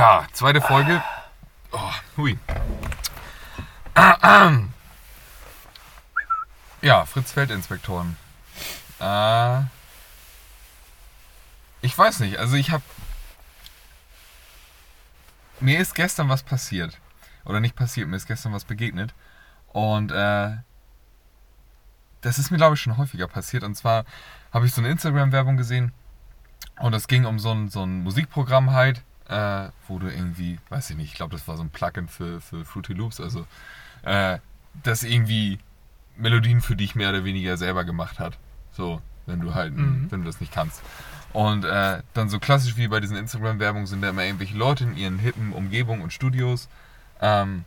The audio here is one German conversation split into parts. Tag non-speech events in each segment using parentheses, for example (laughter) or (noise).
Ja, zweite Folge. Oh, hui. (clears throat) Ja, Fritz Feldinspektoren. Äh, ich weiß nicht, also ich habe. Mir ist gestern was passiert. Oder nicht passiert, mir ist gestern was begegnet. Und äh, das ist mir, glaube ich, schon häufiger passiert. Und zwar habe ich so eine Instagram-Werbung gesehen. Und es ging um so ein, so ein Musikprogramm halt, äh, wo du irgendwie, weiß ich nicht, ich glaube, das war so ein Plugin für, für Fruity Loops, also äh, das irgendwie Melodien für dich mehr oder weniger selber gemacht hat. So, wenn du halt, Mhm. wenn du das nicht kannst. Und äh, dann so klassisch wie bei diesen Instagram-Werbungen sind da immer irgendwelche Leute in ihren hippen Umgebungen und Studios ähm,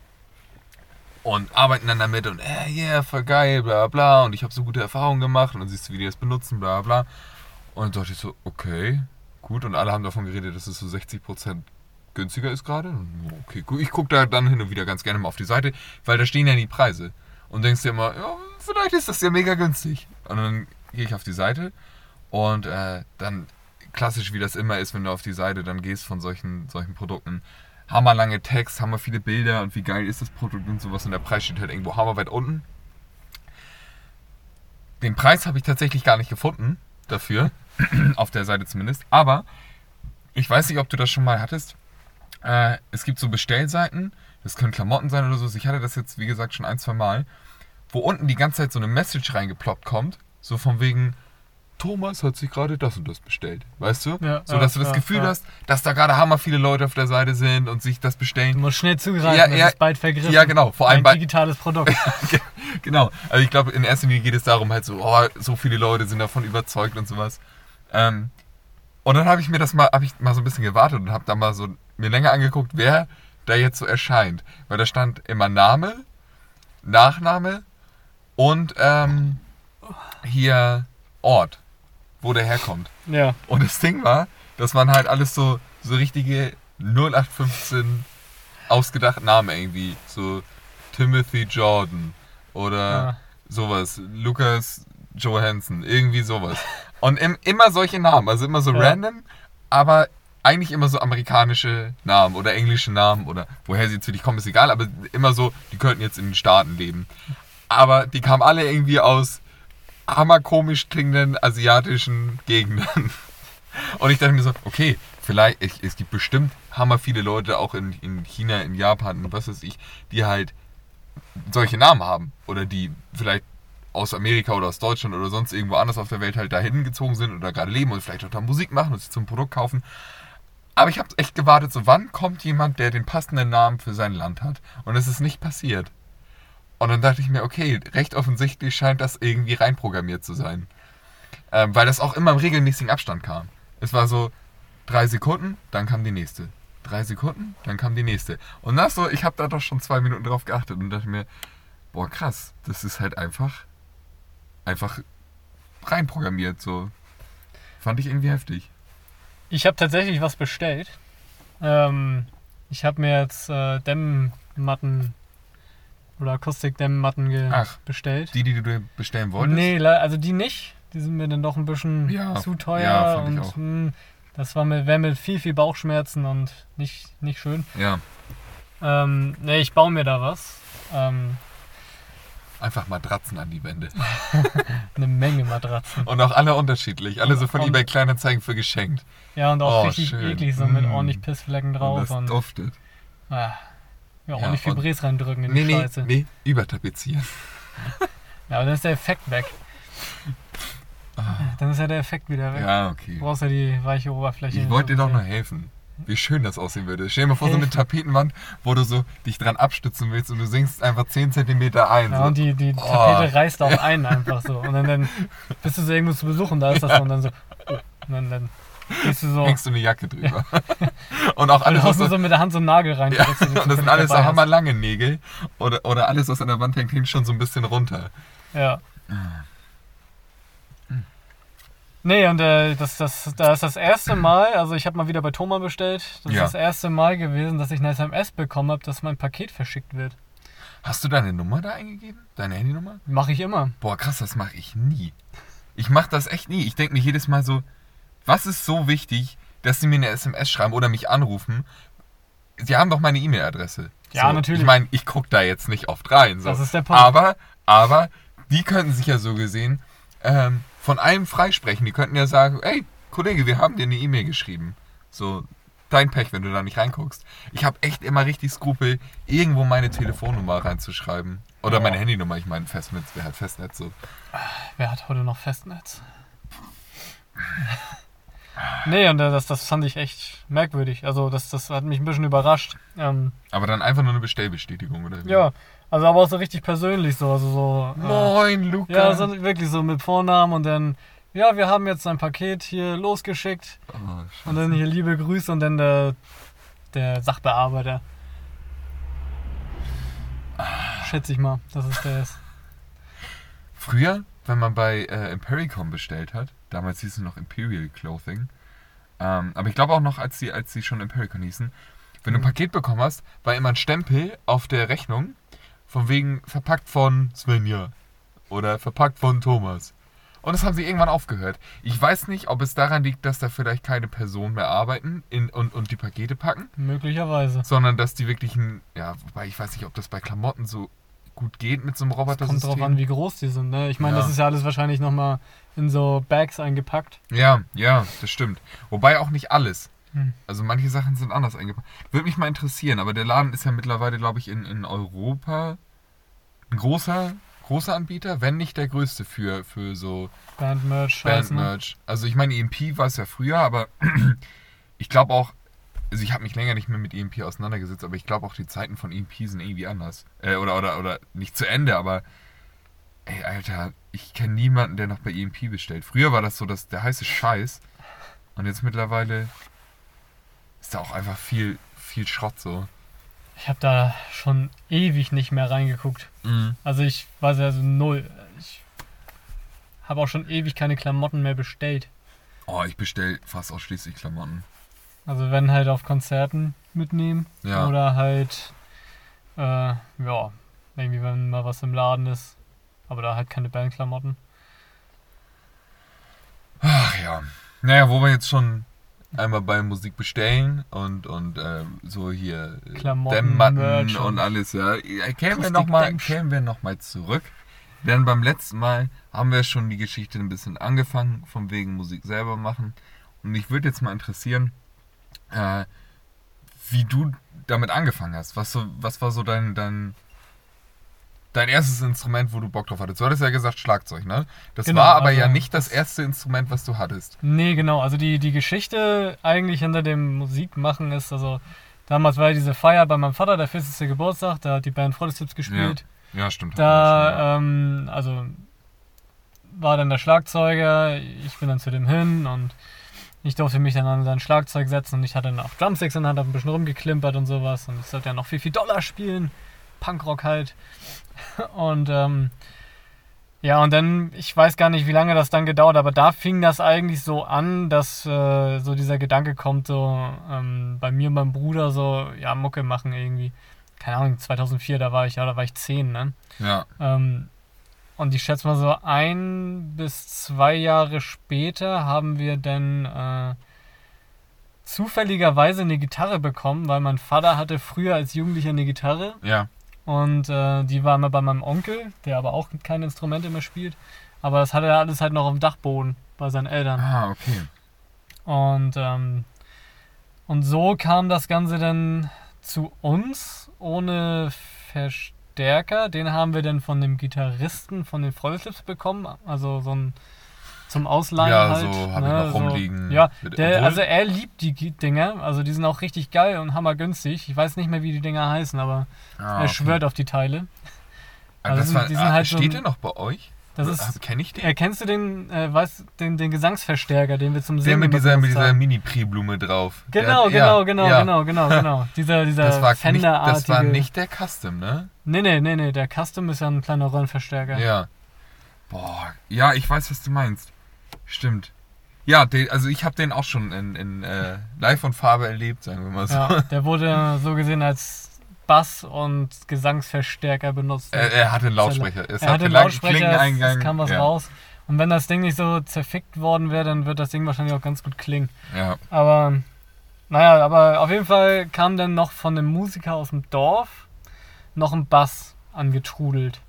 und arbeiten dann damit und äh, yeah, voll geil, bla bla und ich habe so gute Erfahrungen gemacht und dann siehst du, wie die das benutzen, bla bla. Und dann dachte ich so, okay, gut. Und alle haben davon geredet, dass es so 60% günstiger ist gerade. Okay, gut. Ich gucke da dann hin und wieder ganz gerne mal auf die Seite, weil da stehen ja die Preise. Und denkst dir immer, ja, vielleicht ist das ja mega günstig. Und dann gehe ich auf die Seite und äh, dann klassisch wie das immer ist, wenn du auf die Seite dann gehst von solchen, solchen Produkten. Hammerlange Text, hammer viele Bilder und wie geil ist das Produkt und sowas. Und der Preis steht halt irgendwo hammerweit unten. Den Preis habe ich tatsächlich gar nicht gefunden dafür, (clears throat) auf der Seite zumindest. Aber ich weiß nicht, ob du das schon mal hattest. Äh, es gibt so Bestellseiten, das können Klamotten sein oder so. Ich hatte das jetzt, wie gesagt, schon ein, zwei Mal, wo unten die ganze Zeit so eine Message reingeploppt kommt, so von wegen, Thomas hat sich gerade das und das bestellt. Weißt du? Ja, so, ja, dass du das ja, Gefühl ja. hast, dass da gerade hammer viele Leute auf der Seite sind und sich das Du bestellen. musst schnell zugreifen, Ja, ja, ist bald vergriffen. ja, genau, vor allem Ein digitales Produkt. (laughs) genau. Also ich glaube, in erster Linie geht es darum halt so, oh, so viele Leute sind davon überzeugt und sowas. Ähm, und dann habe ich mir das mal, habe ich mal so ein bisschen gewartet und habe da mal so mir länger angeguckt, wer da jetzt so erscheint. Weil da stand immer Name, Nachname und ähm, hier Ort, wo der herkommt. ja. Und das Ding war, das waren halt alles so, so richtige 0815 ausgedachten Namen irgendwie. So Timothy Jordan oder Ja. sowas. Lucas Johansson, irgendwie sowas. Und im, immer solche Namen, also immer so Ja. random, aber eigentlich immer so amerikanische Namen oder englische Namen oder woher sie jetzt für dich kommen, ist egal, aber immer so, die könnten jetzt in den Staaten leben. Aber die kamen alle irgendwie aus hammerkomisch klingenden asiatischen Gegenden. (laughs) Und ich dachte mir so, okay, vielleicht, ich, es gibt bestimmt hammer viele Leute auch in, in China, in Japan und was weiß ich, die halt solche Namen haben. Oder die vielleicht aus Amerika oder aus Deutschland oder sonst irgendwo anders auf der Welt halt dahin gezogen sind oder gerade leben und vielleicht auch da Musik machen und sich zum Produkt kaufen. Aber ich habe echt gewartet, so wann kommt jemand, der den passenden Namen für sein Land hat? Und es ist nicht passiert. Und dann dachte ich mir, okay, recht offensichtlich scheint das irgendwie reinprogrammiert zu sein. Ähm, weil das auch immer im regelmäßigen Abstand kam. Es war so drei Sekunden, dann kam die nächste. Drei Sekunden, dann kam die nächste. Und das so, ich habe da doch schon zwei Minuten drauf geachtet und dachte mir, boah krass, das ist halt einfach, einfach reinprogrammiert so. Fand ich irgendwie heftig. Ich habe tatsächlich was bestellt. Ähm, ich habe mir jetzt äh, Dämmmatten oder Akustikdämmmatten Ach, bestellt. Die, die du bestellen wolltest? Nee, also die nicht. Die sind mir dann doch ein bisschen Ja, zu teuer ja, fand ich und auch. mh, das war mir, wäre mit viel, viel Bauchschmerzen und nicht, nicht schön. Ja, Ähm, nee, ich baue mir da was. Ähm, einfach Matratzen an die Wände. (laughs) eine Menge Matratzen. Und auch alle unterschiedlich. Alle so von Und- eBay Kleinanzeigen für geschenkt. Ja, und auch Oh, richtig schön. eklig, so mit Mm. ordentlich Pissflecken Und drauf. das Und, duftet. ah, ja, Ja, ordentlich und- Bres reindrücken in Nee, die nee, Scheiße. nee, übertapezieren. (laughs) Ja, aber dann ist der Effekt weg. Dann ist ja der Effekt wieder weg. Ja, Du okay. brauchst ja die weiche Oberfläche. Ich wollte dir doch noch helfen. Wie schön das aussehen würde. Stell dir mal vor, so eine? Tapetenwand, wo du so dich dran abstützen willst und du sinkst einfach 10 cm ein. Ja, so. und die, die Oh. Tapete reißt auch (laughs) ein einfach so. Und dann, dann bist du so irgendwo zu besuchen, da ist das so. Und dann so, oh, und dann, dann gehst du so, Hängst du eine Jacke drüber. (laughs) und auch und alles, haust was nur so, mit der Hand so einen Nagel rein. ja, du (laughs) und das sind alles so hammerlange Nägel. Oder, oder alles, was an der Wand hängt, hängt schon so ein bisschen runter. Ja. Nee, und äh, das, das, das ist das erste Mal, also ich habe mal wieder bei Thomas bestellt, das Ja. ist das erste Mal gewesen, dass ich eine SMS bekommen habe, dass mein Paket verschickt wird. Hast du deine Nummer da eingegeben? Deine Handynummer? Mache ich immer. Boah, krass, das mache ich nie. Ich mache das echt nie. Ich denke mir jedes Mal so, was ist so wichtig, dass sie mir eine SMS schreiben oder mich anrufen, Sie haben doch meine E-Mail-Adresse. Ja, so, natürlich. Ich meine, ich gucke da jetzt nicht oft rein. So. Das ist der Punkt. Aber, aber, die könnten sich ja so gesehen ähm, von allem freisprechen. Die könnten ja sagen, ey, Kollege, wir haben dir eine E-Mail geschrieben. So, dein Pech, wenn du da nicht reinguckst. Ich habe echt immer richtig Skrupel, irgendwo meine Telefonnummer reinzuschreiben. Oder meine Ja. Handynummer, ich meine Festnetz, wer hat Festnetz so. Wer hat heute noch Festnetz? nee, und das, das fand ich echt merkwürdig. Also das, das hat mich ein bisschen überrascht. Ähm, Aber dann einfach nur eine Bestellbestätigung, oder? wie? ja, also aber auch so richtig persönlich so. Also so äh, Moin, Luca. ja, so wirklich so mit Vornamen und dann, ja, wir haben jetzt ein Paket hier losgeschickt Oh, und dann hier liebe Grüße und dann der, der Sachbearbeiter. Schätze ich mal, dass es der ist. Früher, wenn man bei äh, Impericom bestellt hat, damals hieß es noch Imperial Clothing, ähm, aber ich glaube auch noch, als sie, als sie schon Impericon hießen, wenn du ein Mhm. Paket bekommen hast, war immer ein Stempel auf der Rechnung, von wegen verpackt von Svenja oder verpackt von Thomas. Und das haben sie irgendwann aufgehört. Ich weiß nicht, ob es daran liegt, dass da vielleicht keine Personen mehr arbeiten in, und, und die Pakete packen, Möglicherweise. sondern dass die wirklich ein, ja, wobei ich weiß nicht, ob das bei Klamotten so gut geht mit so einem Roboter. Kommt drauf an, wie groß die sind. Ne? Ich meine, Ja. das ist ja alles wahrscheinlich nochmal in so Bags eingepackt. Ja, ja, das stimmt. Wobei auch nicht alles. Hm. Also manche Sachen sind anders eingepackt. Würde mich mal interessieren, aber der Laden ist ja mittlerweile, glaube ich, in, in Europa ein großer, großer Anbieter, wenn nicht der größte für, für so Band-Merch. Scheiß, ne? Bandmerch. Also ich meine, EMP war es ja früher, aber (clears throat) ich glaube auch, also ich habe mich länger nicht mehr mit EMP auseinandergesetzt, aber ich glaube auch die Zeiten von EMP sind irgendwie anders. Äh, oder, oder, oder nicht zu Ende, aber ey, Alter, ich kenne niemanden, der noch bei EMP bestellt. Früher war das so, dass der heiße Scheiß und jetzt mittlerweile ist da auch einfach viel, viel Schrott so. Ich habe da schon ewig nicht mehr reingeguckt. Also ich weiß ja so null. Ich habe auch schon ewig keine Klamotten mehr bestellt. Oh, ich bestelle fast ausschließlich Klamotten. Also wenn halt auf Konzerten mitnehmen Ja. oder halt äh, ja irgendwie wenn mal was im Laden ist, aber da halt keine Bandklamotten. Ach ja. Naja, wo wir jetzt schon einmal bei Musik bestellen und, und äh, so hier äh, Klamotten, Dämmmatten Merch und und alles, ja. Kämen wir nochmal kämen noch mal zurück. Denn beim letzten Mal haben wir schon die Geschichte ein bisschen angefangen, von wegen Musik selber machen. Und mich würde jetzt mal interessieren, äh, wie du damit angefangen hast. Was, so, was war so dein, dein, dein erstes Instrument, wo du Bock drauf hattest? Du hattest ja gesagt Schlagzeug, ne? Das Genau, war aber ja also nicht das erste Instrument, was du hattest. Nee, genau. Also die, die Geschichte eigentlich hinter dem Musikmachen ist, also damals war ja diese Feier bei meinem Vater, der 40. Geburtstag, da hat die Band Frontestips gespielt. Ja, stimmt. hatten wir schon, ja. Da, ähm, also war dann der Schlagzeuger, ich bin dann zu dem hin und ich durfte mich dann an sein Schlagzeug setzen und ich hatte dann auch Drumsticks in der Hand, hab ein bisschen rumgeklimpert und sowas und ich sollte ja noch viel, viel Dollar spielen. Punkrock halt. Und ähm, ja, und dann, ich weiß gar nicht, wie lange das dann gedauert, aber da fing das eigentlich so an, dass äh, so dieser Gedanke kommt, so ähm, bei mir und meinem Bruder so, ja, Mucke machen irgendwie. Keine Ahnung, 2004, da war ich, ja, da war ich 10, ne? Ja, Ähm, und ich schätze mal so ein bis zwei Jahre später haben wir dann äh, zufälligerweise eine Gitarre bekommen, weil mein Vater hatte früher als Jugendlicher eine Gitarre ja. Und äh, die war immer bei meinem Onkel, der aber auch keine Instrumente mehr spielt. Aber das hatte er alles halt noch auf dem Dachboden bei seinen Eltern. Ah, okay. Und, ähm, und so kam das Ganze dann zu uns ohne Verstärker. Den haben wir dann von dem Gitarristen von den Vollclips bekommen. Also so ein zum Ausleihen Ja, halt. so hab ich ne, noch rumliegen. Ja, der, also er liebt die Dinger. Also die sind auch richtig geil und hammergünstig. Ich weiß nicht mehr, wie die Dinger heißen, aber Ah, er okay. schwört auf die Teile. Ah, also das war, die sind ah, halt so steht ein- der noch bei euch? Das ist, Kenne ich den? erkennst du den, äh, weißt, den, den Gesangsverstärker, den wir zum der Singen mit dieser, mit dieser haben? Mini-Pre-Blume drauf. Genau, der, genau, ja, genau, ja. genau, genau, genau. Dieser, dieser Das war, nicht, das war nicht der Custom, ne? Nee, nee, nee, nee, der Custom ist ja ein kleiner Röhrenverstärker. Ja. Boah, ja, ich weiß, was du meinst. Stimmt. Ja, den, also ich habe den auch schon in, in äh, Live und Farbe erlebt, sagen wir mal so. Ja, der wurde so gesehen als Bass- und Gesangsverstärker benutzt. Er, er hatte einen Lautsprecher. Es er hatte einen Lautsprecher, es, es kam was ja. raus. Und wenn das Ding nicht so zerfickt worden wäre, dann wird das Ding wahrscheinlich auch ganz gut klingen. Ja. Aber naja, aber auf jeden Fall kam dann noch von einem Musiker aus dem Dorf noch ein Bass angetrudelt.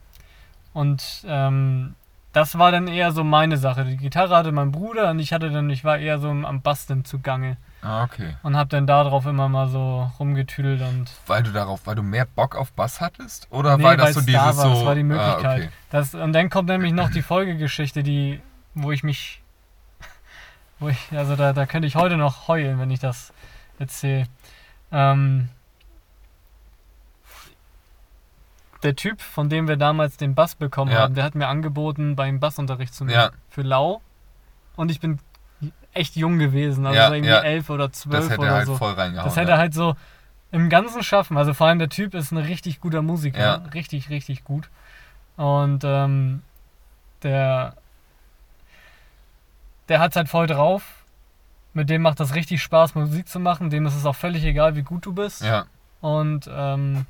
Und ähm, das war dann eher so meine Sache. Die Gitarre hatte mein Bruder und ich hatte dann, ich war eher so am Basteln zugange. Ah, okay. Und hab dann darauf immer mal so rumgetüdelt und. Weil du darauf, weil du mehr Bock auf Bass hattest? Oder Nee, weil das so da dieses war, so. das war die Möglichkeit. Ah, okay. Das, und dann kommt nämlich noch die Folgegeschichte, die, wo ich mich, (laughs) wo ich, also da, da könnte ich heute noch heulen, wenn ich das erzähle. Ähm, der Typ, von dem wir damals den Bass bekommen Ja. haben, der hat mir angeboten, beim Bassunterricht zu nehmen. Ja. Für Lau. Und ich bin echt jung gewesen, also Ja, so irgendwie elf oder Das zwölf hätte oder er halt so. voll reingehauen. Das hätte er halt so im Ganzen schaffen. Also vor allem der Typ ist ein richtig guter Musiker. Richtig, richtig gut. Und ähm, der, der hat halt voll drauf. Mit dem macht das richtig Spaß, Musik zu machen. Dem ist es auch völlig egal, wie gut du bist. Ja, Und ähm,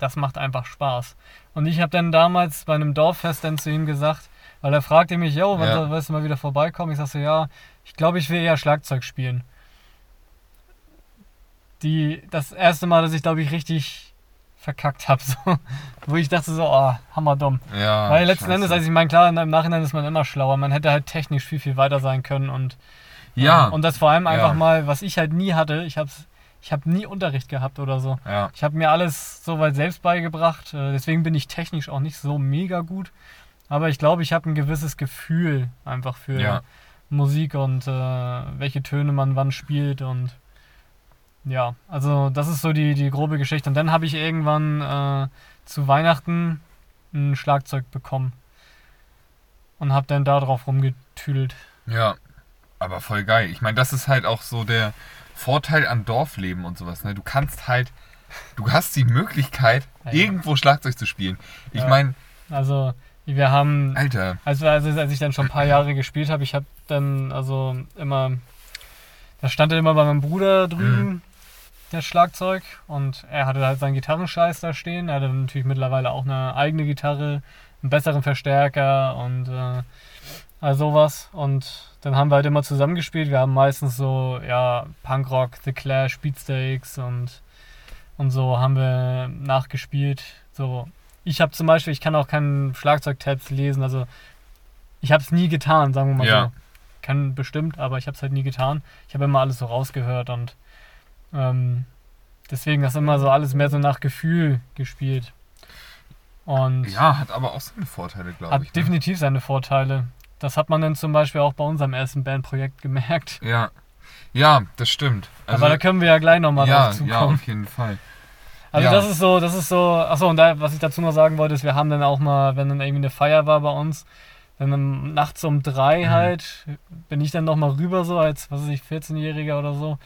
das macht einfach Spaß. Und ich habe dann damals bei einem Dorffest dann zu ihm gesagt, weil er fragte mich, yo, wann Ja. willst du mal wieder vorbeikommen? Ich sag so, ja, ich glaube, ich will eher Schlagzeug spielen. Die, das erste Mal, dass ich, glaube ich, richtig verkackt habe, (laughs) so, wo ich dachte so, oh, hammerdumm. ja. Weil letzten scheiße. Endes, also ich meine, klar, im Nachhinein ist man immer schlauer. Man hätte halt technisch viel, viel weiter sein können und Ja. ähm, und das vor allem Ja. einfach mal, was ich halt nie hatte, ich habe ich hab nie Unterricht gehabt oder so. ja. Ich habe mir alles soweit selbst beigebracht, äh, deswegen bin ich technisch auch nicht so mega gut. Aber ich glaube, ich habe ein gewisses Gefühl einfach für Ja. Musik und äh, welche Töne man wann spielt und ja, also das ist so die, die grobe Geschichte. Und dann habe ich irgendwann äh, zu Weihnachten ein Schlagzeug bekommen und habe dann da drauf rumgetüdelt. Ja, aber voll geil. Ich meine, das ist halt auch so der Vorteil an Dorfleben und sowas. Ne? Du kannst halt, du hast die Möglichkeit, Ja. irgendwo Schlagzeug zu spielen. Ich Ja. meine, Also wir haben Alter, Also, als ich dann schon ein paar Jahre gespielt habe, ich habe dann also immer, da stand dann immer bei meinem Bruder drüben das Schlagzeug und er hatte halt seinen Gitarrenscheiß da stehen. Er hatte natürlich mittlerweile auch eine eigene Gitarre, einen besseren Verstärker und äh, all sowas. Und dann haben wir halt immer zusammengespielt. Wir haben meistens so, ja, Punkrock, The Clash, Beatsteaks und, und so haben wir nachgespielt. So, ich habe zum Beispiel, ich kann auch keinen Schlagzeugtabs lesen, also ich habe es nie getan, sagen wir mal Ja. so. Kann bestimmt, aber ich habe es halt nie getan. Ich habe immer alles so rausgehört und ähm, deswegen das immer so alles mehr so nach Gefühl gespielt. Und ja, hat aber auch seine Vorteile, glaube hat ich. Ne? definitiv seine Vorteile. Das hat man dann zum Beispiel auch bei unserem ersten Bandprojekt gemerkt. Ja. Ja, das stimmt. Also, aber da können wir ja gleich nochmal ja, drauf zukommen. ja, auf jeden Fall. Also Ja. das ist so, das ist so, achso, und da, was ich dazu noch sagen wollte, ist, wir haben dann auch mal, wenn dann irgendwie eine Feier war bei uns, dann nachts um drei Mhm. halt, bin ich dann nochmal rüber so als, was weiß ich, 14-Jähriger oder so.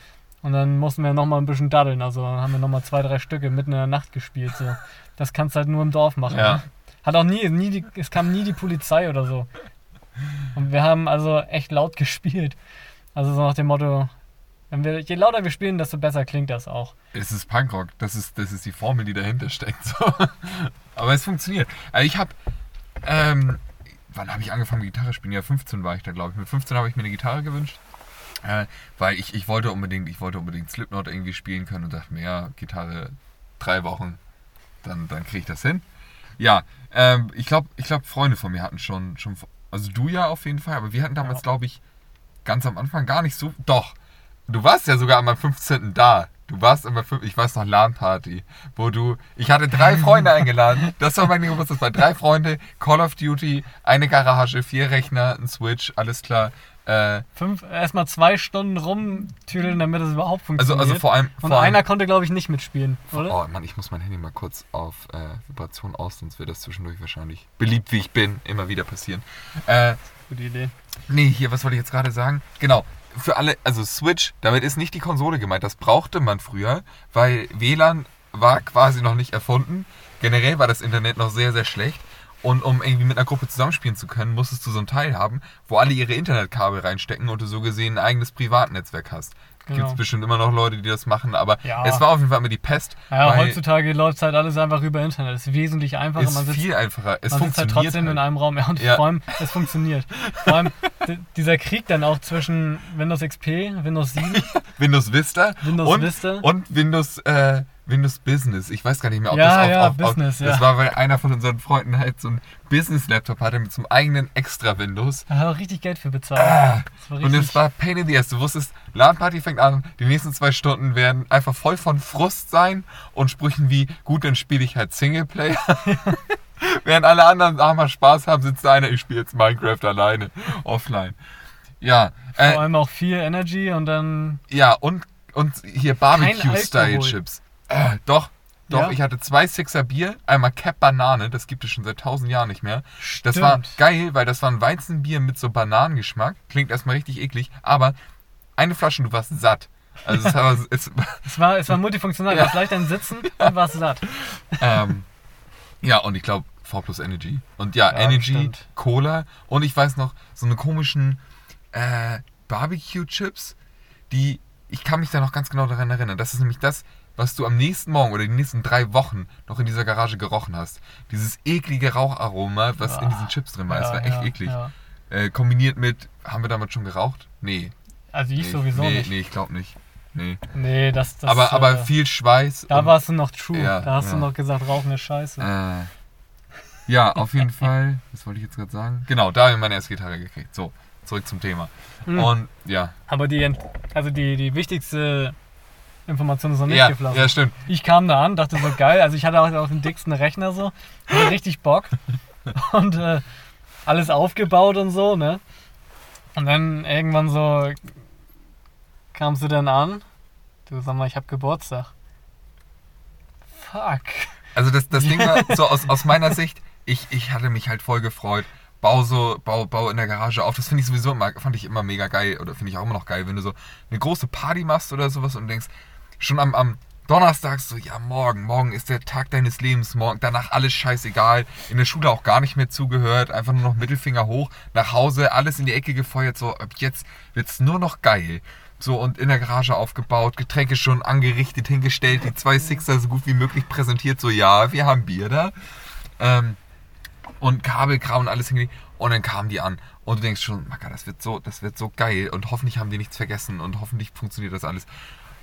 Und dann mussten wir nochmal ein bisschen daddeln. Also dann haben wir nochmal zwei, drei Stücke mitten in der Nacht gespielt. So. (laughs) Das kannst du halt nur im Dorf machen. Ja. ne? Hat auch nie, nie die, es kam nie die Polizei oder so. Und wir haben also echt laut (laughs) gespielt. Also so nach dem Motto, wir, je lauter wir spielen, desto besser klingt das auch. Es ist Punkrock. Das ist, das ist die Formel, die dahinter steckt. So. (laughs) Aber es funktioniert. Also ich habe, ähm, wann habe ich angefangen Gitarre spielen? Ja, 15 war ich da, glaube ich. Mit 15 habe ich mir eine Gitarre gewünscht. Äh, weil ich, ich wollte unbedingt, ich wollte unbedingt Slipknot irgendwie spielen können und dachte mir, ja, Gitarre drei Wochen, dann, dann kriege ich das hin. Ja, ähm, ich glaube, ich glaub, Freunde von mir hatten schon, schon, also du ja auf jeden Fall, aber wir hatten damals, Ja. glaube ich, ganz am Anfang gar nicht so, doch, du warst ja sogar meinem 15. da. Du warst immer fünf, ich weiß noch, LAN-Party, wo du, ich hatte drei (laughs) Freunde eingeladen, das war mein Geburtstag, das war drei Freunde, Call of Duty, eine Garage, vier Rechner, ein Switch, alles klar. Äh, Fünf, erstmal zwei Stunden rumtüdeln, damit es überhaupt also, funktioniert. also vor allem, Und vor allem, einer konnte, glaube ich, nicht mitspielen, oder? Oh Mann, ich muss mein Handy mal kurz auf äh, Vibration aus, sonst wird das zwischendurch wahrscheinlich, beliebt wie ich bin, immer wieder passieren. Äh, Gute Idee. nee, hier, was wollte ich jetzt gerade sagen? Genau, für alle, also Switch, damit ist nicht die Konsole gemeint, das brauchte man früher, weil WLAN war quasi noch nicht erfunden. Generell war das Internet noch sehr, sehr schlecht. Und um irgendwie mit einer Gruppe zusammenspielen zu können, musstest du so ein Teil haben, wo alle ihre Internetkabel reinstecken und du so gesehen ein eigenes Privatnetzwerk hast. Gibt Genau. es bestimmt immer noch Leute, die das machen, aber Ja. es war auf jeden Fall immer die Pest. Ja, heutzutage läuft halt alles einfach über Internet. Es ist wesentlich einfacher. ist man sitzt, viel einfacher. Es man sitzt halt funktioniert. trotzdem in halt. einem Raum. Ja, und Ja. vor allem, es funktioniert. Vor allem dieser Krieg dann auch zwischen Windows XP, Windows 7, (laughs) Windows Vista Windows und, Vista. und Windows, äh, Windows Business. Ich weiß gar nicht mehr, ob Ja, das auf, ja, auf, auf Business, Das ja. war, weil einer von unseren Freunden halt so ein Business-Laptop hatte mit so einem eigenen extra Windows. Da hat er auch richtig Geld für bezahlt. Ah, das und es war Pain in the ass. Du wusstest, LAN-Party fängt an, die nächsten zwei Stunden werden einfach voll von Frust sein und Sprüchen wie, gut, dann spiele ich halt Singleplayer. (laughs) Während alle anderen da mal Spaß haben, sitzt einer, ich spiele jetzt Minecraft alleine, offline. Ja, vor äh, allem auch viel Energy und dann ja und, und hier Barbecue-Style-Chips. Äh, doch, doch, Ja? ich hatte zwei Sixer Bier, einmal Cap Banane, das gibt es schon seit tausend Jahren nicht mehr. Das war Stimmt. geil, weil das war ein Weizenbier mit so Bananengeschmack. Klingt erstmal richtig eklig, aber eine Flasche und du warst satt. Also es (laughs) war, es, Es war, es war multifunktional. Du Ja. hast leicht ein Sitzen und warst satt. (laughs) ähm, ja, und ich glaube, V plus Energy. Und ja, Ja, Energy, bestimmt. Cola und ich weiß noch, so eine komischen äh, Barbecue-Chips, die, ich kann mich da noch ganz genau daran erinnern. Das ist nämlich das, was du am nächsten Morgen oder die nächsten drei Wochen noch in dieser Garage gerochen hast. Dieses eklige Raucharoma, was in Ah, diesen Chips drin war. Es Ja, war echt ja, eklig. ja. Äh, kombiniert mit, haben wir damals schon geraucht? Nee. Also ich nee, sowieso nee, nicht. Nee, ich glaube nicht. Nee. Nee, das, das aber, aber äh, viel Schweiß. Da warst du noch true. Ja, da hast ja. du noch gesagt, Rauchen ist scheiße. Äh, ja, auf jeden (laughs) Fall. Was wollte ich jetzt gerade sagen? Genau, da habe ich meine erste Gitarre gekriegt. So, zurück zum Thema. Mhm. Und ja. Aber die, also die, die wichtigste Information ist noch nicht Ja, geflossen. ja, stimmt. Ich kam da an, dachte so geil, also ich hatte auch, auch den dicksten Rechner so, hatte richtig Bock (laughs) und äh, alles aufgebaut und so, ne? Und dann irgendwann so kamst du dann an, du sag mal, ich hab Geburtstag. Fuck. Also das, das Ding war so aus, aus meiner (laughs) Sicht, ich, ich hatte mich halt voll gefreut. Bau so, bau, bau in der Garage auf. Das finde ich sowieso immer, fand ich immer mega geil oder finde ich auch immer noch geil, wenn du so eine große Party machst oder sowas und denkst, schon am, am Donnerstag so, ja morgen, morgen ist der Tag deines Lebens, morgen, danach alles scheißegal, in der Schule auch gar nicht mehr zugehört, einfach nur noch Mittelfinger hoch, nach Hause, alles in die Ecke gefeuert, so ab jetzt wird's nur noch geil. So und in der Garage aufgebaut, Getränke schon angerichtet, hingestellt, die zwei Sixer so gut wie möglich präsentiert, so ja, wir haben Bier da. Ähm, und Kabelkram und alles hingelegt. Und dann kamen die an. Und du denkst schon, Macker, das wird so, das wird so geil. Und hoffentlich haben die nichts vergessen und hoffentlich funktioniert das alles.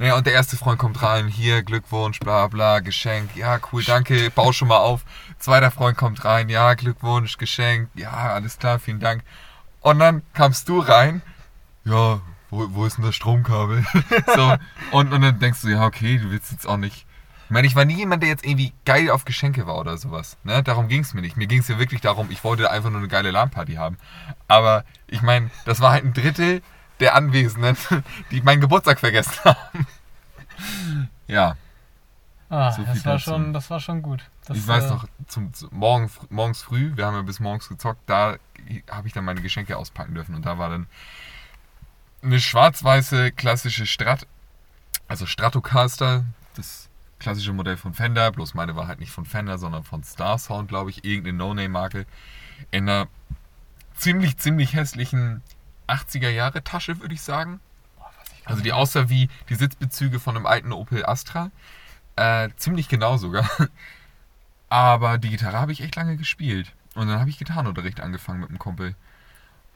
Naja, und der erste Freund kommt rein, hier, Glückwunsch, bla bla, Geschenk, ja, cool, danke, bau schon mal auf. Zweiter Freund kommt rein, ja, Glückwunsch, Geschenk, ja, alles klar, vielen Dank. Und dann kamst du rein, ja, wo, wo ist denn das Stromkabel? (laughs) so, und, und dann denkst du, ja, okay, du willst jetzt auch nicht. Ich meine, ich war nie jemand, der jetzt irgendwie geil auf Geschenke war oder sowas. Ne? Darum ging es mir nicht. Mir ging es ja wirklich darum, ich wollte einfach nur eine geile LAN-Party haben. Aber ich meine, das war halt ein Drittel der Anwesenden, (laughs) die meinen Geburtstag vergessen haben. ja, Ah, So das war dazu. schon, das war schon gut. Das, ich weiß äh, noch, zum, zum, morgen, morgens früh, wir haben ja bis morgens gezockt, da habe ich dann meine Geschenke auspacken dürfen. Und da war dann eine schwarz-weiße klassische Strat, also Stratocaster, das klassische Modell von Fender, bloß meine war halt nicht von Fender, sondern von Star Sound, glaube ich, irgendeine No-Name-Marke, in einer ziemlich, ziemlich hässlichen 80er-Jahre-Tasche, würde ich sagen. boah, weiß ich gar Also die aussah wie die Sitzbezüge von einem alten Opel Astra. Äh, ziemlich genau sogar. (laughs) Aber die Gitarre habe ich echt lange gespielt. Und dann habe ich Gitarrenunterricht angefangen mit einem Kumpel.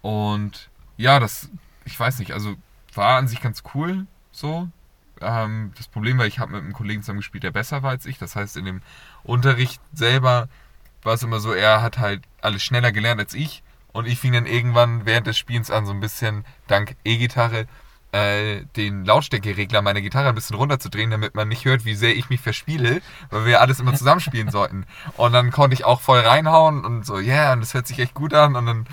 Und ja, das, ich weiß nicht, also war an sich ganz cool so. Ähm, das Problem war, ich habe mit einem Kollegen zusammen gespielt, der besser war als ich. Das heißt, in dem Unterricht selber war es immer so, er hat halt alles schneller gelernt als ich. Und ich fing dann irgendwann während des Spielens an, so ein bisschen dank E-Gitarre äh, den Lautstärkeregler meiner Gitarre ein bisschen runterzudrehen, damit man nicht hört, wie sehr ich mich verspiele, weil wir alles immer zusammenspielen sollten. Und dann konnte ich auch voll reinhauen und so, yeah, und das hört sich echt gut an. Und dann,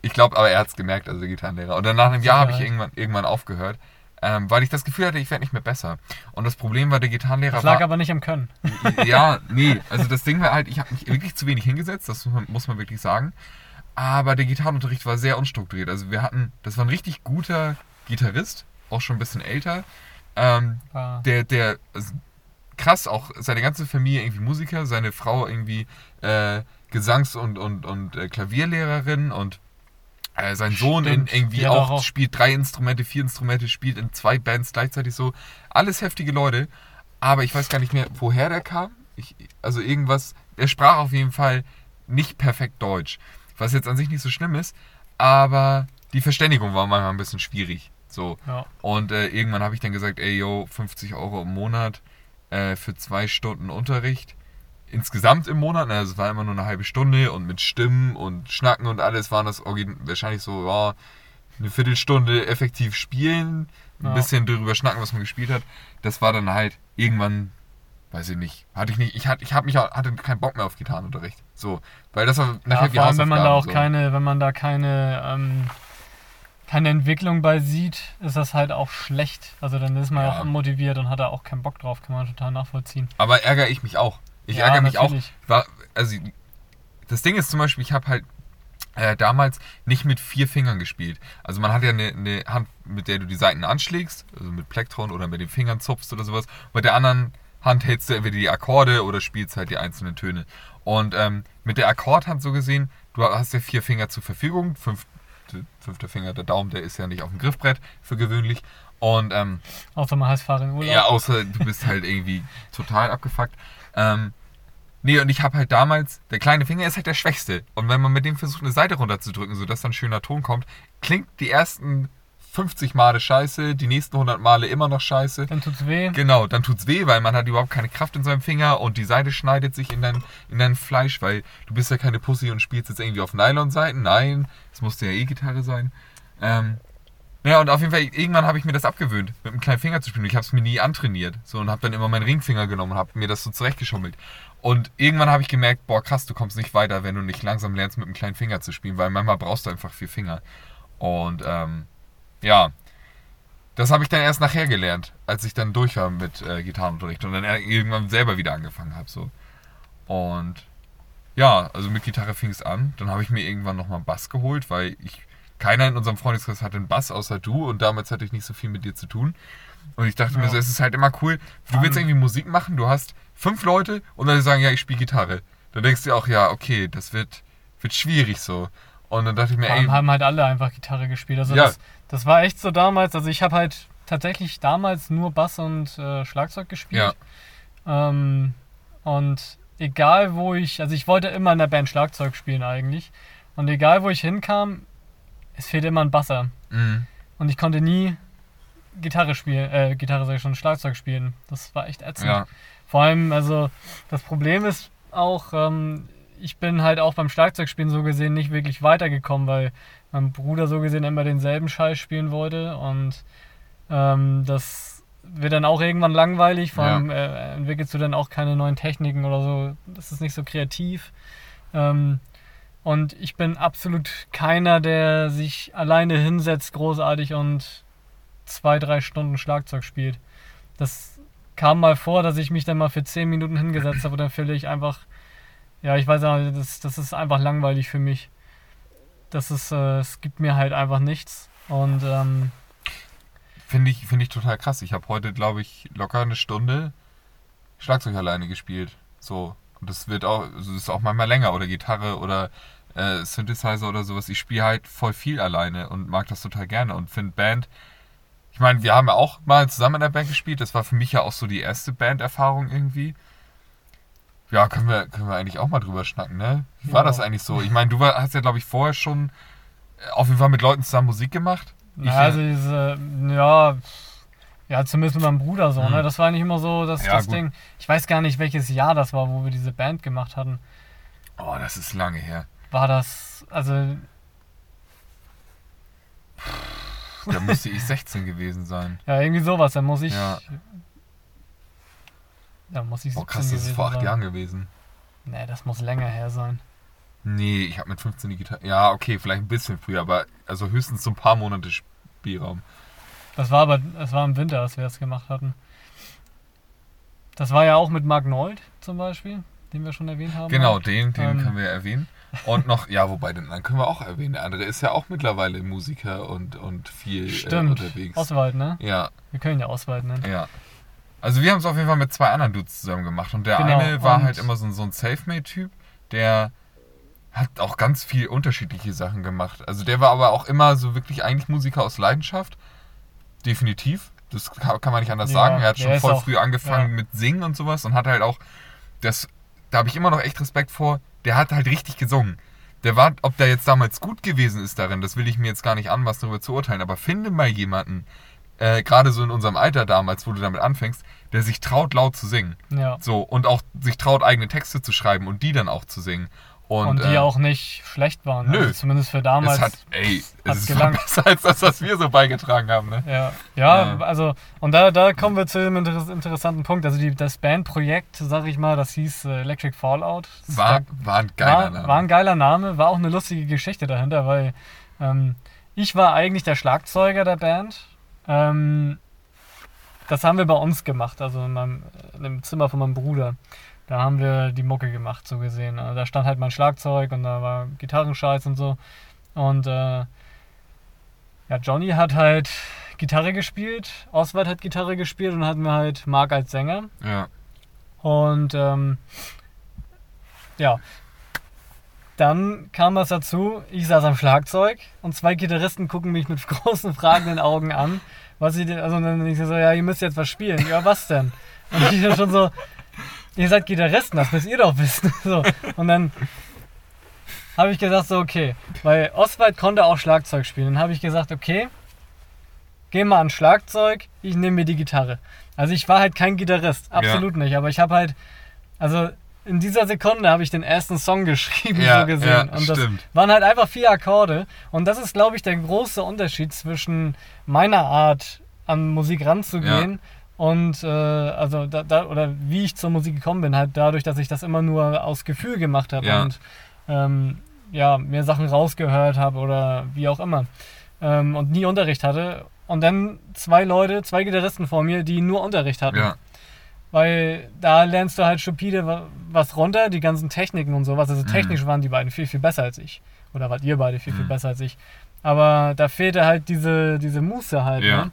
ich glaube, aber er hat es gemerkt, also der Gitarrenlehrer. Und dann nach einem Jahr habe ich irgendwann, irgendwann aufgehört, ähm, weil ich das Gefühl hatte, ich werde nicht mehr besser. Und das Problem war, der Gitarrenlehrer Das lag war... aber nicht am Können. Ja, nee, also das Ding war halt, ich habe mich wirklich zu wenig hingesetzt, das muss man, muss man wirklich sagen. Aber der Gitarrenunterricht war sehr unstrukturiert. Also wir hatten, das war ein richtig guter Gitarrist, auch schon ein bisschen älter. Ähm, War, der, der, also krass, auch seine ganze Familie irgendwie Musiker, seine Frau irgendwie äh, Gesangs- und, und, und äh, Klavierlehrerin und äh, sein Sohn in, irgendwie auch, auch- spielt drei Instrumente, vier Instrumente, spielt in zwei Bands gleichzeitig so. Alles heftige Leute, aber ich weiß gar nicht mehr, woher der kam. Ich, also irgendwas, er sprach auf jeden Fall nicht perfekt Deutsch, was jetzt an sich nicht so schlimm ist, aber die Verständigung war manchmal ein bisschen schwierig. So. Ja. Und äh, irgendwann habe ich dann gesagt, ey yo, 50 Euro im Monat äh, für zwei Stunden Unterricht. Insgesamt im Monat, also es war immer nur eine halbe Stunde und mit Stimmen und Schnacken und alles waren das wahrscheinlich so, ja, eine Viertelstunde effektiv spielen, ein Ja. bisschen darüber schnacken, was man gespielt hat. Das war dann halt irgendwann, weiß ich nicht, hatte ich nicht, ich hatte, ich hab mich hatte keinen Bock mehr auf Gitarrenunterricht. So, weil das war nachher Ja, vor allem, wenn man da auch so. keine, wenn man da keine, ähm, keine Entwicklung bei sieht, ist das halt auch schlecht. Also dann ist man Ja. auch unmotiviert und hat da auch keinen Bock drauf, kann man total nachvollziehen. Aber ärgere ich mich auch. Ich Ja, ärgere mich natürlich. auch. War, also das Ding ist zum Beispiel, ich habe halt äh, damals nicht mit vier Fingern gespielt. Also man hat ja eine, eine Hand, mit der du die Saiten anschlägst, also mit Plektron oder mit den Fingern zupfst oder sowas. Mit der anderen Hand hältst du entweder die Akkorde oder spielst halt die einzelnen Töne. Und ähm, mit der Akkordhand so gesehen, du hast ja vier Finger zur Verfügung. Fünf, fünfter Finger, der Daumen, der ist ja nicht auf dem Griffbrett für gewöhnlich. Und ähm, Außer man heißt Fahrer in Urlaub. ja, außer du bist halt irgendwie total abgefuckt. Ähm, nee, und ich habe halt damals, der kleine Finger ist halt der schwächste. Und wenn man mit dem versucht, eine Seite runterzudrücken, sodass dann ein schöner Ton kommt, klingt die ersten 50 Male scheiße, die nächsten 100 Male immer noch scheiße. Dann tut's weh. Genau, dann tut's weh, weil man hat überhaupt keine Kraft in seinem Finger und die Seite schneidet sich in dein, in dein Fleisch, weil du bist ja keine Pussy und spielst jetzt irgendwie auf Nylon-Seiten. Nein, es musste ja E-Gitarre sein. Ähm, naja, und auf jeden Fall, irgendwann habe ich mir das abgewöhnt, mit einem kleinen Finger zu spielen. Ich habe es mir nie antrainiert. So, und habe dann immer meinen Ringfinger genommen und habe mir das so zurechtgeschummelt. Und irgendwann habe ich gemerkt, boah, krass, du kommst nicht weiter, wenn du nicht langsam lernst, mit einem kleinen Finger zu spielen, weil manchmal brauchst du einfach vier Finger. Und ähm, ja, das habe ich dann erst nachher gelernt, als ich dann durch war mit äh, Gitarrenunterricht und dann irgendwann selber wieder angefangen habe. So. Und ja, also mit Gitarre fing es an. Dann habe ich mir irgendwann nochmal einen Bass geholt, weil ich keiner in unserem Freundeskreis hatte einen Bass außer du und damals hatte ich nicht so viel mit dir zu tun. Und ich dachte mir Ja. so, es ist halt immer cool. Du willst allem- irgendwie Musik machen, du hast fünf Leute und dann sagen, ja, ich spiele Gitarre. Dann denkst du dir auch, ja, okay, das wird, wird schwierig so. Und dann dachte ich mir, ey, haben halt alle einfach Gitarre gespielt. Also Ja. das, das war echt so damals. Also ich habe halt tatsächlich damals nur Bass und äh, Schlagzeug gespielt. Ähm, und egal wo ich, also ich wollte immer in der Band Schlagzeug spielen eigentlich. Und egal wo ich hinkam, es fehlte immer ein Basser. mh, Und ich konnte nie Gitarre spielen, äh, Gitarre sag ich schon, Schlagzeug spielen. Das war echt ätzend. ja, Vor allem, also das Problem ist auch, ähm, ich bin halt auch beim Schlagzeugspielen so gesehen nicht wirklich weitergekommen, weil mein Bruder so gesehen immer denselben Scheiß spielen wollte und ähm, das wird dann auch irgendwann langweilig, vor Ja. allem äh, entwickelst du dann auch keine neuen Techniken oder so, das ist nicht so kreativ. Ähm, und ich bin absolut keiner, der sich alleine hinsetzt, großartig und zwei, drei Stunden Schlagzeug spielt. Das kam mal vor, dass ich mich dann mal für zehn Minuten hingesetzt habe und dann fühle ich einfach, ja, ich weiß nicht, das, das ist einfach langweilig für mich. Das ist, äh, es gibt mir halt einfach nichts. Und ähm, finde ich, finde ich total krass. Ich habe heute, glaube ich, locker eine Stunde Schlagzeug alleine gespielt. So. Und das wird auch, das ist auch manchmal länger oder Gitarre oder äh, Synthesizer oder sowas. Ich spiele halt voll viel alleine und mag das total gerne und finde Band. Ich meine, wir haben ja auch mal zusammen in der Band gespielt. Das war für mich ja auch so die erste Banderfahrung irgendwie. Ja, können wir, können wir eigentlich auch mal drüber schnacken, ne? Wie war Ja. das eigentlich so? Ich meine, du hast ja, glaube ich, vorher schon äh, auf jeden Fall mit Leuten zusammen Musik gemacht. Ich, ja, also diese, ja, ja, zumindest mit meinem Bruder so, Mhm. ne? Das war nicht immer so das, Ja, das gut. Ding. Ich weiß gar nicht, welches Jahr das war, wo wir diese Band gemacht hatten. oh, das ist lange her. War das, also, Da müsste ich 16 gewesen sein. (laughs) ja, irgendwie sowas. Dann muss ich. Ja. Da muss ich 17 Boah, krass, das ist vor acht sein. Jahren gewesen. Nee, das muss länger her sein. Nee, ich habe mit 15 die Gitarre. Ja, okay, vielleicht ein bisschen früher, aber also höchstens so ein paar Monate Spielraum. Das war aber, es war im Winter, als wir das gemacht hatten. Das war ja auch mit Mark Nold zum Beispiel, den wir schon erwähnt haben. Genau, den, den Ähm. können wir erwähnen. Und noch, ja, wobei, den anderen können wir auch erwähnen. Der andere ist ja auch mittlerweile Musiker und, und viel äh, Stimmt. unterwegs. Oswald, ne? Ja, Wir können ja Oswald nennen. ja. Also wir haben es auf jeden Fall mit zwei anderen Dudes zusammen gemacht. Und der Genau, eine war und- halt immer so, ein- so ein Selfmade-Typ, der hat auch ganz viel unterschiedliche Sachen gemacht. Also der war aber auch immer so wirklich eigentlich Musiker aus Leidenschaft. Definitiv. Das kann, man nicht anders Ja, sagen. Er hat schon voll auch- früh angefangen ja. mit Singen und sowas und hat halt auch das, da habe ich immer noch echt Respekt vor, der hat halt richtig gesungen. Der war, ob der jetzt damals gut gewesen ist darin, das will ich mir jetzt gar nicht anmaßen, darüber zu urteilen, aber finde mal jemanden, äh, gerade so in unserem Alter damals, wo du damit anfängst, der sich traut, laut zu singen. Ja. So, und auch sich traut, eigene Texte zu schreiben und die dann auch zu singen. Und, Und, die äh, auch nicht schlecht waren. nö. Also zumindest für damals. es hat, ey, es ist gelangt. (laughs) besser als das, was wir so beigetragen haben, ne? Ja, ja, Ja. also, und da, da kommen wir zu einem inter interessanten Punkt. Also, die, das Bandprojekt, sag ich mal, das hieß äh, Electric Fallout. Das War, war ein geiler war, Name. war ein geiler Name, war auch eine lustige Geschichte dahinter, weil ähm, ich war eigentlich der Schlagzeuger der Band. Ähm, das haben wir bei uns gemacht, also in, meinem, in dem Zimmer von meinem Bruder. Da haben wir die Mucke gemacht, so gesehen. Also da stand halt mein Schlagzeug und da war Gitarrenscheiß und so. Und äh, ja, Johnny hat halt Gitarre gespielt, Oswald hat Gitarre gespielt und hatten wir halt Mark als Sänger. ja. Und ähm, ja, dann kam es dazu, ich saß am Schlagzeug und zwei Gitarristen gucken mich mit (laughs) großen fragenden Augen an. Was ich denn, also dann ich so, ja, ihr müsst jetzt was spielen. Ja, was denn? Und ich dann schon so, ihr seid Gitarristen, das müsst ihr doch wissen. (laughs) So. Und dann habe ich gesagt, so, okay, weil Oswald konnte auch Schlagzeug spielen. Dann habe ich gesagt, okay, geh mal ans Schlagzeug, ich nehme mir die Gitarre. Also ich war halt kein Gitarrist, absolut nicht, aber ich habe halt, also in dieser Sekunde habe ich den ersten Song geschrieben, Ja, so gesehen. ja, und das stimmt. waren halt einfach vier Akkorde. Und das ist, glaube ich, der große Unterschied zwischen meiner Art, an Musik ranzugehen und äh, also da, da, oder wie ich zur Musik gekommen bin, halt dadurch, dass ich das immer nur aus Gefühl gemacht habe Ja. und ähm, ja, mir Sachen rausgehört habe oder wie auch immer. Ähm, und nie Unterricht hatte. Und dann zwei Leute, zwei Gitarristen vor mir, die nur Unterricht hatten. Ja, Weil da lernst du halt stupide wa- was runter, die ganzen Techniken und sowas. Also Mhm. technisch waren die beiden viel, viel besser als ich. Oder wart ihr beide viel, viel Mhm. besser als ich. Aber da fehlte halt diese, diese Muße halt, Ja. ne?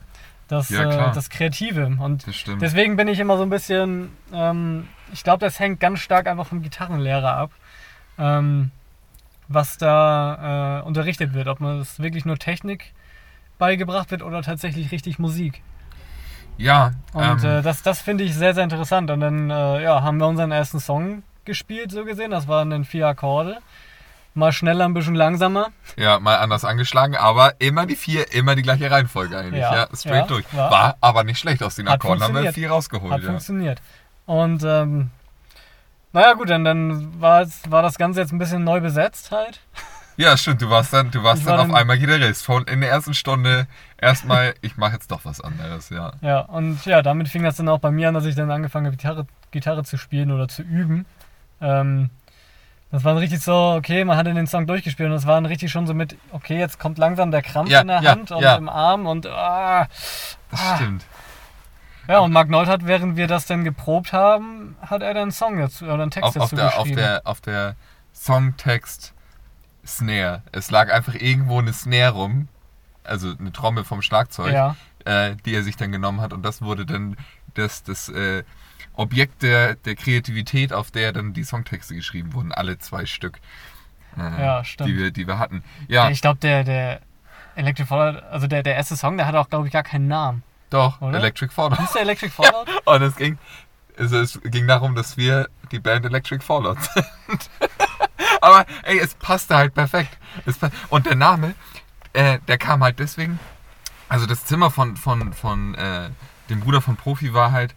Das, Ja, äh, das Kreative. Und das deswegen bin ich immer so ein bisschen, ähm, ich glaube, das hängt ganz stark einfach vom Gitarrenlehrer ab. Ähm, was da äh, unterrichtet wird. Ob man das wirklich nur Technik beigebracht wird oder tatsächlich richtig Musik. Ja, Und ähm, äh, das, das finde ich sehr, sehr interessant. Und dann äh, ja, haben wir unseren ersten Song gespielt, so gesehen. Das waren dann vier Akkorde. Mal schneller, ein bisschen langsamer. ja, mal anders angeschlagen, aber immer die vier, immer die gleiche Reihenfolge eigentlich. Ja, Ja, straight ja, durch. war- War, aber nicht schlecht aus den Hat Akkorden, haben wir viel rausgeholt. Hat Ja. funktioniert. Und ähm, naja gut, dann, dann war, es- war das Ganze jetzt ein bisschen neu besetzt halt. (laughs) ja, stimmt, du warst dann, du warst Ich dann war auf einmal Gitarrist. Von in der ersten Stunde erstmal, ich mache jetzt doch was anderes, ja. Ja, und ja, damit fing das dann auch bei mir an, dass ich dann angefangen habe, Gitarre, Gitarre zu spielen oder zu üben. Ähm, das war dann richtig so, okay, man hatte den Song durchgespielt und das war dann richtig schon so mit, okay, jetzt kommt langsam der Krampf Ja, in der ja, Hand und ja. im Arm und ah, Das Ah. stimmt. Ja, und Mark Nold hat, während wir das dann geprobt haben, hat er dann einen Song dazu oder einen Text Auf, auf, dazu der, auf, geschrieben. der, auf der Songtext Snare. Es lag einfach irgendwo eine Snare rum, also eine Trommel vom Schlagzeug, ja, äh, die er sich dann genommen hat. Und das wurde dann das, das äh, Objekt der, der Kreativität, auf der dann die Songtexte geschrieben wurden. Alle zwei Stück. Äh, Ja, stimmt. Die wir, die wir hatten. Ja, ich glaube, der, der Electric Fallout, also der, der erste Song, der hatte auch, glaube ich, gar keinen Namen. doch, Oder? Electric Fallout. Hieß der Electric (laughs) Fallout? Und es ging, also es ging darum, dass wir die Band Electric Fallout (laughs) sind. Aber ey, es passte halt perfekt. Es pa- Und der Name, äh, der kam halt deswegen. Also das Zimmer von, von, von äh, dem Bruder von Profi war halt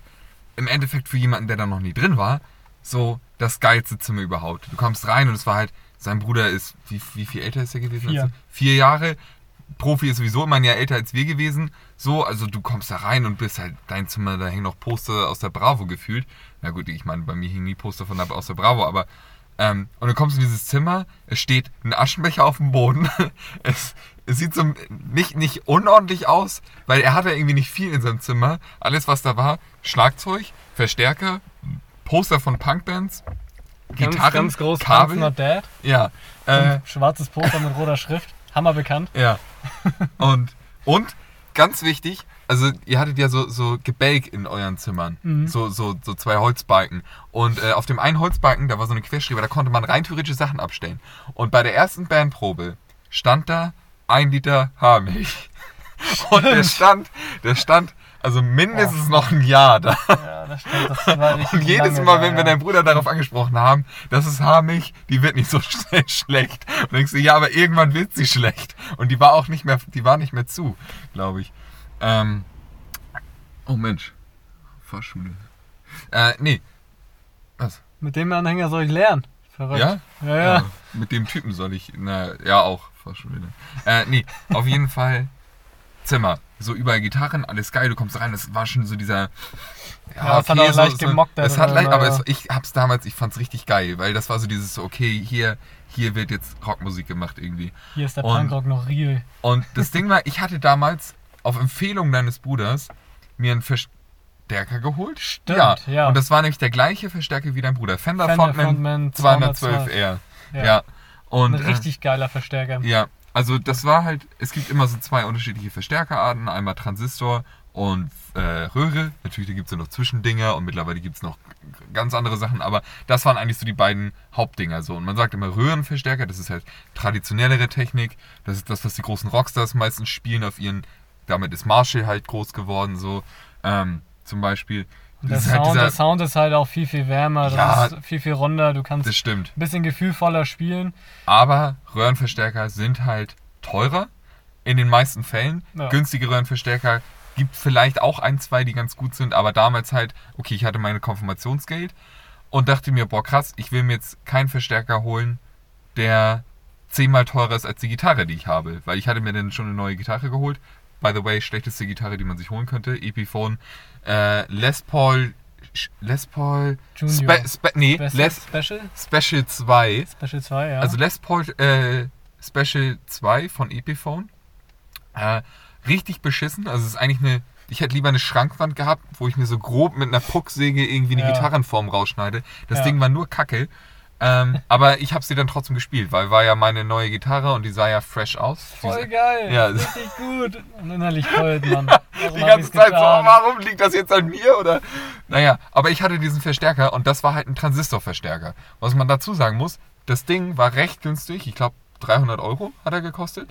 im Endeffekt für jemanden, der da noch nie drin war, so das geilste Zimmer überhaupt. Du kommst rein und es war halt, sein Bruder ist, wie, wie viel älter ist er gewesen? Vier. Vier Jahre. Profi ist sowieso immer ein Jahr älter als wir gewesen. So, also du kommst da rein und bist halt, dein Zimmer, da hängen noch Poster aus der Bravo gefühlt. Na gut, ich meine, bei mir hingen nie Poster von der, aus der Bravo, aber ähm, und du kommst in dieses Zimmer, es steht ein Aschenbecher auf dem Boden. (laughs) Es, es sieht so nicht, nicht unordentlich aus, weil er hatte irgendwie nicht viel in seinem Zimmer. Alles, was da war, Schlagzeug, Verstärker, Poster von Punkbands, Gitarren, ganz groß, Kabel. Not Dead. Ja, äh, schwarzes Poster mit roter Schrift. Hammer bekannt. ja. (laughs) Und, und ganz wichtig, also ihr hattet ja so, so Gebälk in euren Zimmern. Mhm. So, so, so zwei Holzbalken. Und äh, auf dem einen Holzbalken, da war so eine Querschriebe, da konnte man rein theoretisch Sachen abstellen. Und bei der ersten Bandprobe stand da ein Liter Haarmilch. (laughs) Und der stand, der stand also mindestens noch ein Jahr da. Ja, das stimmt. Das war Und jedes Mal, da, wenn wir ja. deinen Bruder darauf angesprochen haben, das ist Haarmilch, die wird nicht so (laughs) schnell schlecht. Und denkst du, ja, aber irgendwann wird sie schlecht. Und die war auch nicht mehr, die war nicht mehr zu, glaube ich. Ähm, oh Mensch. Fahrschule. Äh, nee. Was? Mit dem Anhänger soll ich lernen. Verrückt. Ja? Ja, ja. Äh, mit dem Typen soll ich, na, ja auch, Fahrschule. Äh, nee, auf jeden (laughs) Fall Zimmer. So überall Gitarren, alles geil, du kommst rein, das war schon so dieser. Ja, es hat auch leicht gemockt da Es hat leicht, aber aber- es, ich hab's damals, ich fand's richtig geil, weil das war so dieses, so, okay, hier, hier wird jetzt Rockmusik gemacht irgendwie. Hier ist der Und- Punkrock noch real. Und das Ding war, ich hatte damals auf Empfehlung deines Bruders mir einen Verstärker geholt. Stimmt, ja. Und das war nämlich der gleiche Verstärker wie dein Bruder. Fender, Fender Frontman, Frontman 212 R. Ja. Ja. Und, Ein äh, richtig geiler Verstärker. ja, also das war halt, es gibt immer so zwei unterschiedliche Verstärkerarten, einmal Transistor und äh, Röhre. Natürlich, gibt es ja noch Zwischendinger und mittlerweile gibt es noch ganz andere Sachen, aber das waren eigentlich so die beiden Hauptdinger so. Und man sagt immer Röhrenverstärker, das ist halt traditionellere Technik, das ist das, was die großen Rockstars meistens spielen auf ihren, damit ist Marshall halt groß geworden so, ähm, zum Beispiel. Und der Das halt Sound, dieser- der Sound ist halt auch viel, viel wärmer. Das Ja. ist viel, viel runder. Du kannst Das stimmt. ein bisschen gefühlvoller spielen. Aber Röhrenverstärker sind halt teurer in den meisten Fällen. Ja. Günstige Röhrenverstärker gibt vielleicht auch ein, zwei, die ganz gut sind, aber damals halt, okay, ich hatte meine Konfirmationsgeld und dachte mir, boah krass, ich will mir jetzt keinen Verstärker holen, der zehnmal teurer ist als die Gitarre, die ich habe. Weil ich hatte mir dann schon eine neue Gitarre geholt. By the way, schlechteste Gitarre, die man sich holen könnte. Epiphone. Äh, Les Paul. Les Paul. Junior. Spe, Spe, nee, Les Special? Special 2. Special 2, ja. Also Les Paul äh, Special 2 von Epiphone. Äh, richtig beschissen. Also es ist eigentlich eine. Ich hätte lieber eine Schrankwand gehabt, wo ich mir so grob mit einer Pucksäge irgendwie eine Ja. Gitarrenform rausschneide. Das Ja. Ding war nur Kacke. Ähm, aber ich habe sie dann trotzdem gespielt, weil war ja meine neue Gitarre und die sah ja fresh aus. Voll Die- geil. Ja. Richtig gut. Und innerlich heult man. (laughs) Warum die ganze Zeit so, getan? warum liegt das jetzt an mir? Oder? Naja, aber ich hatte diesen Verstärker und das war halt ein Transistorverstärker. Was man dazu sagen muss, das Ding war recht günstig. Ich glaube, 300 Euro hat er gekostet.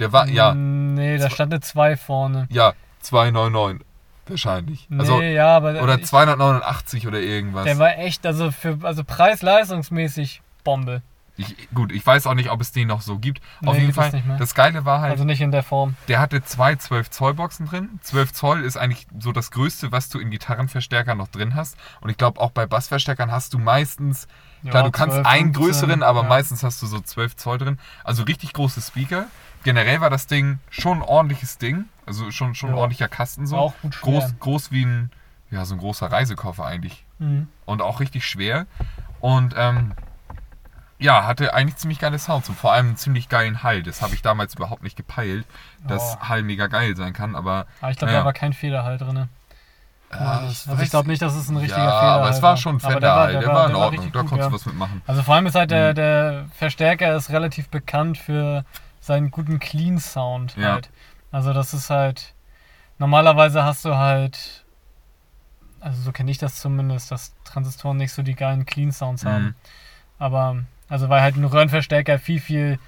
Der war, ja, Nee, da stand eine 2 vorne. ja, 299 wahrscheinlich. Also, nee, ja, aber oder ich, 289 oder irgendwas. der war echt, also für also preis-leistungsmäßig Bombe. ich, gut, ich weiß auch nicht, ob es den noch so gibt. Auf Nee, jeden gibt es Fall, das Geile war halt, Also nicht in der Form. Der hatte zwei 12 Zoll Boxen drin. 12 Zoll ist eigentlich so das Größte, was du in Gitarrenverstärkern noch drin hast. Und ich glaube auch bei Bassverstärkern hast du meistens, klar, Ja, du kannst 12, einen 15, größeren, aber ja. meistens hast du so 12 Zoll drin. Also richtig große Speaker. Generell war das Ding schon ein ordentliches Ding. Also schon, schon ein Ja. ordentlicher Kasten so. Auch gut schwer. groß, groß wie ein, ja, so ein großer Reisekoffer eigentlich. Mhm. Und auch richtig schwer. Und ähm, ja, hatte eigentlich ziemlich geile Sounds und vor allem einen ziemlich geilen Hall. Das habe ich damals überhaupt nicht gepeilt, dass Oh. Hall mega geil sein kann, aber Aber ich glaube, Naja. da war kein Federhalt drin. Ja, also ich glaube nicht, dass es ein richtiger ja, Federhalt aber es war schon Aber Fender, halt. der, war, in Ordnung, da konntest ja. du was mitmachen. Also vor allem ist halt der, Mhm. der Verstärker ist relativ bekannt für seinen guten Clean Sound Ja. halt. Also das ist halt normalerweise hast du halt also so kenne ich das zumindest, dass Transistoren nicht so die geilen Clean Sounds haben. Mhm. Aber also weil halt ein Röhrenverstärker viel viel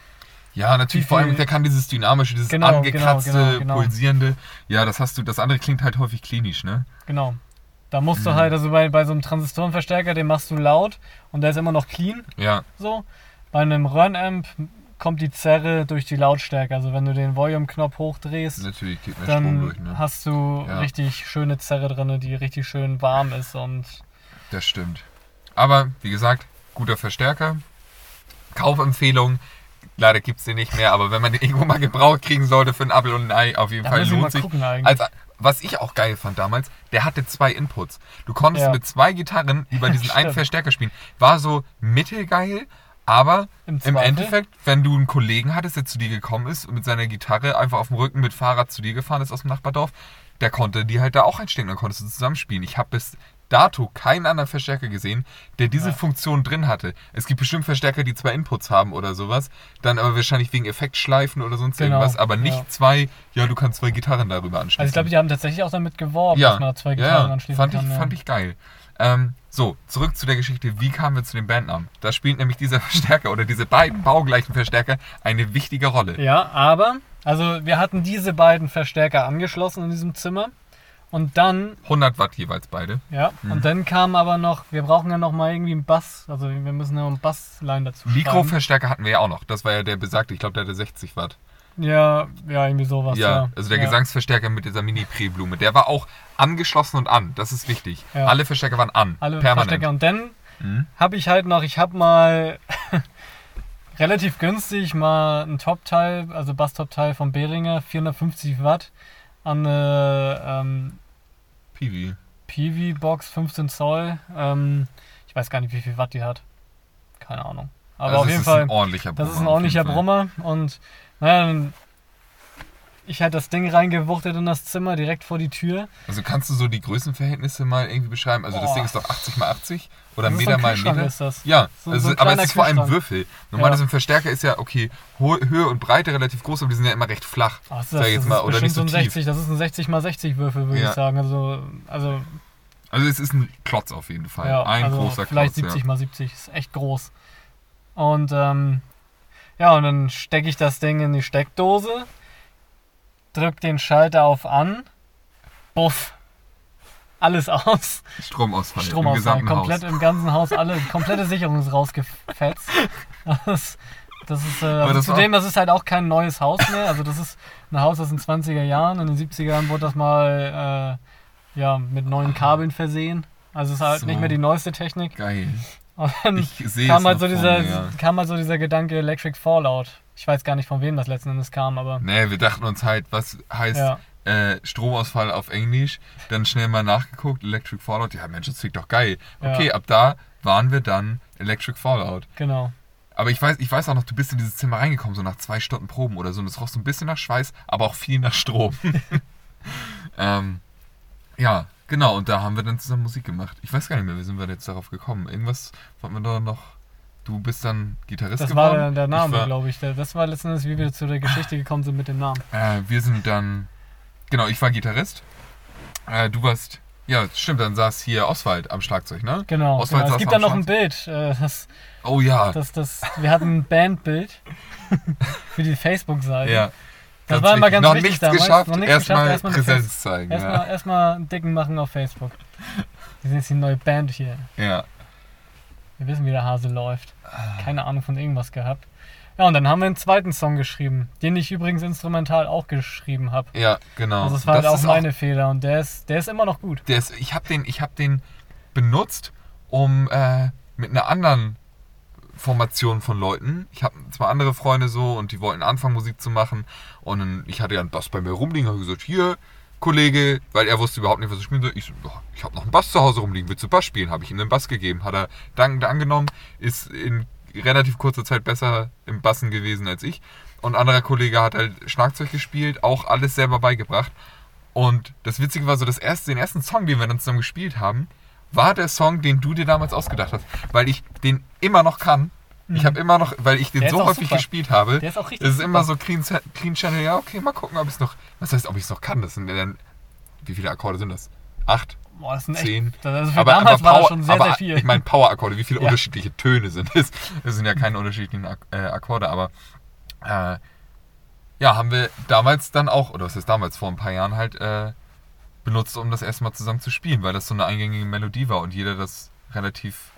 Ja, natürlich, vor allem, der kann dieses dynamische, dieses Genau, genau, angekratzte, genau, genau. pulsierende. Ja, das hast du, das andere klingt halt häufig klinisch, ne? genau. Da musst du Mhm. halt also bei, bei so einem Transistorenverstärker, den machst du laut und der ist immer noch clean. Ja, So. Bei einem Röhrenamp kommt die Zerre durch die Lautstärke. Also wenn du den Volume-Knopf hochdrehst, dann durch, ne? hast du Ja. richtig schöne Zerre drin, die richtig schön warm ist und Das stimmt. Aber, wie gesagt, guter Verstärker. Kaufempfehlung. Leider gibt es den nicht mehr, aber wenn man den irgendwo mal gebraucht kriegen sollte für einen Apfel und ein Ei, auf jeden da Fall lohnt sich. gucken was ich auch geil fand damals, der hatte zwei Inputs. Du konntest Ja. mit zwei Gitarren über diesen (laughs) einen. Verstärker spielen. War so mittelgeil, aber Im im. Endeffekt, wenn du einen Kollegen hattest, der zu dir gekommen ist und mit seiner Gitarre einfach auf dem Rücken mit Fahrrad zu dir gefahren ist aus dem Nachbardorf, der konnte die halt da auch einstecken, dann konntest du zusammen spielen. Ich habe bis dato keinen anderen Verstärker gesehen, der diese Ja. Funktion drin hatte. Es gibt bestimmt Verstärker, die zwei Inputs haben oder sowas, dann aber wahrscheinlich wegen Effektschleifen oder sonst Genau, irgendwas, aber nicht ja. zwei, ja, du kannst zwei Gitarren darüber anschließen. Also ich glaube, die haben tatsächlich auch damit geworben, ja, dass man da zwei Gitarren ja, anschließen fand kann. ich, fand ich geil. Ähm, so, zurück zu der Geschichte, wie kamen wir zu dem Bandnamen? Da spielt nämlich dieser (laughs) Verstärker oder diese beiden baugleichen Verstärker eine wichtige Rolle. Ja, aber, also wir hatten diese beiden Verstärker angeschlossen in diesem Zimmer. Und dann, 100 Watt jeweils beide. ja, Mhm. und dann kam aber noch, wir brauchen ja noch mal irgendwie einen Bass, also wir müssen ja einen Bassline dazu. Mikroverstärker hatten wir ja auch noch. Das war ja der besagte, ich glaube, der hatte 60 Watt. Ja, ja, irgendwie sowas. ja, Ja, also der ja. Gesangsverstärker mit dieser Mini-Präblume. Der war auch angeschlossen und an. Das ist wichtig. Ja. Alle Verstärker waren an. Alle permanent. Verstärker. Und dann Mhm. habe ich halt noch, ich habe mal (laughs) relativ günstig mal ein Top-Teil, also Bass-Top-Teil von Behringer, 450 Watt, an eine ähm, Piwi. PV-Box 15 Zoll. Ähm, ich weiß gar nicht, wie viel Watt die hat. Keine Ahnung. Aber Also auf jeden ist Fall, Ein ordentlicher das ist ein Brummer auf ordentlicher jeden Fall. Brummer. Und dann ich halt das Ding reingewuchtet in das Zimmer, direkt vor die Tür. Also kannst du so die Größenverhältnisse mal irgendwie beschreiben? Also das Boah. Ding ist doch 80 mal 80 oder Das so Meter ein mal Meter. ist das. Ja, So- also, so ein aber es ist vor allem. Würfel. Normal Ja. ein Verstärker ist ja, okay, Höhe und Breite relativ groß, aber die sind ja immer recht flach. Oh, das, Sag das, ich jetzt das mal, ist oder nicht so so ein tief. 60, das ist ein 60 mal 60 Würfel, würde Ja. ich sagen. Also, also Also es ist ein Klotz auf jeden Fall. ja, ein also großer vielleicht Klotz. 70 mal 70, ist echt groß. Und ähm, ja, und dann stecke ich das Ding in die Steckdose, drück den Schalter auf an, buff, alles aus. Stromausfall. Im Stromausfall, gesamten komplett Haus. im ganzen Haus, alle, komplette Sicherung ist rausgefetzt. Das, das ist, äh, Aber also das zudem, das ist halt auch kein neues Haus mehr. Also das ist ein Haus aus den 20er Jahren. In den 70er Jahren wurde das mal äh, ja, mit neuen Kabeln versehen. Also es ist halt So. nicht mehr die neueste Technik. Geil. Und Ich sehe kam halt, so dieser, mir, ja. kam halt so dieser Gedanke Electric Fallout. Ich weiß gar nicht, von wem das letzten Endes kam, aber Nee, wir dachten uns halt, was heißt ja. äh, Stromausfall auf Englisch. Dann schnell mal nachgeguckt, Electric Fallout. Ja, Mensch, das klingt doch geil. Ja. Okay, ab da waren wir dann Electric Fallout. Genau. Aber ich weiß, ich weiß auch noch, du bist in dieses Zimmer reingekommen, so nach zwei Stunden Proben oder so. Und es roch so ein bisschen nach Schweiß, aber auch viel nach Strom. (laughs) ähm, ja, genau. Und da haben wir dann zusammen Musik gemacht. Ich weiß gar nicht mehr, wie sind wir jetzt darauf gekommen? Irgendwas wollten wir da noch. Du bist dann Gitarrist Das geworden. war der, der Name, glaube ich. Das war letzten Endes, wie wir zu der Geschichte gekommen sind mit dem Namen. Äh, wir sind dann. Genau, ich war Gitarrist. Äh, du warst. Ja, stimmt, dann saß hier Oswald am Schlagzeug, ne? Genau. Oswald genau. Es gibt am da noch ein. Bild. äh, Das, Oh ja. das, das, wir hatten ein Bandbild (laughs) für die Facebook-Seite. ja. Das war immer ganz noch wichtig nichts damals. geschafft, Noch nichts geschafft, erstmal erstmal eine Präsenz zeigen. Erstmal erstmal einen dicken machen auf Facebook. Wir sind jetzt die neue Band hier. Ja. ja. Wir wissen, wie der Hase läuft. Ah. Keine Ahnung von irgendwas gehabt. Ja, und dann haben wir einen zweiten Song geschrieben, den ich übrigens instrumental auch geschrieben habe. Ja, genau. Also das war halt auch meine Fehler und der ist, der ist immer noch gut. Der ist, ich habe den, ich hab den benutzt, um äh, mit einer anderen Formation von Leuten. Ich habe zwei andere Freunde so und die wollten anfangen, Musik zu machen. Und dann, ich hatte ja einen Bass bei mir rumliegen, habe gesagt, hier, Kollege, weil er wusste überhaupt nicht, was ich spielen soll. Ich so, "Ja, ich habe noch einen Bass zu Hause rumliegen, willst du Bass spielen? Habe ich ihm einen Bass gegeben. Hat er dankend angenommen, ist in relativ kurzer Zeit besser im Bassen gewesen als ich. Und ein anderer Kollege hat halt Schlagzeug gespielt, auch alles selber beigebracht. Und das Witzige war so, das erste, den ersten Song, den wir dann zusammen gespielt haben, war der Song, den du dir damals ausgedacht hast. Weil ich den immer noch kann. Ich habe immer noch, weil ich den Mhm. Der ist so häufig super. gespielt habe. Der ist auch richtig Es ist immer super. so clean, clean Channel. Ja, okay, mal gucken, ob ich es noch. Was heißt, ob ich es noch kann? Das sind dann. Wie viele Akkorde sind das? Acht? Boah, das sind echt, Zehn. das, also für Aber, damals aber war Power, das schon sehr, aber sehr viel. ich meine Power-Akkorde, wie viele (laughs) Ja. unterschiedliche Töne sind es? Es sind ja keine unterschiedlichen Ak äh, Akkorde, aber äh, ja, haben wir damals dann auch, oder was heißt damals, vor ein paar Jahren halt äh, benutzt, um das erstmal zusammen zu spielen, weil das so eine eingängige Melodie war und jeder das relativ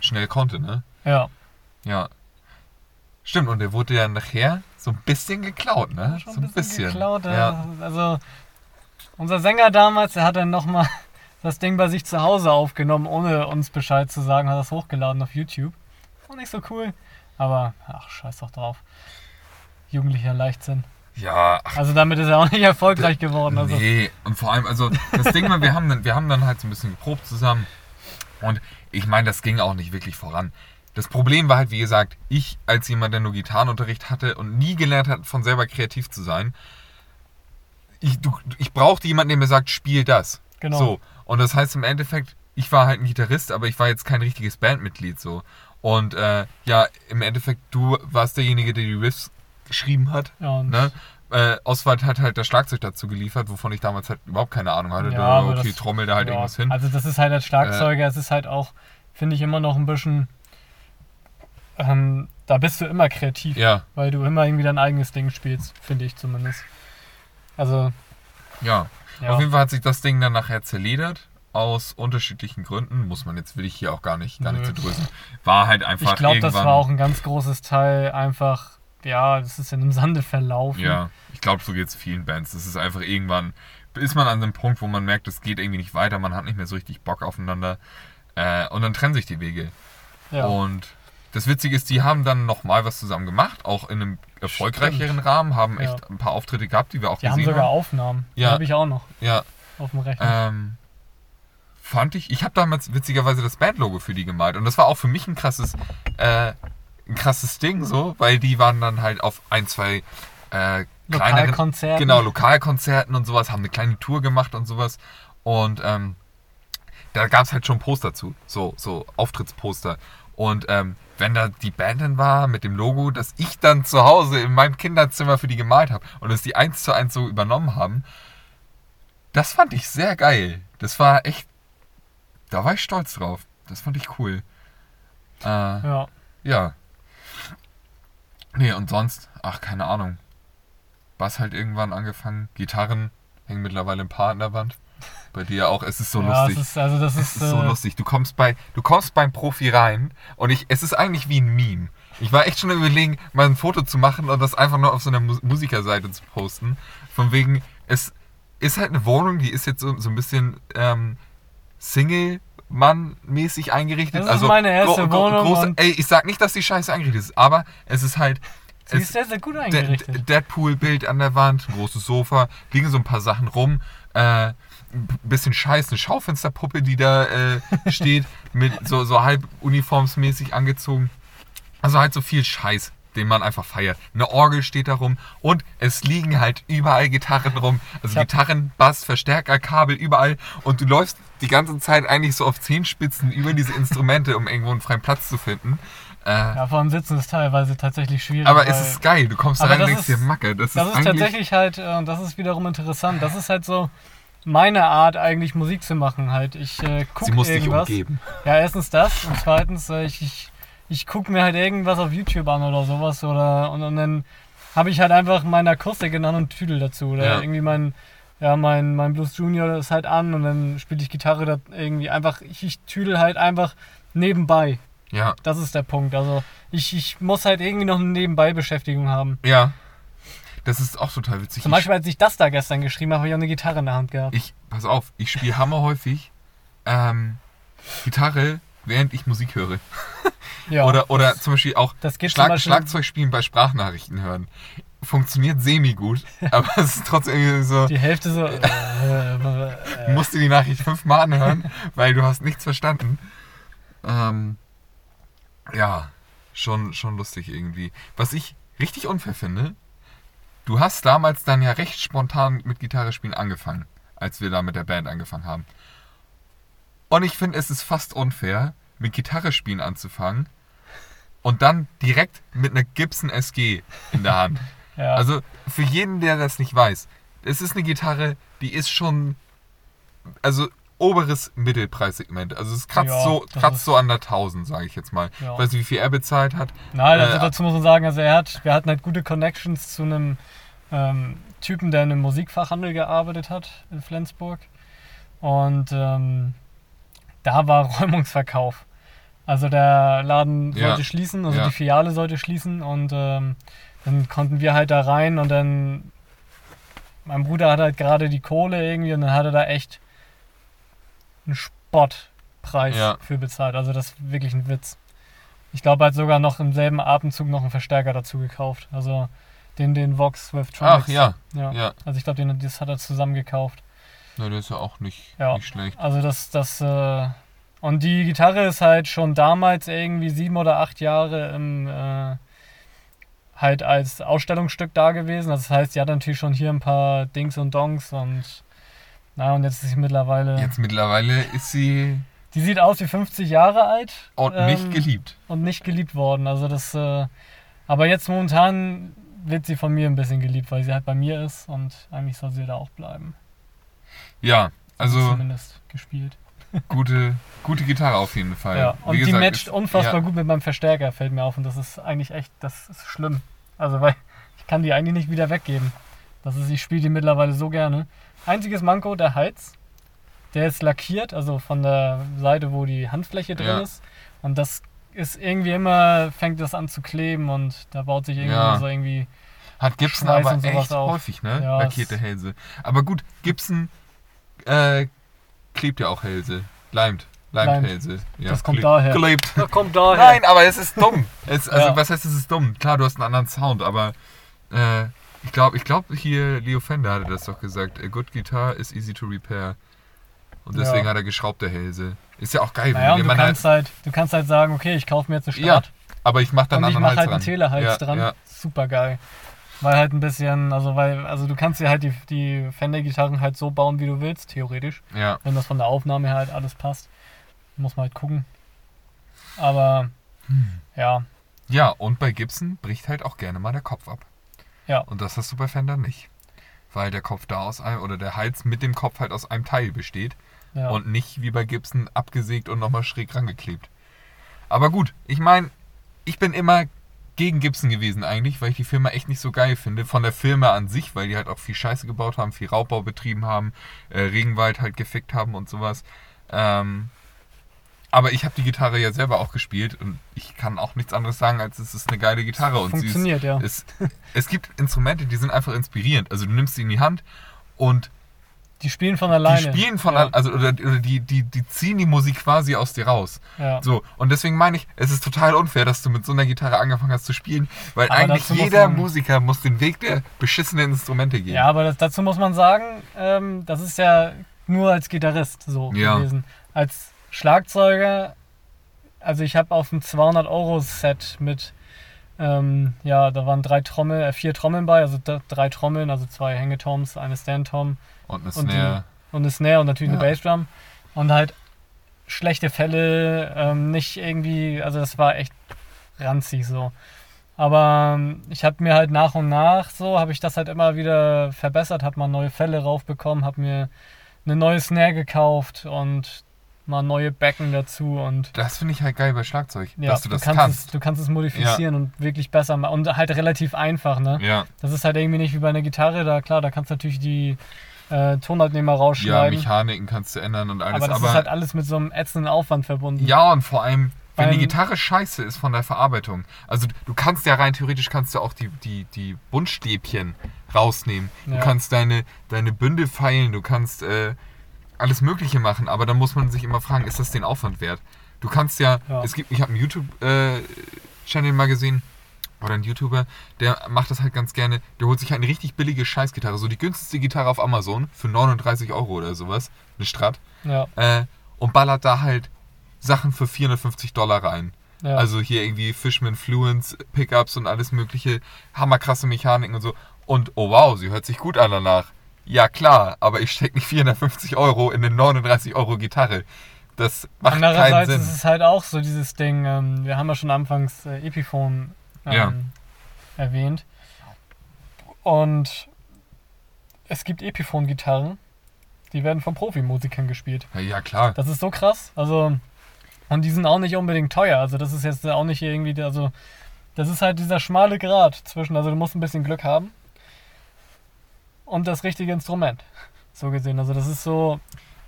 schnell konnte, ne? ja, Ja. Stimmt, und der wurde ja nachher so ein bisschen geklaut, ne? schon so ein bisschen. geklaut. äh, ja. Also unser Sänger damals, der hat dann nochmal (laughs) das Ding bei sich zu Hause aufgenommen, ohne uns Bescheid zu sagen, hat das hochgeladen auf YouTube. War nicht so cool. Aber, ach, scheiß doch drauf. Jugendlicher Leichtsinn. Ja, ach, Also damit ist er auch nicht erfolgreich geworden. Also, Nee, und vor allem, also das Ding war, wir haben dann, wir haben dann halt so ein bisschen geprobt zusammen. Und ich meine, das ging auch nicht wirklich voran. Das Problem war halt, wie gesagt, ich als jemand, der nur Gitarrenunterricht hatte und nie gelernt hat, von selber kreativ zu sein, ich, du, ich brauchte jemanden, der mir sagt, spiel das. Genau. So. Und das heißt im Endeffekt, ich war halt ein Gitarrist, aber ich war jetzt kein richtiges Bandmitglied so. Und äh, ja, im Endeffekt, du warst derjenige, der die Riffs geschrieben hat. Ja, Ne? Äh, Oswald hat halt das Schlagzeug dazu geliefert, wovon ich damals halt überhaupt keine Ahnung hatte. Ja, Da, okay, das- trommel da halt ja, irgendwas hin. Äh. Also das ist halt als Schlagzeuger, es ist halt auch, finde ich, immer noch ein bisschen, ähm, da bist du immer kreativ, ja, weil du immer irgendwie dein eigenes Ding spielst, finde ich zumindest. Also, ja. ja. Auf jeden Fall hat sich das Ding dann nachher zerledert. Aus unterschiedlichen Gründen. Muss man jetzt, will ich hier auch gar nicht, gar nicht Nö. zerdröseln. War halt einfach ich glaube, das war auch ein ganz großes Teil einfach, ja, das ist in einem Sande verlaufen. Ja, ich glaube, so geht es vielen Bands. Das ist einfach irgendwann, ist man an einem Punkt, wo man merkt, es geht irgendwie nicht weiter, man hat nicht mehr so richtig Bock aufeinander. Äh, und dann trennen sich die Wege. ja. Und das Witzige ist, die haben dann nochmal was zusammen gemacht, auch in einem erfolgreicheren Rahmen, haben echt Ja. ein paar Auftritte gehabt, die wir auch Die haben gesehen sogar haben. Aufnahmen. Ja. Die habe ich auch noch Ja, auf dem Rechner. ähm, fand ich, ich habe damals witzigerweise das Bandlogo für die gemalt und das war auch für mich ein krasses, äh, ein krasses Ding so, weil die waren dann halt auf ein, zwei äh, Lokalkonzerten. genau, Lokalkonzerten und sowas, haben eine kleine Tour gemacht und sowas und ähm, da gab es halt schon Poster zu, so, so Auftrittsposter und ähm, wenn da die Band dann war mit dem Logo, das ich dann zu Hause in meinem Kinderzimmer für die gemalt habe und das die eins zu eins so übernommen haben, das fand ich sehr geil. Das war echt, da war ich stolz drauf. Das fand ich cool. Äh, Ja. ja. Nee, und sonst, ach, keine Ahnung. Bass halt irgendwann angefangen. Gitarren hängen mittlerweile ein paar an der Wand. Bei dir auch. Es ist so ja, lustig. Es ist, also das Es ist, ist so äh, lustig. Du kommst bei, du kommst beim Profi rein und ich, es ist eigentlich wie ein Meme. Ich war echt schon überlegen, mal ein Foto zu machen und das einfach nur auf so einer Mu Musikerseite zu posten. Von wegen, es ist halt eine Wohnung, die ist jetzt so, so ein bisschen ähm, Single-Mann-mäßig eingerichtet. Das ist also meine erste Wohnung große, ey, ich sag nicht, dass die scheiße eingerichtet ist, aber es ist halt. sie es, ist sehr, sehr gut eingerichtet. De- Deadpool-Bild an der Wand, ein großes Sofa, liegen so ein paar Sachen rum. Äh, ein bisschen Scheiß, eine Schaufensterpuppe, die da äh, steht, mit so, so halb uniformsmäßig angezogen. Also halt so viel Scheiß, den man einfach feiert. Eine Orgel steht da rum und es liegen halt überall Gitarren rum. Also Gitarren, Bass, Verstärker, Kabel, überall. Und du läufst die ganze Zeit eigentlich so auf Zehenspitzen über diese Instrumente, um irgendwo einen freien Platz zu finden. Äh, ja, vor allem Sitzen ist teilweise tatsächlich schwierig. aber weil es ist geil, du kommst da rein und das denkst dir, ist- Macke, das, Das ist, ist tatsächlich halt, äh, und das ist wiederum interessant, das ist halt so meine Art eigentlich Musik zu machen halt. Ich äh, gucke Sie muss dich irgendwas. umgeben. Ja, erstens das und zweitens, äh, ich, ich, ich gucke mir halt irgendwas auf YouTube an oder sowas oder und, und dann habe ich halt einfach meine Akustik in und Tüdel dazu oder Ja. irgendwie mein ja, mein, mein Blues Junior ist halt an und dann spiele ich Gitarre da irgendwie einfach, ich, ich tüdel halt einfach nebenbei. Ja, Das ist der Punkt. Also ich, ich muss halt irgendwie noch eine Nebenbei-Beschäftigung haben. ja. Das ist auch total witzig. Zum Beispiel, als ich das da gestern geschrieben habe, habe ich auch eine Gitarre in der Hand gehabt. ich, pass auf, ich spiele hammerhäufig ähm, Gitarre, während ich Musik höre. (laughs) Ja, oder oder zum Beispiel auch das geht zum Schlag, Beispiel, Schlagzeug spielen bei Sprachnachrichten hören. Funktioniert semi-gut, (laughs) aber es ist trotzdem irgendwie so, die Hälfte so. (laughs) Äh, äh, du musst dir die Nachricht fünfmal anhören, weil du hast nichts verstanden. Ähm, ja, schon, schon lustig irgendwie. Was ich richtig unfair finde, du hast damals dann ja recht spontan mit Gitarre spielen angefangen, als wir da mit der Band angefangen haben. Und ich finde, es ist fast unfair, mit Gitarre spielen anzufangen und dann direkt mit einer Gibson SG in der Hand. (laughs) ja. Also für jeden, der das nicht weiß, es ist eine Gitarre, die ist schon, also oberes Mittelpreissegment. Also es kratzt, Ja, so, kratzt so an der 1000, sage ich jetzt mal. Ja. Ich weiß nicht, wie viel er bezahlt hat. Nein, also äh, dazu muss man sagen, also er hat, wir hatten halt gute Connections zu einem ähm, Typen, der in einem Musikfachhandel gearbeitet hat in Flensburg. Und ähm, da war (laughs) Räumungsverkauf. Also der Laden Ja. sollte schließen, also Ja. die Filiale sollte schließen und ähm, dann konnten wir halt da rein und dann mein Bruder hat halt gerade die Kohle irgendwie und dann hat er da echt einen Spottpreis Ja. für bezahlt. Also das ist wirklich ein Witz. Ich glaube, er hat sogar noch im selben Atemzug noch einen Verstärker dazu gekauft. Also den, den Vox Swifttronics. Ach ja, ja. ja. Also ich glaube, das hat er zusammen gekauft. Na, der ist ja auch nicht, Ja. nicht schlecht. Also das, das, äh, und die Gitarre ist halt schon damals irgendwie sieben oder acht Jahre im, äh, halt als Ausstellungsstück da gewesen. Das heißt, sie hat natürlich schon hier ein paar Dings und Dongs und na und jetzt ist sie mittlerweile. Jetzt mittlerweile ist sie Die sieht aus wie 50 Jahre alt. Und ähm, nicht geliebt. Und nicht geliebt worden. Also das, äh, aber jetzt momentan wird sie von mir ein bisschen geliebt, weil sie halt bei mir ist und eigentlich soll sie da auch bleiben. Ja, also Zumindest gespielt. (laughs) gute, gute Gitarre auf jeden Fall. Ja, und Wie die gesagt, matcht ist- unfassbar ja, gut mit meinem Verstärker, fällt mir auf. Und das ist eigentlich echt, das ist schlimm. Also, weil ich kann die eigentlich nicht wieder weggeben. Das ist, ich spiele die mittlerweile so gerne. Einziges Manko, der Hals. Der ist lackiert, also von der Seite, wo die Handfläche drin Ja. ist. Und das ist irgendwie immer, fängt das an zu kleben und da baut sich irgendwie Ja. so irgendwie. Hat Gibson Schweiß aber und sowas echt auf. häufig, ne? Ja, Lackierte Hälse. Aber gut, Gibson äh, klebt ja auch Hälse. Leimt. Leimt Leimt. Hälse. Ja, Das kommt daher. Klebt. Da kommt daher. Nein, aber es ist dumm. Es, also, Ja. was heißt, es ist dumm? Klar, du hast einen anderen Sound, aber äh, ich glaube, ich glaub, hier Leo Fender hatte das doch gesagt. A good guitar is easy to repair. Und deswegen Ja. hat er geschraubte Hälse. Ist ja auch geil, Naja, und du kannst halt, du kannst halt sagen, okay, ich kaufe mir jetzt eine Ja, Strat. aber ich mach dann und ich einen mache anderen halt einen. Telehals ja, dran. Ja, Super geil. Weil halt ein bisschen, also weil, also du kannst dir halt die, die Fender-Gitarren halt so bauen, wie du willst, theoretisch. ja. Wenn das von der Aufnahme her halt alles passt. Muss man halt gucken. Aber Hm. ja, Ja, und bei Gibson bricht halt auch gerne mal der Kopf ab. Ja. Und das hast du bei Fender nicht. Weil der Kopf da aus einem, oder der Hals mit dem Kopf halt aus einem Teil besteht. ja. Und nicht wie bei Gibson abgesägt und nochmal schräg rangeklebt. Aber gut, ich meine, ich bin immer gegen Gibson gewesen eigentlich, weil ich die Firma echt nicht so geil finde. Von der Firma an sich, weil die halt auch viel Scheiße gebaut haben, viel Raubbau betrieben haben, äh, Regenwald halt gefickt haben und sowas. Ähm, aber ich habe die Gitarre ja selber auch gespielt und ich kann auch nichts anderes sagen, als es ist eine geile Gitarre. Und sie ist, funktioniert, ja. es, es gibt Instrumente, die sind einfach inspirierend. Also du nimmst sie in die Hand und Die spielen von alleine. die spielen von, ja. an- also oder, oder die, die, die ziehen die Musik quasi aus dir raus. ja. So, und deswegen meine ich, es ist total unfair, dass du mit so einer Gitarre angefangen hast zu spielen, weil Aber eigentlich dazu muss jeder man- Musiker muss den Weg der beschissenen Instrumente gehen. Ja, aber das, dazu muss man sagen, ähm, das ist ja nur als Gitarrist so Ja. gewesen. Als Schlagzeuger, also ich habe auf dem 200-Euro-Set mit, ähm, ja, da waren drei Trommel, äh, vier Trommeln bei, also drei Trommeln, also zwei Hangetoms, eine Stand-Tom Und eine Und die- Snare. und eine Snare und natürlich Ja. eine Bassdrum. Und halt schlechte Fälle, ähm, nicht irgendwie, also das war echt ranzig so. Aber ähm, ich habe mir halt nach und nach so, habe ich das halt immer wieder verbessert, habe mal neue Fälle raufbekommen, habe mir eine neue Snare gekauft und mal neue Becken dazu und Das finde ich halt geil bei Schlagzeug, ja, dass du das kannst, kannst. Es, du kannst es modifizieren und wirklich besser machen und halt relativ einfach, ne? Ja, Das ist halt irgendwie nicht wie bei einer Gitarre, da klar, da kannst du natürlich die äh, Tonabnehmer ja, rausschneiden. Mechaniken kannst du ändern und alles, aber das aber, ist halt alles mit so einem ätzenden Aufwand verbunden. ja und vor allem, wenn die Gitarre scheiße ist von der Verarbeitung, also du- du kannst ja rein theoretisch kannst du auch die, die, die Buntstäbchen rausnehmen. Du Ja. kannst deine, deine Bünde feilen, du kannst äh, alles Mögliche machen, aber dann muss man sich immer fragen, ist das den Aufwand wert? Du kannst ja, Ja. es gibt, ich habe einen YouTube-Channel mal gesehen, oder ein YouTuber, der macht das halt ganz gerne, der holt sich halt eine richtig billige Scheißgitarre, so die günstigste Gitarre auf Amazon für 39 Euro oder sowas, eine Strat, Ja, äh, und ballert da halt Sachen für 450 Dollar rein. ja. Also hier irgendwie Fishman Fluence, Pickups und alles mögliche, hammerkrasse Mechaniken und so. Und oh wow, sie hört sich gut an danach. Ja klar, aber ich stecke nicht 450 Euro in eine 39 Euro Gitarre. Das macht keinen Andererseits Sinn. ist es halt auch so dieses Ding, ähm, wir haben ja schon anfangs äh, Epiphone ähm, Ja. erwähnt. Und es gibt Epiphone-Gitarren, die werden von Profimusikern gespielt. Ja, ja klar. Das ist so krass. Also, und die sind auch nicht unbedingt teuer. Also, das ist jetzt auch nicht irgendwie, also, das ist halt dieser schmale Grat zwischen, also, du musst ein bisschen Glück haben und das richtige Instrument. So gesehen. Also, das ist so,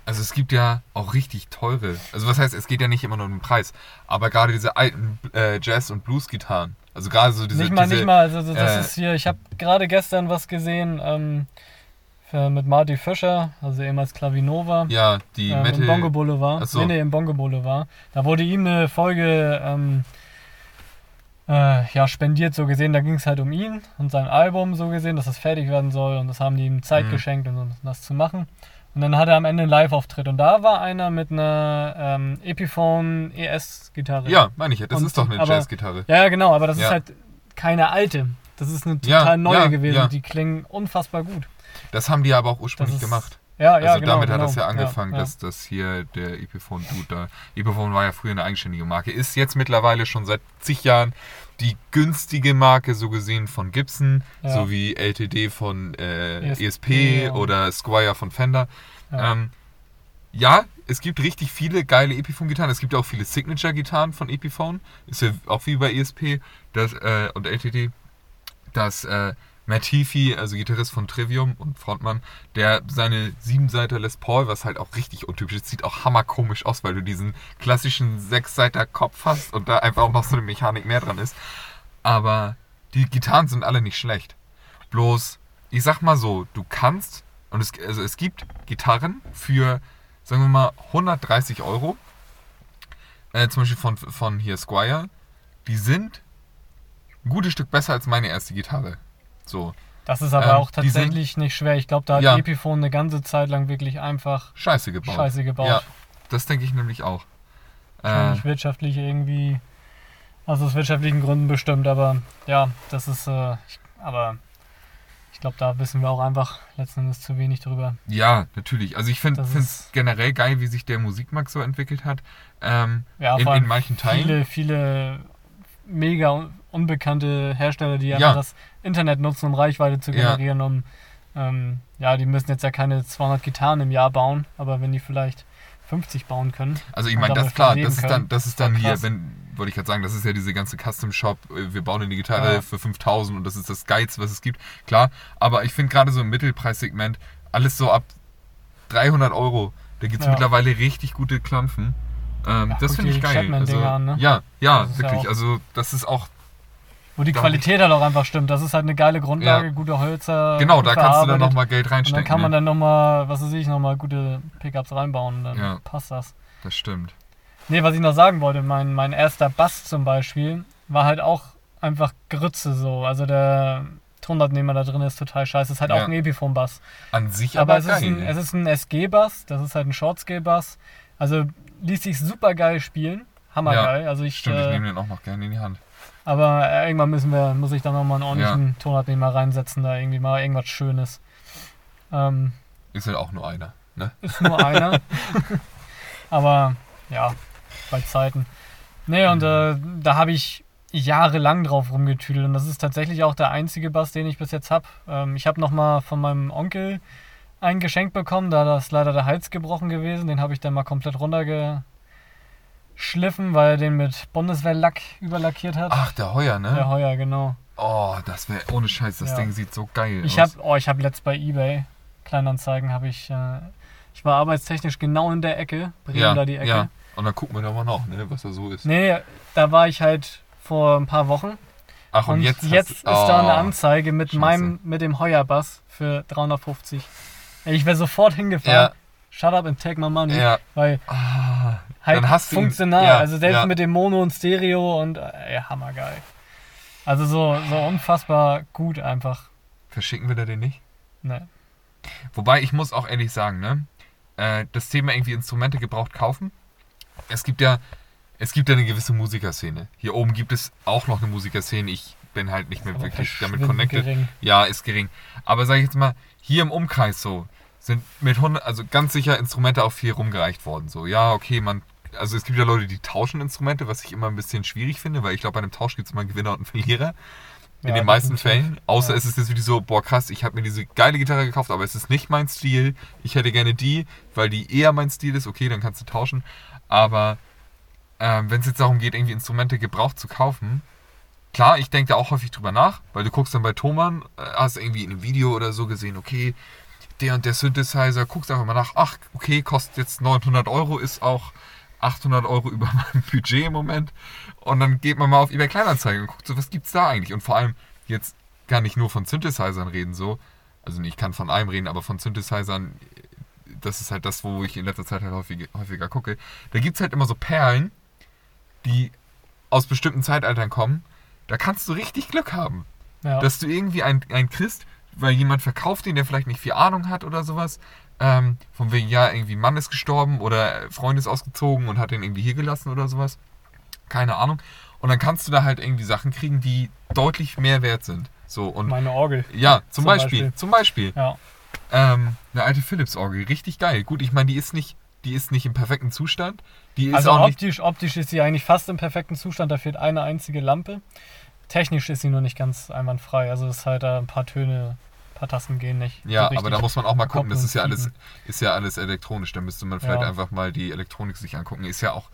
Also es gibt ja auch richtig teure. Also was heißt, es geht ja nicht immer nur um den Preis, aber gerade diese alten äh, Jazz- und Blues-Gitarren. Also gerade so diese. nicht mal, diese, nicht mal. Also, das äh, ist hier, ich habe gerade gestern was gesehen ähm, für, mit Marty Fischer, also ehemals Clavinova. Ja, die ähm, Metal. Im Bongo Boulevard. Ach so. Nee, nee, im Bongo Boulevard. Da wurde ihm eine Folge ähm, äh, ja, spendiert, so gesehen. Da ging es halt um ihn und sein Album, so gesehen, dass das fertig werden soll. Und das haben die ihm Zeit Mhm. geschenkt, um das zu machen. Und dann hat er am Ende einen Live-Auftritt. Und da war einer mit einer ähm, Epiphone ES-Gitarre. Ja, meine ich ja. Das Und- ist doch eine Jazzgitarre. Ja, ja, genau, aber das Ja. ist halt keine alte. Das ist eine Ja, total neue ja, gewesen. ja. Die klingen unfassbar gut. Das haben die aber auch ursprünglich ist, gemacht. Ja, ja, also genau, damit hat genau. das ja angefangen, Ja, ja. dass das hier der Epiphone-Dude da. Epiphone war ja früher eine eigenständige Marke. Ist jetzt mittlerweile schon seit zig Jahren die günstige Marke, so gesehen von Gibson, Ja. so wie LTD von äh, ESP ESP oder Squire von Fender. Ja. Ähm, ja, es gibt richtig viele geile Epiphone-Gitarren. Es gibt auch viele Signature-Gitarren von Epiphone. Ist ja auch wie bei ESP das, äh, und LTD. Dass äh, Heafy, also Gitarrist von Trivium und Frontmann, der seine Siebenseiter Les Paul, was halt auch richtig untypisch ist, sieht auch hammerkomisch aus, weil du diesen klassischen Sechsseiter Kopf hast und da einfach auch noch so eine Mechanik mehr dran ist. Aber die Gitarren sind alle nicht schlecht. Bloß, ich sag mal so, du kannst, und es, also es gibt Gitarren für, sagen wir mal, 130 Euro, äh, zum Beispiel von, von hier Squire, die sind ein gutes Stück besser als meine erste Gitarre. So, Das ist aber Ähm, auch die sind- tatsächlich nicht schwer. Ich glaube, da hat Ja. Epiphone eine ganze Zeit lang wirklich einfach scheiße gebaut. Scheiße gebaut. Ja, das denke ich nämlich auch. Äh, Wahrscheinlich wirtschaftlich irgendwie, also aus wirtschaftlichen Gründen bestimmt, aber ja, das ist, äh, aber ich glaube, da wissen wir auch einfach letzten Endes zu wenig drüber. ja, natürlich. Also ich finde es generell geil, wie sich der Musikmarkt so entwickelt hat. Ähm, Ja, in, in manchen Teilen. viele, viele mega unbekannte Hersteller, die Ja. das Internet nutzen, um Reichweite zu generieren, um, ähm, ja, die müssen jetzt ja keine 200 Gitarren im Jahr bauen, aber wenn die vielleicht 50 bauen können. Also ich meine, das klar, das ist können. dann, das ist dann hier, wenn, wollte ich gerade sagen, das ist ja diese ganze Custom Shop, äh, wir bauen eine Gitarre Ja. für 5000 und das ist das Geilste, was es gibt. Klar, aber ich finde gerade so im Mittelpreissegment, alles so ab 300 Euro, da gibt es Ja. mittlerweile richtig gute Klampfen. Ähm, Ja, das finde ich geil. Also, an, ne? Ja, ja, wirklich. also das ist auch, Wo die Qualität halt auch einfach stimmt. Das ist halt eine geile Grundlage, Ja. gute Hölzer. genau, da kannst du dann nochmal Geld Und reinstecken. dann kann man ne? dann nochmal, was weiß ich, nochmal gute Pickups reinbauen und dann Ja. passt das. Das stimmt. Nee, was ich noch sagen wollte, mein, mein erster Bass zum Beispiel war halt auch einfach Grütze so. Also der Tonabnehmer da drin ist total scheiße. Ist halt Ja. auch ein Epiphone-Bass. An sich Aber, aber, es, geil. ist ein, es ist ein SG-Bass, das ist halt ein Short-Scale-Bass. Also ließ sich super geil spielen. Hammergeil. also ich, Stimmt, ich äh, nehme den auch noch gerne in die Hand. Aber äh, irgendwann müssen wir, muss ich da nochmal einen ordentlichen Tonabnehmer reinsetzen, da irgendwie mal irgendwas Schönes. Ähm, Ist halt auch nur einer. Ne? ist nur einer. (laughs) Aber ja, bei Zeiten. Nee, und äh, da habe ich jahrelang drauf rumgetüdelt und das ist tatsächlich auch der einzige Bass, den ich bis jetzt habe. Ähm, ich habe nochmal von meinem Onkel ein Geschenk bekommen, da das leider der Hals gebrochen gewesen. Den habe ich dann mal komplett runtergeschliffen, weil er den mit Bundeswehrlack überlackiert hat. Ach, der Heuer, ne? Der Heuer, genau. Oh, das wäre ohne Scheiß, das Ja. Ding sieht so geil Ich aus. habe, oh, ich habe letzt bei eBay Kleinanzeigen habe ich, äh, ich war arbeitstechnisch genau in der Ecke, Bremen ja, da die Ecke. ja. Und dann gucken wir da mal nach, ne, was da so ist. Nee, da war ich halt vor ein paar Wochen Ach, und, und, jetzt, jetzt, ist hast- da eine oh, Anzeige mit Scheiße. meinem, mit dem Heuerbass für 350. Ey, Ich wäre sofort hingefahren. Ja, Shut up and take my money. ja. Weil Ah, halt Dann hast du ihn- funktional. ja, also selbst ja. mit dem Mono und Stereo und ey, hammergeil. Also so, so unfassbar gut einfach. verschicken wir da den nicht? Ne. Wobei, ich muss auch ehrlich sagen, ne, äh, das Thema irgendwie Instrumente gebraucht kaufen. Es gibt ja, es gibt ja eine gewisse Musikerszene. Hier oben gibt es auch noch eine Musikerszene. Ich bin halt nicht mehr wirklich damit connected. gering. Ja, ist gering. Aber sag ich jetzt mal, hier im Umkreis so, sind mit 100, also ganz sicher Instrumente auch viel rumgereicht worden. So, ja, okay, man, also es gibt ja Leute, die tauschen Instrumente, was ich immer ein bisschen schwierig finde, weil ich glaube, bei einem Tausch gibt es immer einen Gewinner und einen Verlierer. In Ja, den meisten. Fällen. Außer Ja. es ist jetzt wirklich so, boah krass, ich habe mir diese geile Gitarre gekauft, aber es ist nicht mein Stil. Ich hätte gerne die, weil die eher mein Stil ist. Okay, dann kannst du tauschen. Aber ähm, wenn es jetzt darum geht, irgendwie Instrumente gebraucht zu kaufen, klar, ich denke da auch häufig drüber nach, weil du guckst dann bei Thomann, äh, hast irgendwie in einem Video oder so gesehen, okay, der und der Synthesizer, guckst einfach mal nach, ach, okay, kostet jetzt 900 Euro, ist auch 800 Euro über (laughs) meinem Budget im Moment. Und dann geht man mal auf eBay Kleinanzeigen und guckt so, was gibt's da eigentlich? Und vor allem, jetzt kann ich nur von Synthesizern reden, so. Also ich kann von einem reden, aber von Synthesizern, das ist halt das, wo ich in letzter Zeit halt häufig, häufiger gucke. Da gibt's halt immer so Perlen, die aus bestimmten Zeitaltern kommen. Da kannst du richtig Glück haben Ja. dass du irgendwie einen, einen kriegst, weil jemand verkauft den, der vielleicht nicht viel Ahnung hat oder sowas. Ähm, von wegen, ja, irgendwie Mann ist gestorben oder Freund ist ausgezogen und hat den irgendwie hier gelassen oder sowas. Keine Ahnung. Und dann kannst du da halt irgendwie Sachen kriegen, die deutlich mehr wert sind. So, und Meine Orgel. ja, zum, Zum Beispiel, Beispiel. zum Beispiel. Ja. Ähm, eine alte Philips-Orgel, richtig geil. Gut, ich meine, die ist nicht, die ist nicht im perfekten Zustand. Die ist Also auch nicht. optisch, optisch ist sie eigentlich fast im perfekten Zustand, da fehlt eine einzige Lampe. Technisch ist sie nur nicht ganz einwandfrei. Also es ist halt da ein paar Töne, ein paar Tasten gehen nicht. Ja, so aber da muss man auch mal gucken. Das ist ja alles, ist ja alles elektronisch. Da müsste man vielleicht Ja. einfach mal die Elektronik sich angucken. Ist ja auch.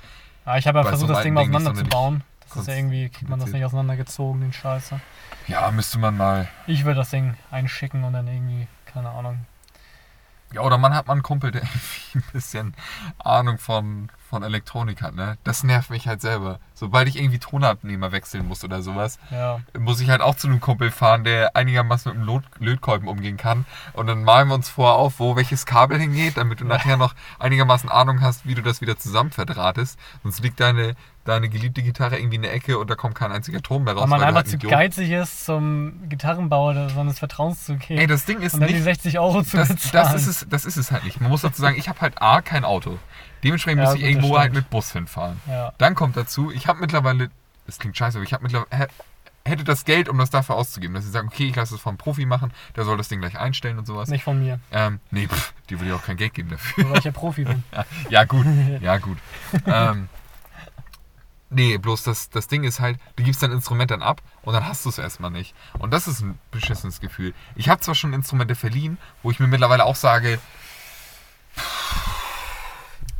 Ah, ich habe ja versucht, so das Ding mal auseinanderzubauen. Das ist ja irgendwie, kriegt man das nicht auseinandergezogen, den Scheiße. Ja, müsste man mal. Ich würde das Ding einschicken und dann irgendwie, keine Ahnung. Ja, oder man hat mal einen Kumpel, der (laughs) irgendwie ein bisschen Ahnung von, von Elektronik hat, ne? Das nervt mich halt selber. Sobald ich irgendwie Tonabnehmer wechseln muss oder sowas, Ja. muss ich halt auch zu einem Kumpel fahren, der einigermaßen mit Lot Lötkolben umgehen kann. Und dann malen wir uns vorher auf, wo welches Kabel hingeht, damit du nachher noch einigermaßen Ahnung hast, wie du das wieder zusammen verdrahtest. Sonst liegt deine, deine geliebte Gitarre irgendwie in der Ecke und da kommt kein einziger Ton mehr raus. Weil man weil einfach halt zu Idiot- geizig ist, zum Gitarrenbauer seines Vertrauens zu gehen Ey, das Ding ist und dann die nicht... 60 Euro zu Das, bezahlen. das, ist es, das ist es halt nicht. Man muss dazu sagen, ich habe halt A, kein Auto. Dementsprechend Ja, muss ich irgendwo halt mit Bus hinfahren. ja. Dann kommt dazu, ich habe mittlerweile, das klingt scheiße, aber ich habe mittlerweile, hä- hätte das Geld, um das dafür auszugeben. Dass ich sage, okay, ich lasse es vom Profi machen, der soll das Ding gleich einstellen und sowas. Nicht von mir, Ähm, nee, pff, die will ja auch kein Geld geben dafür. weil ich ja Profi bin. (laughs) ja, gut, (laughs) ja, gut. ähm, nee, bloß das, das Ding ist halt, du gibst dein Instrument dann ab und dann hast du es erstmal nicht. Und das ist ein beschissenes Gefühl. Ich habe zwar schon Instrumente verliehen, wo ich mir mittlerweile auch sage,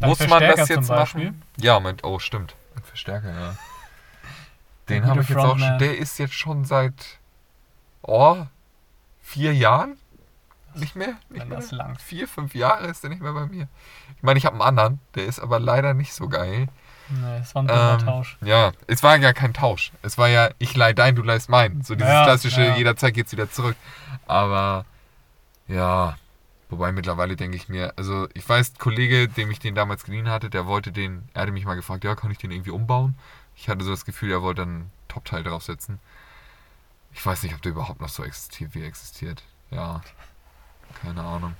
Dein muss man das jetzt machen? Ja, Moment, oh, stimmt. Ein Verstärker, ja. Den habe ich jetzt auch schon, der ist jetzt schon seit, oh, vier Jahren? Nicht mehr? Nicht mehr? das langt. Vier, fünf Jahre ist der nicht mehr bei mir. Ich meine, ich habe einen anderen, der ist aber leider nicht so geil. Nee, es war ein dummer Ähm, Tausch. Ja, es war ja kein Tausch. Es war ja, ich leih dein, du leihst mein. So dieses Ja, klassische, ja. jederzeit geht's wieder zurück. Aber ja, wobei mittlerweile denke ich mir, also ich weiß, Kollege, dem ich den damals geliehen hatte, der wollte den, er hatte mich mal gefragt, ja, kann ich den irgendwie umbauen? Ich hatte so das Gefühl, er wollte einen Top-Teil draufsetzen. Ich weiß nicht, ob der überhaupt noch so existiert, wie er existiert. Ja, keine Ahnung.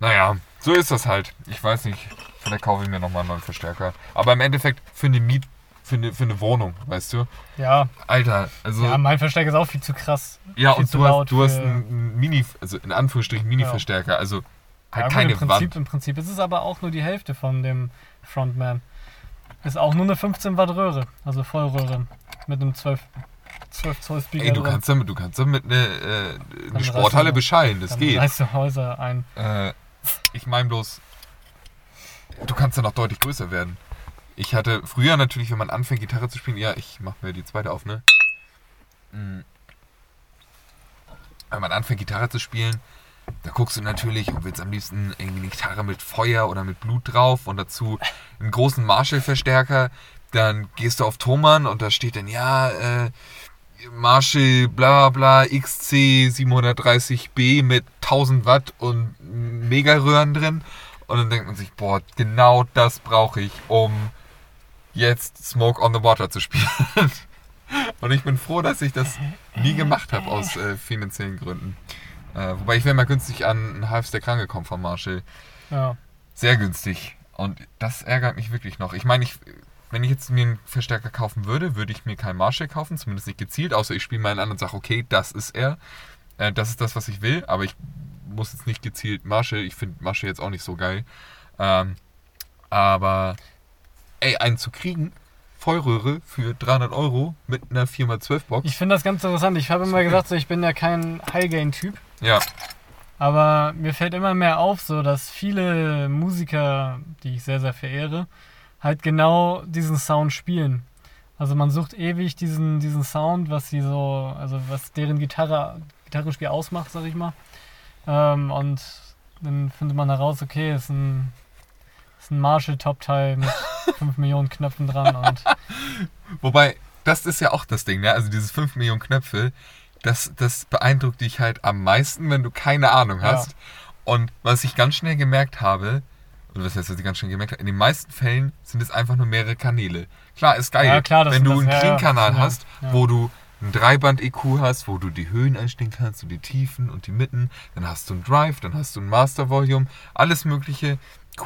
Naja, so ist das halt. Ich weiß nicht, vielleicht kaufe ich mir nochmal einen neuen Verstärker. Aber im Endeffekt für eine Miet, für eine, für eine Wohnung, weißt du? Ja, Alter, also. ja, mein Verstärker ist auch viel zu krass. Ja, viel und du hast, du hast einen Mini, also in Anführungsstrichen Mini-Verstärker, also halt ja, gut, keine im, Prinzip, Wand. Im Prinzip ist es aber auch nur die Hälfte von dem Frontman. Ist auch nur eine 15 Watt Röhre, also Vollröhre mit einem 12, 12 Zoll Speaker Ey, du drin. kannst damit, du kannst damit eine, äh, eine Dann Sporthalle reißt du- bescheiden, das Dann geht. reißt du Häuser ein. Äh, ich meine bloß, du kannst ja noch deutlich größer werden. Ich hatte früher natürlich, wenn man anfängt, Gitarre zu spielen, ja, ich mach mir die zweite auf, ne? Mm. Wenn man anfängt, Gitarre zu spielen, da guckst du natürlich und willst am liebsten irgendwie eine Gitarre mit Feuer oder mit Blut drauf und dazu einen großen Marshall-Verstärker. Dann gehst du auf Thomann und da steht dann, ja, äh, Marshall bla bla XC 730B mit 1000 Watt und Megaröhren drin. Und dann denkt man sich, boah, genau das brauche ich, um jetzt Smoke on the Water zu spielen. (laughs) und ich bin froh, dass ich das nie gemacht habe aus äh, finanziellen Gründen. Äh, wobei ich wäre mal günstig an einen Halfstack rangekommen von Marshall. Ja. Sehr günstig. Und das ärgert mich wirklich noch. Ich meine, ich, wenn ich jetzt mir einen Verstärker kaufen würde, würde ich mir keinen Marshall kaufen, zumindest nicht gezielt, außer ich spiele mal an und sage, okay, das ist er. Äh, das ist das, was ich will, aber ich muss jetzt nicht gezielt Marshall. Ich finde Marshall jetzt auch nicht so geil. Ähm, aber, ey, einen zu kriegen, Vollröhre für 300 Euro mit einer 4x12 Box. Ich finde das ganz interessant. Ich habe immer okay. gesagt, so, ich bin ja kein High-Gain-Typ. ja, Aber mir fällt immer mehr auf, so dass viele Musiker, die ich sehr, sehr verehre, halt genau diesen Sound spielen. Also man sucht ewig diesen, diesen Sound, was sie so, also was deren Gitarre, Gitarrenspiel ausmacht, sag ich mal. Ähm, und dann findet man heraus, okay, ist ein, ist ein Marshall-Top-Teil mit 5 Millionen Knöpfen dran und (laughs) Wobei, das ist ja auch das Ding, ne? Also dieses 5 Millionen Knöpfe, das, das beeindruckt dich halt am meisten, wenn du keine Ahnung Ja. hast. Und was ich ganz schnell gemerkt habe, oder was heißt, was ich ganz schnell gemerkt habe, in den meisten Fällen sind es einfach nur mehrere Kanäle. Klar, ist geil, Ja, klar, wenn du einen ja, ja, ja, hast, ja. wo du ein Dreiband-EQ hast, wo du die Höhen einstellen kannst und die Tiefen und die Mitten, dann hast du ein Drive, dann hast du ein Master-Volume, alles mögliche,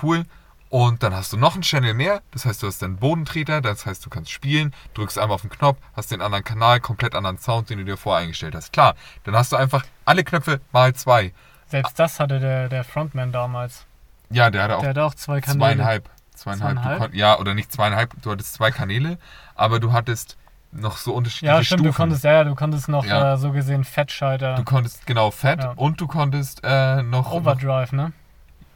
cool. Und dann hast du noch einen Channel mehr, das heißt, du hast einen Bodentreter, das heißt, du kannst spielen, drückst einmal auf den Knopf, hast den anderen Kanal, komplett anderen Sound, den du dir voreingestellt hast. Klar, dann hast du einfach alle Knöpfe mal zwei. Selbst das hatte der, der Frontman damals. Ja, der hatte auch Der hatte auch zwei Kanäle. zweieinhalb. Zweieinhalb. Zweieinhalb? Ja, oder nicht zweieinhalb, du hattest zwei Kanäle, aber du hattest noch so unterschiedliche Ja, stimmt, Stufen. du konntest, ja, du konntest noch Ja. äh, so gesehen Fettschalter. Du konntest genau Fett Ja. und du konntest äh, noch. Overdrive, ne?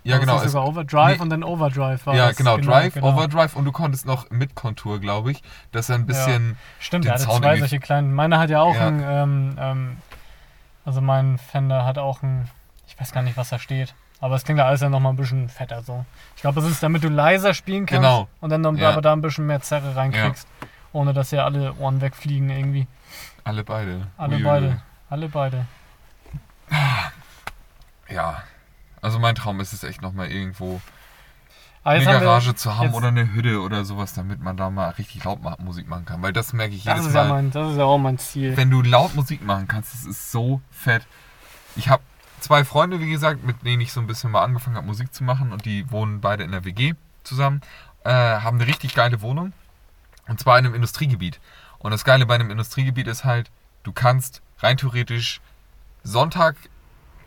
Ja, genau. Es, Sogar Overdrive nee. und dann Overdrive war ja, das. genau, Drive, genau. Overdrive und du konntest noch mit Kontur, glaube ich, dass er ein bisschen. Stimmt, den er hatte Sound zwei solche kleinen. Meiner hat ja auch Ja. ein, ähm, ähm, also mein Fender hat auch ein, ich weiß gar nicht, was da steht. Aber es klingt ja alles ja nochmal ein bisschen fetter so. Ich glaube, das ist, damit du leiser spielen kannst Genau. und dann noch, Ja. aber da ein bisschen mehr Zerre reinkriegst. Ohne dass ja alle Ohren wegfliegen irgendwie. Alle beide. Alle Uiuiui. beide. Alle beide. Ja. Also mein Traum ist es echt nochmal irgendwo eine haben wir- Garage zu haben oder eine Hütte oder sowas, damit man da mal richtig laut Musik machen kann. Weil das merke ich Das jedes ja Mal. mein, das ist ja auch mein Ziel. wenn du laut Musik machen kannst, das ist so fett. Ich habe zwei Freunde, wie gesagt, mit denen ich so ein bisschen mal angefangen habe, Musik zu machen und die wohnen beide in der WG zusammen, äh, haben eine richtig geile Wohnung und zwar in einem Industriegebiet. Und das Geile bei einem Industriegebiet ist halt, du kannst rein theoretisch Sonntag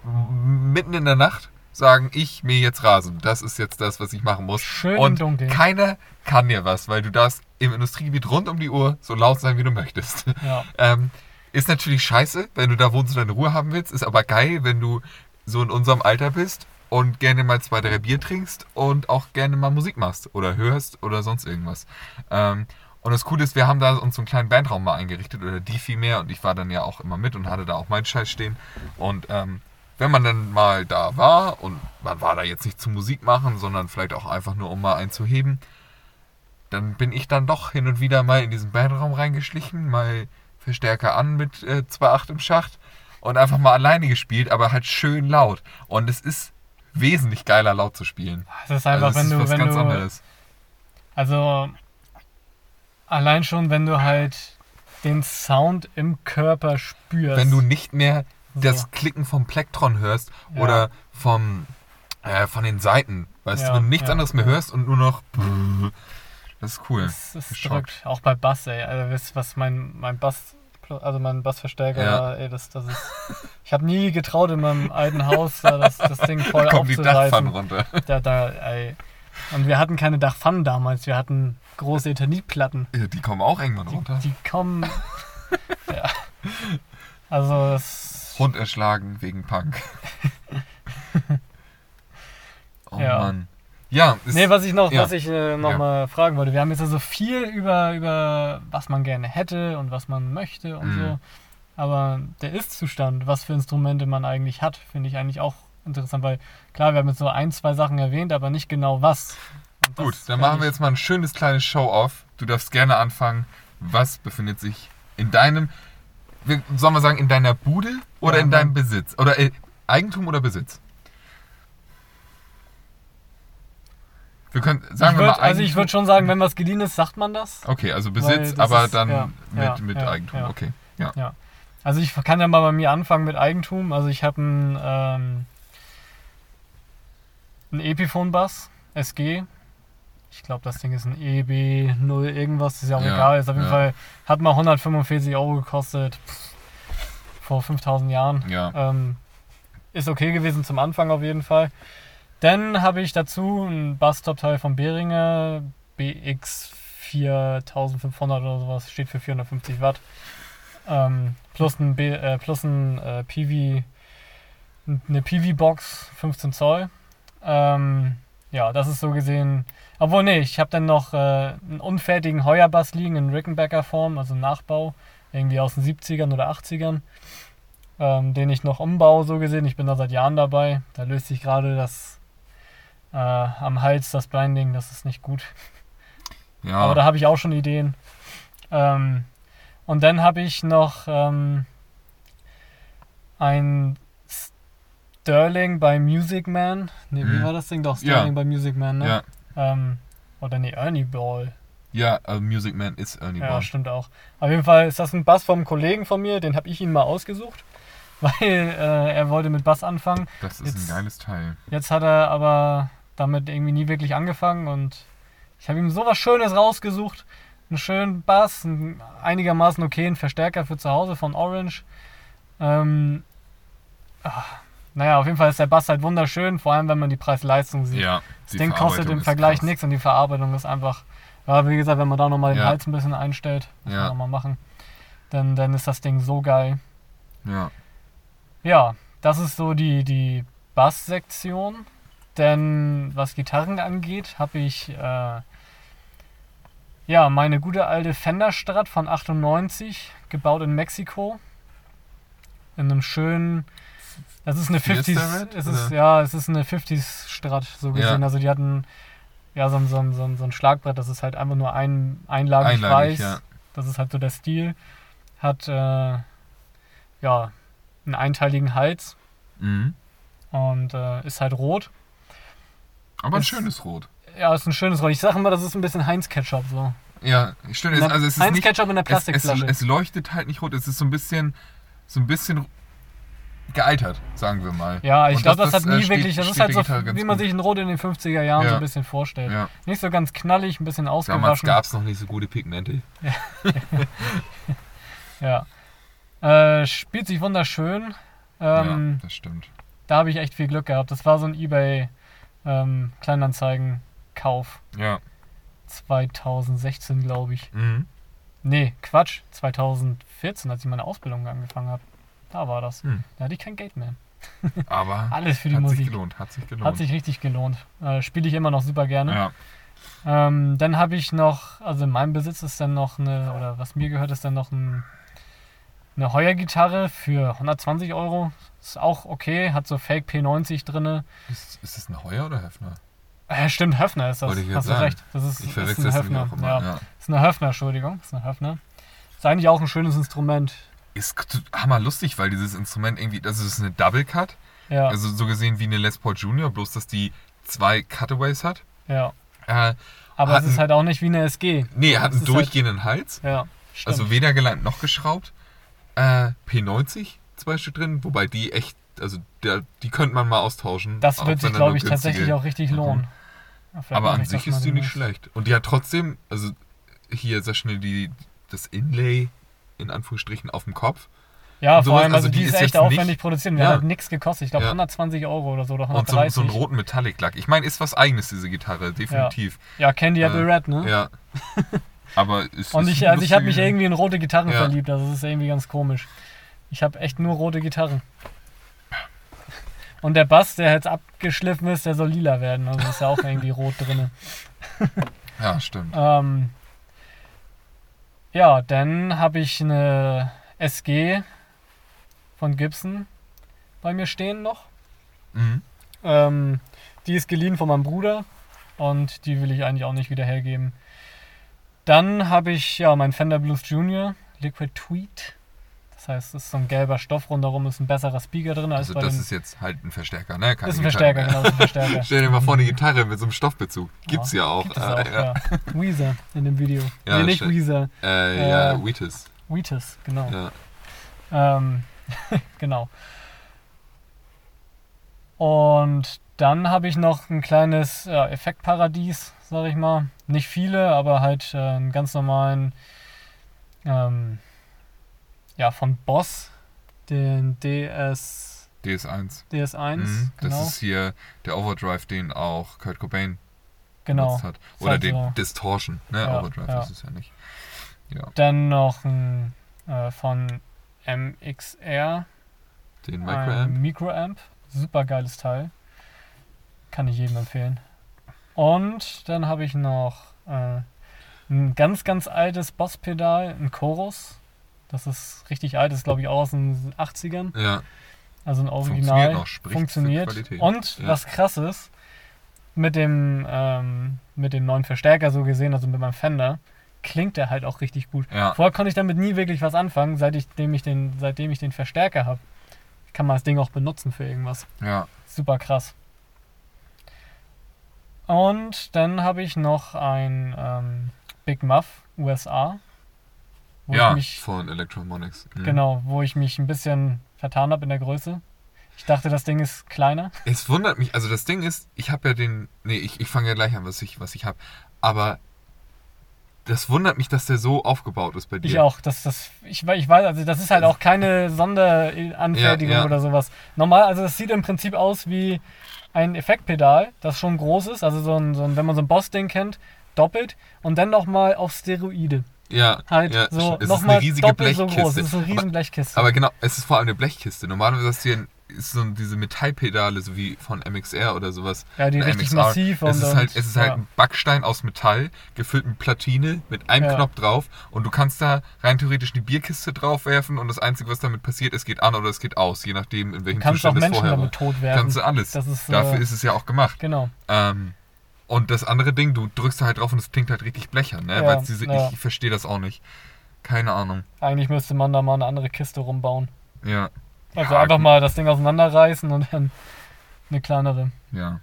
mitten in der Nacht sagen, ich mähe jetzt Rasen. Das ist jetzt das, was ich machen muss. Schön und Dunkeln. keiner kann dir was, weil du darfst im Industriegebiet rund um die Uhr so laut sein, wie du möchtest. Ja. (laughs) Ähm, ist natürlich scheiße, wenn du da wohnst und deine Ruhe haben willst. Ist aber geil, wenn du so in unserem Alter bist und gerne mal zwei, drei Bier trinkst und auch gerne mal Musik machst oder hörst oder sonst irgendwas. Ähm, und das Coole ist, wir haben da uns so einen kleinen Bandraum mal eingerichtet oder die vielmehr und ich war dann ja auch immer mit und hatte da auch meinen Scheiß stehen. Und ähm, wenn man dann mal da war und man war da jetzt nicht zum Musik machen, sondern vielleicht auch einfach nur um mal einen zu heben, dann bin ich dann doch hin und wieder mal in diesen Bandraum reingeschlichen, mal Verstärker an mit äh, 2.8 im Schacht und einfach mal alleine gespielt, aber halt schön laut. Und es ist wesentlich geiler, laut zu spielen. Es ist einfach, also wenn ist du, was wenn ganz du, anderes. Also allein schon, wenn du halt den Sound im Körper spürst. Wenn du nicht mehr Das Klicken vom Plektron hörst Ja. oder vom, äh, von den Seiten, weißt Ja, du, wenn du nichts anderes mehr hörst und nur noch das ist cool. Das ist verrückt. Auch bei Bass, ey. Also wisst, was mein, mein Bass, also mein Bassverstärker Ja. ey, das, das ist. Ich habe nie getraut in meinem alten Haus, da das, das Ding voll (laughs) Da die Dachpfannen aufzureißen. runter. (laughs) Da, da, ey. Und wir hatten keine Dachpfannen damals, wir hatten große Eternitplatten. Ja, die kommen auch irgendwann Die, runter. die kommen. (laughs) ja. Also das. Hund erschlagen wegen Punk. (laughs) oh Ja. Mann. Ja, ist, Nee, was ich noch, ja. was ich äh, noch Ja. mal fragen wollte. Wir haben jetzt also viel über, über was man gerne hätte und was man möchte und Mhm. so. Aber der Ist-Zustand, was für Instrumente man eigentlich hat, finde ich eigentlich auch interessant, weil klar, wir haben jetzt so ein, zwei Sachen erwähnt, aber nicht genau was. Gut, dann machen wir jetzt mal ein schönes kleines Show-Off. Du darfst gerne anfangen. Was befindet sich in deinem, sollen wir sagen, in deiner Bude oder Ja, in deinem Besitz? Oder äh, Eigentum oder Besitz? Wir können, sagen ich wir würd, mal Also ich würde schon sagen, wenn was geliehen ist, sagt man das. Okay, also Besitz, aber ist- dann ja, mit, ja, mit Eigentum. Okay, ja. Also ich kann ja mal bei mir anfangen mit Eigentum. Also ich habe einen, ähm, einen Epiphone-Bass, SG. Ich glaube, das Ding ist ein EB0 irgendwas, ist ja auch Ja, egal. Ist auf jeden ja. Fall, hat mal 145 Euro gekostet. Pff, vor 5000 Jahren. Ja. Ähm, ist okay gewesen zum Anfang auf jeden Fall. Dann habe ich dazu ein Bass-Top-Teil von Behringer, BX 4500 oder sowas, steht für 450 Watt. Ähm, plus ein, B, äh, plus ein äh, PV, eine PV-Box, 15 Zoll. Ähm, ja, das ist so gesehen. Obwohl, nee, ich habe dann noch äh, einen unfertigen Heuerbass liegen in Rickenbacker-Form, also Nachbau, irgendwie aus den 70ern oder 80ern ähm, den ich noch umbaue, so gesehen. Ich bin da seit Jahren dabei. Da löst sich gerade das äh, am Hals, das Binding, das ist nicht gut. ja. Aber da habe ich auch schon Ideen. Ähm, und dann habe ich noch ähm, ein Sterling bei Music Man. Ne, wie Mhm. war das Ding? Doch, Ja. Sterling bei Music Man, ne? ja, Ähm, oder nee, Ernie Ball. ja, also Music Man ist Ernie Ja, Ball. stimmt auch. Auf jeden Fall ist das ein Bass vom Kollegen von mir, den habe ich ihn mal ausgesucht, (laughs) weil äh, er wollte mit Bass anfangen. Das ist Jetzt- ein geiles Teil. Jetzt hat er aber damit irgendwie nie wirklich angefangen und ich habe ihm sowas Schönes rausgesucht. Einen schönen Bass, einen einigermaßen okayen Verstärker für zu Hause von Orange. Ähm, ach, naja, auf jeden Fall ist der Bass halt wunderschön, vor allem wenn man die Preis-Leistung sieht. Ja, das Ding kostet im Vergleich nichts und die Verarbeitung ist einfach, ja, wie gesagt, wenn man da nochmal den Ja. Hals ein bisschen einstellt, muss Ja. man nochmal machen, dann, dann ist das Ding so geil. Ja. Ja, das ist so die, die Bass-Sektion. Denn was Gitarren angeht, habe ich äh, ja meine gute alte Fender Strat von 98, gebaut in Mexiko. In einem schönen. Das ist eine Fiesta 50s. Red, Es ist, ja, es ist eine 50s Strat, so gesehen. Ja. Also die hatten ja so ein, so, ein, so, ein, so ein Schlagbrett, das ist halt einfach nur ein, einlagig, Einlagig, weiß. ja. Das ist halt so der Stil. Hat äh, ja einen einteiligen Hals Mhm. und äh, ist halt rot. Aber ein Ist- schönes Rot. Ja, ist ein schönes Rot. Ich sage immer, das ist ein bisschen Heinz-Ketchup so. Ja, stimmt. Es, also es ist nicht, Heinz-Ketchup in der es, es, Plastikflasche. es leuchtet halt nicht rot. Es ist so ein bisschen, so ein bisschen gealtert, sagen wir mal. ja, ich glaube, das, das- hat das, nie äh, wirklich. steht- Das ist steht halt so, wie man sich ein Rot in den 50er Jahren so Ja. ein bisschen vorstellt. Ja. Nicht so ganz knallig, ein bisschen Damals ausgewaschen. gab es noch nicht so gute Pigmente. (laughs) Ja. Äh, spielt sich wunderschön. Ähm, ja, das stimmt. Da habe ich echt viel Glück gehabt. Das war so ein eBay ähm, Kleinanzeigen-Kauf. Ja. 2016, glaube ich. Mhm. Nee, Quatsch. 2014, als ich meine Ausbildung angefangen habe. Da war das. Hm. Da hatte ich kein Geld mehr. (laughs) Aber (laughs) Alles für die hat Musik. sich gelohnt. Hat sich gelohnt. Hat sich richtig gelohnt. Äh, Spiele ich immer noch super gerne. ja. Ähm, dann habe ich noch, also in meinem Besitz ist dann noch eine, oder was mir gehört, ist dann noch ein, eine Heuer-Gitarre für 120 Euro. Ist auch okay, hat so Fake P90 drinne. Ist, ist das ein Heuer oder Höfner? Äh, stimmt, Höfner ist das. Wollte ich Hast du sagen. recht. Das ist, Ich ist verwechsel ein es nämlich Höfner. auch immer. Ja. Ja. Ist eine Höfner, Entschuldigung. Ist eine Höfner. Ist eigentlich auch ein schönes Instrument. Ist hammerlustig, weil dieses Instrument irgendwie, das ist eine Double Cut. Ja, Also so gesehen wie eine Les Paul Junior, bloß dass die zwei Cutaways hat. ja. Äh, Aber Hat es ist ein- halt auch nicht wie eine SG. nee, hat einen halt- durchgehenden Hals. Ja, stimmt. Also weder geleimt noch geschraubt. Äh, P90, zwei Stück drin, wobei die echt, also der, die könnte man mal austauschen. das wird sich, glaube ich, tatsächlich auch richtig lohnen. Ja, Aber an sich ist die nicht schlecht. Und die hat trotzdem, also hier sehr schnell die, das Inlay in Anführungsstrichen auf dem Kopf. Ja, vor allem, also, also die, ist ist echt aufwendig nicht- produziert. Die Ja. hat halt nichts gekostet. Ich glaube Ja. 120 Euro oder so oder Und so, 130. so einen roten Metallic-Lack. Ich meine, ist was eigenes, diese Gitarre, definitiv. ja, Candy Apple Äh, Red, ne? Ja. (laughs) Aber ist Und ich, also ich habe mich irgendwie in rote Gitarren Ja. verliebt. Also das ist irgendwie ganz komisch. Ich habe echt nur rote Gitarren. Und der Bass, der jetzt abgeschliffen ist, der soll lila werden. Also ist ja auch irgendwie rot drin. (laughs) Ja, stimmt. Ähm, ja, dann habe ich eine SG von Gibson bei mir stehen noch. Mhm. Ähm, die ist geliehen von meinem Bruder und die will ich eigentlich auch nicht wieder hergeben. Dann habe ich ja mein Fender Blues Junior Liquid Tweed. Das heißt, es ist so ein gelber Stoff rundherum, ist ein besserer Speaker drin als Also bei das den. ist jetzt halt ein Verstärker, ne? Keine ist ein Gitarre Verstärker, genau, ist ein Verstärker. (laughs) Stell dir mal vor, eine Gitarre mit so einem Stoffbezug. Gibt's ja, auch. Gibt es Äh, auch, ja. Weezer in dem Video. Ja, nee, nicht. Weezer, Äh, ja, Äh, Wheatus. Wheatus, genau. Ja. Ähm, (laughs) genau. Und dann habe ich noch ein kleines ja, Effektparadies, sag ich mal. Nicht viele, aber halt äh, einen ganz normalen, ähm, ja, von Boss, den DS, DS1. DS1. Mhm. genau. Das ist hier der Overdrive, den auch Kurt Cobain genau. benutzt hat. Oder den so. Distortion, ne? Ja, Overdrive ja. ist es ja nicht. Ja, Dann noch ein äh, von MXR, den Microamp. Microamp. Super geiles Teil. Kann ich jedem empfehlen. Und dann habe ich noch äh, ein ganz, ganz altes Boss-Pedal, ein Chorus. Das ist richtig alt, das ist glaube ich auch aus den 80ern. Ja, Also ein Funktioniert Original. noch, spricht für funktioniert. Und Ja. was krass ist, mit dem, ähm, mit dem neuen Verstärker so gesehen, also mit meinem Fender, klingt der halt auch richtig gut. ja. Vorher konnte ich damit nie wirklich was anfangen, seit ich, ich den, seitdem ich den Verstärker habe. Kann man das Ding auch benutzen für irgendwas. ja. Super krass. Und dann habe ich noch ein ähm, Big Muff USA. Wo ja, ich mich, von Electromonics. Mhm. genau, wo ich mich ein bisschen vertan habe in der Größe. Ich dachte, das Ding ist kleiner. Es wundert mich, also das Ding ist, ich habe ja den, nee, ich, ich fange ja gleich an, was ich, was ich habe, aber das wundert mich, dass der so aufgebaut ist bei dir. Ich auch. Das, das, ich, ich weiß, also das ist halt auch keine Sonderanfertigung Ja, ja. oder sowas. Normal, also es sieht im Prinzip aus wie ein Effektpedal, das schon groß ist. Also so ein, so ein wenn man so ein Boss-Ding kennt, doppelt und dann nochmal auf Steroide. Ja, Halt ja, so es ist eine riesige doppelt so. Blechkiste. Das ist eine riesen aber, Blechkiste. aber genau, es ist vor allem eine Blechkiste. Normalerweise hast du ja ist so diese Metallpedale, so wie von MXR oder sowas. Ja, die richtig massiv es und- ist halt, es ist halt ja. ein Backstein aus Metall, gefüllt mit Platine, mit einem Ja. Knopf drauf und du kannst da rein theoretisch eine Bierkiste draufwerfen und das Einzige, was damit passiert, es geht an oder es geht aus, je nachdem, in welchem du kannst auch Zustand es Menschen vorher damit war. tot werden. Kannst du alles. Ist, Dafür äh, ist es ja auch gemacht. Genau. Ähm, und das andere Ding, du drückst da halt drauf und es klingt halt richtig blechern, ne? Ja, Weil diese, ja. ich verstehe das auch nicht. Keine Ahnung. Eigentlich müsste man da mal eine andere Kiste rumbauen. Ja, Also Ja, einfach gut. mal das Ding auseinanderreißen und dann eine kleinere. ja.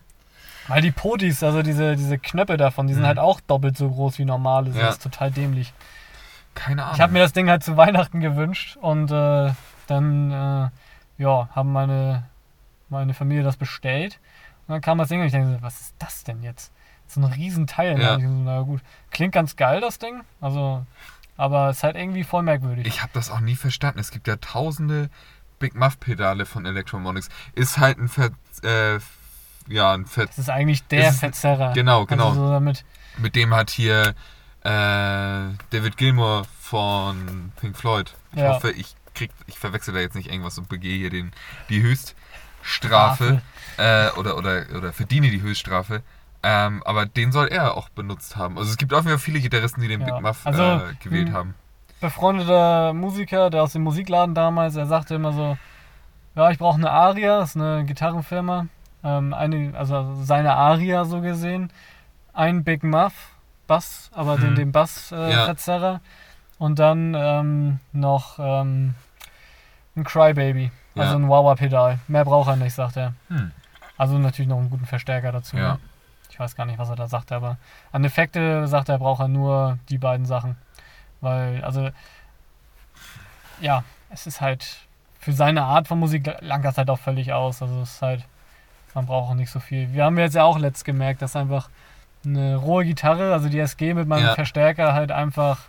Weil die Potis, also diese, diese Knöpfe davon, die sind Mhm. halt auch doppelt so groß wie normale. Das Ja. ist total dämlich. Keine Ahnung. Ich habe mir das Ding halt zu Weihnachten gewünscht und äh, dann äh, ja, haben meine, meine Familie das bestellt. Und dann kam das Ding und ich dachte, so, was ist das denn jetzt? So ein Riesenteil. Ja. Ja. So, na gut. Klingt ganz geil, das Ding. Also, aber es ist halt irgendwie voll merkwürdig. Ich habe das auch nie verstanden. Es gibt ja tausende Big Muff Pedale von Electromonics. Ist halt ein Ver äh, ja, ein Ver das ist eigentlich der ist- Verzerrer. genau, genau. Also so damit, mit dem hat hier äh, David Gilmour von Pink Floyd. Ich Ja. hoffe, ich krieg ich verwechsel da jetzt nicht irgendwas und begehe hier den die Höchststrafe äh, oder oder oder verdiene die Höchststrafe. Ähm, aber den soll er auch benutzt haben. Also es gibt auf jeden Fall viele Gitarristen, die den Ja. Big Muff Also, äh, gewählt hm, haben. befreundeter Musiker, der aus dem Musikladen damals, er sagte immer so, ja, ich brauche eine Aria, das ist eine Gitarrenfirma, ähm, eine, also seine Aria so gesehen, ein Big Muff, Bass, aber den, Mhm. den Bassverzerrer äh, Ja. Und dann ähm, noch ähm, ein Crybaby, also Ja. ein Wah-Wah-Pedal. Mehr braucht er nicht, sagt er. Hm. Also natürlich noch einen guten Verstärker dazu. Ja. Ne? Ich weiß gar nicht, was er da sagt, aber an Effekte sagt er, braucht er nur die beiden Sachen. Weil, also, ja, es ist halt für seine Art von Musik langt das halt auch völlig aus. Also es ist halt, man braucht auch nicht so viel. Wir haben jetzt ja auch letzt gemerkt, dass einfach eine rohe Gitarre, also die SG mit meinem Ja. Verstärker halt einfach.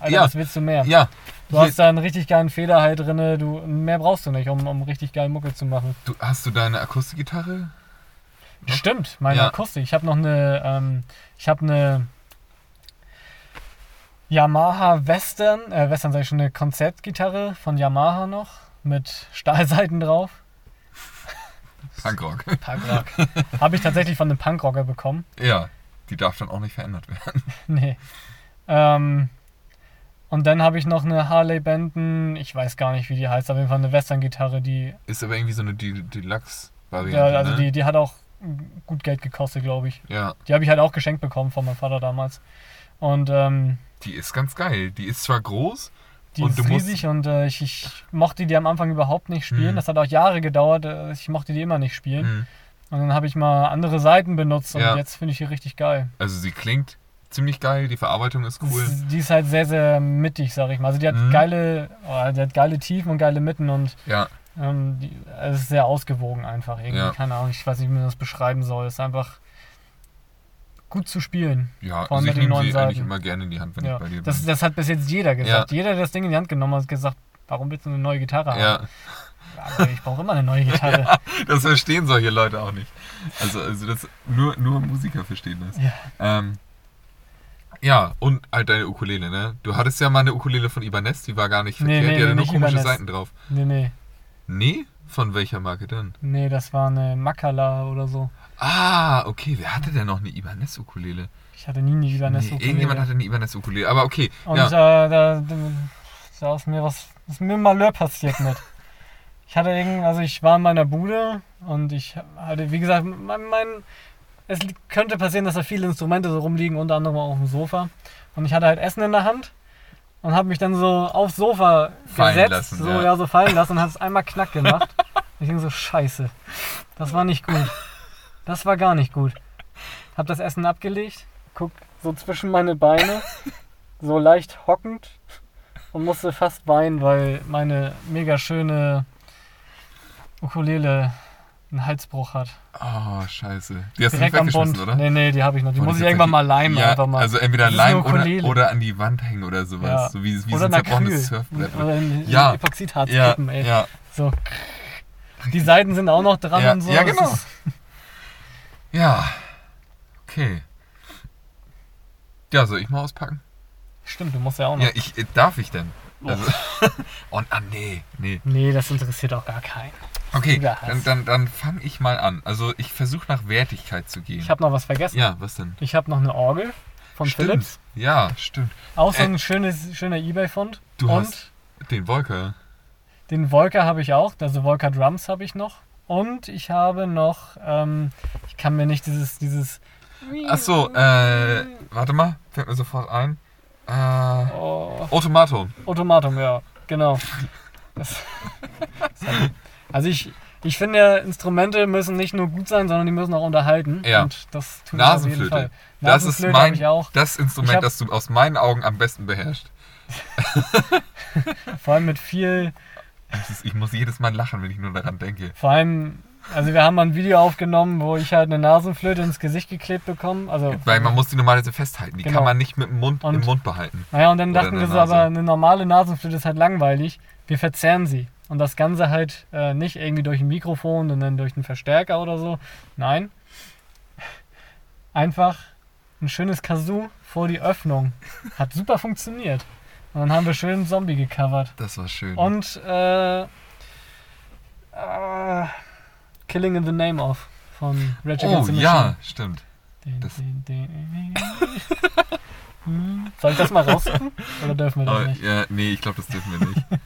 Alter, Ja. was willst du mehr? Ja, Du hast da einen richtig geilen Federhall drin, du, mehr brauchst du nicht, um, um richtig geil Mucke zu machen. du, hast du deine Akustikgitarre? Noch? Stimmt, meine Ja. Akustik. Ich habe noch eine, ähm, ich habe eine Yamaha Western, äh, Western sag ich schon, eine Konzertgitarre von Yamaha noch mit Stahlseiten drauf. (laughs) Punkrock. Punkrock. habe ich tatsächlich von einem Punkrocker bekommen. ja, die darf dann auch nicht verändert werden. (laughs) nee. Ähm, und dann habe ich noch eine Harley Benton, ich weiß gar nicht, wie die heißt, auf jeden Fall eine Western-Gitarre, die, Ist aber irgendwie so eine De- ja, Deluxe-Variante. also ne? die, die hat auch gut Geld gekostet, glaube ich. ja, Die habe ich halt auch geschenkt bekommen von meinem Vater damals. Und ähm, die ist ganz geil. Die ist zwar groß, Die Und ist riesig und äh, ich, ich mochte die am Anfang überhaupt nicht spielen. Mhm. Das hat auch Jahre gedauert. äh, Ich mochte die immer nicht spielen. hm, Und dann habe ich mal andere Seiten benutzt und Ja. jetzt finde ich die richtig geil. also sie klingt ziemlich geil, die Verarbeitung ist cool. Die ist halt sehr, sehr mittig, sag ich mal. Also die hat Mhm. geile, oh, die hat geile Tiefen und geile Mitten und Ja, ähm, die, es ist sehr ausgewogen einfach irgendwie. Ja. Keine Ahnung, ich weiß nicht, wie man das beschreiben soll. Es ist einfach gut zu spielen. ja, Vor also allem ich mit den neuen Seiten. immer gerne in die Hand, wenn Ja. ich bei dir bin. Das, das hat bis jetzt jeder gesagt. Jeder, der das Ding in die Hand genommen hat, hat gesagt, warum willst du eine neue Gitarre haben? ja, Aber ich brauche immer eine neue (laughs) Gitarre. das verstehen solche Leute auch nicht. Also, also das, nur, nur Musiker verstehen das. Ja. Ähm, ja, und halt deine Ukulele, ne? Du hattest ja mal eine Ukulele von Ibanez, die war gar nicht Nee, verkehrt, nee, die hatte nee, nur komische Ibanez. Seiten drauf. Nee, nee. Nee? Von welcher Marke denn? Nee, das war eine Makala oder so. Ah, okay, wer hatte denn noch eine Ibanez-Ukulele? Ich hatte nie eine Ibanez Nee, irgendjemand hatte eine Ibanez-Ukulele, aber okay. Und ja. äh, da, da, ist mir was, ist mir Malheur passiert mit. Ich hatte irgend, also ich war in meiner Bude und ich hatte, wie gesagt, mein, mein es könnte passieren, dass da viele Instrumente so rumliegen, unter anderem auch auf dem Sofa. Und ich hatte halt Essen in der Hand und habe mich dann so aufs Sofa Fallen gesetzt, lassen, so ja. ja. so fallen lassen und hat es einmal knack gemacht. (laughs) Ich denke so, scheiße, das war nicht gut. Das war gar nicht gut. Hab das Essen abgelegt, guck so zwischen meine Beine, so leicht hockend und musste fast weinen, weil meine mega schöne Ukulele einen Halsbruch hat. Oh, scheiße. Die hast Direkt du am nicht weggeschmissen, oder? Nee, nee, die habe ich noch. Die Boah, muss ich irgendwann mal leimen. ja, einfach mal. Also entweder Das ist eine Leim oder, oder an die Wand hängen oder sowas. Ja. So wie, wie Oder so ein ein zerbrochenes. Surfbrett. Oder in, Ja. Epoxidharz Ja, kippen, ey. ja, So. Die Seiten sind auch noch dran Ja, und so. ja, genau. ja. Okay. Ja, soll ich mal auspacken? Stimmt, du musst ja auch noch. Ja, ich, äh, darf ich denn? Oh. Also, (laughs) und, ah, nee, nee. Nee, das interessiert auch gar keinen. Okay, dann, dann, dann fange ich mal an. Also, ich versuche nach Wertigkeit zu gehen. Ich habe noch was vergessen. ja, was denn? Ich habe noch eine Orgel von stimmt. Philips. Ja, stimmt. Auch so Äh, ein schönes, schöner Ebay-Fund. Du Und hast den Volker. den Volker habe ich auch. Also Volker Drums habe ich noch. Und ich habe noch, ähm, ich kann mir nicht dieses, dieses. Achso, äh, warte mal, fällt mir sofort ein. Äh, Oh, Automaton. Automatum, ja, genau. Das, also ich, ich finde, Instrumente müssen nicht nur gut sein, sondern die müssen auch unterhalten. Ja. Und das tun sie auf jeden Nasenflöte. Fall. Das ist Nasenflöte mein, ich auch. das Instrument, hab- das du aus meinen Augen am besten beherrschst. (laughs) Vor allem mit viel, ist, ich muss jedes Mal lachen, wenn ich nur daran denke. vor allem, also wir haben mal ein Video aufgenommen, wo ich halt eine Nasenflöte ins Gesicht geklebt bekomme. Also, Weil man muss die normalerweise festhalten. Die Genau. kann man nicht mit dem Mund Und- im Mund behalten. Naja, und dann Oder dachten wir so, aber eine normale Nasenflöte ist halt langweilig. Wir verzerren sie. Und das Ganze halt äh, nicht irgendwie durch ein Mikrofon und dann durch einen Verstärker oder so. Nein. Einfach ein schönes Kazoo vor die Öffnung. Hat super funktioniert. Und dann haben wir schön Zombie gecovert. Das war schön. Und äh, äh, Killing in the Name of von Rage oh, Against the Machine. ja, stimmt. Den, Das- den, den, Hm. Soll ich das mal raussuchen? Oder dürfen wir das Oh, nicht? ja, nee, ich glaube, das dürfen wir nicht. (laughs)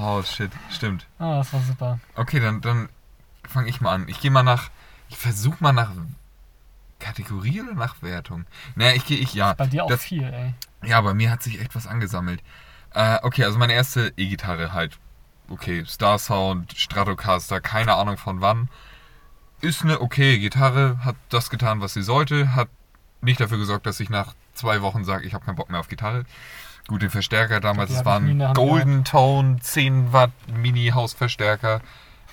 Oh, shit, stimmt. Ah, das war super. Okay, dann, dann fange ich mal an. Ich gehe mal nach. Ich versuche mal nach Kategorie oder nach Wertung? Naja, ich gehe, ich, ja. Bei dir auch das, viel, ey. Ja, bei mir hat sich echt was angesammelt. Äh, okay, also meine erste E-Gitarre halt. Okay, Star Sound, Stratocaster, keine Ahnung von wann. Ist eine okay Gitarre, hat das getan, was sie sollte, hat nicht dafür gesorgt, dass ich nach zwei Wochen sage, ich habe keinen Bock mehr auf Gitarre. Gut, den Verstärker damals, es war ein Golden Tone 10 Watt Mini-Hausverstärker.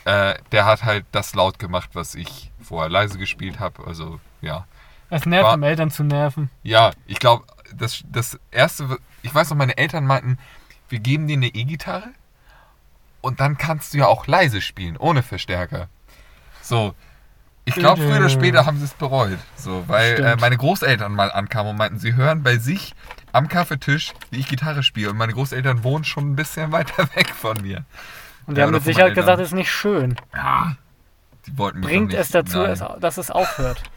Äh, der hat halt das laut gemacht, was ich vorher leise gespielt habe. Also, ja. Es nervt, War- um Eltern zu nerven. Ja, ich glaube, das, das erste, ich weiß noch, meine Eltern meinten, wir geben dir eine E-Gitarre und dann kannst du ja auch leise spielen, ohne Verstärker. So, ich glaube, früher oder später haben sie es bereut. So, weil äh, meine Großeltern mal ankamen und meinten, sie hören bei sich am Kaffeetisch, wie ich Gitarre spiele. Und meine Großeltern wohnen schon ein bisschen weiter weg von mir. Und die Ja, haben mit Sicherheit gesagt, es ist nicht schön. Ja, die wollten mich Bringt es dazu, nein. dass es aufhört. (laughs)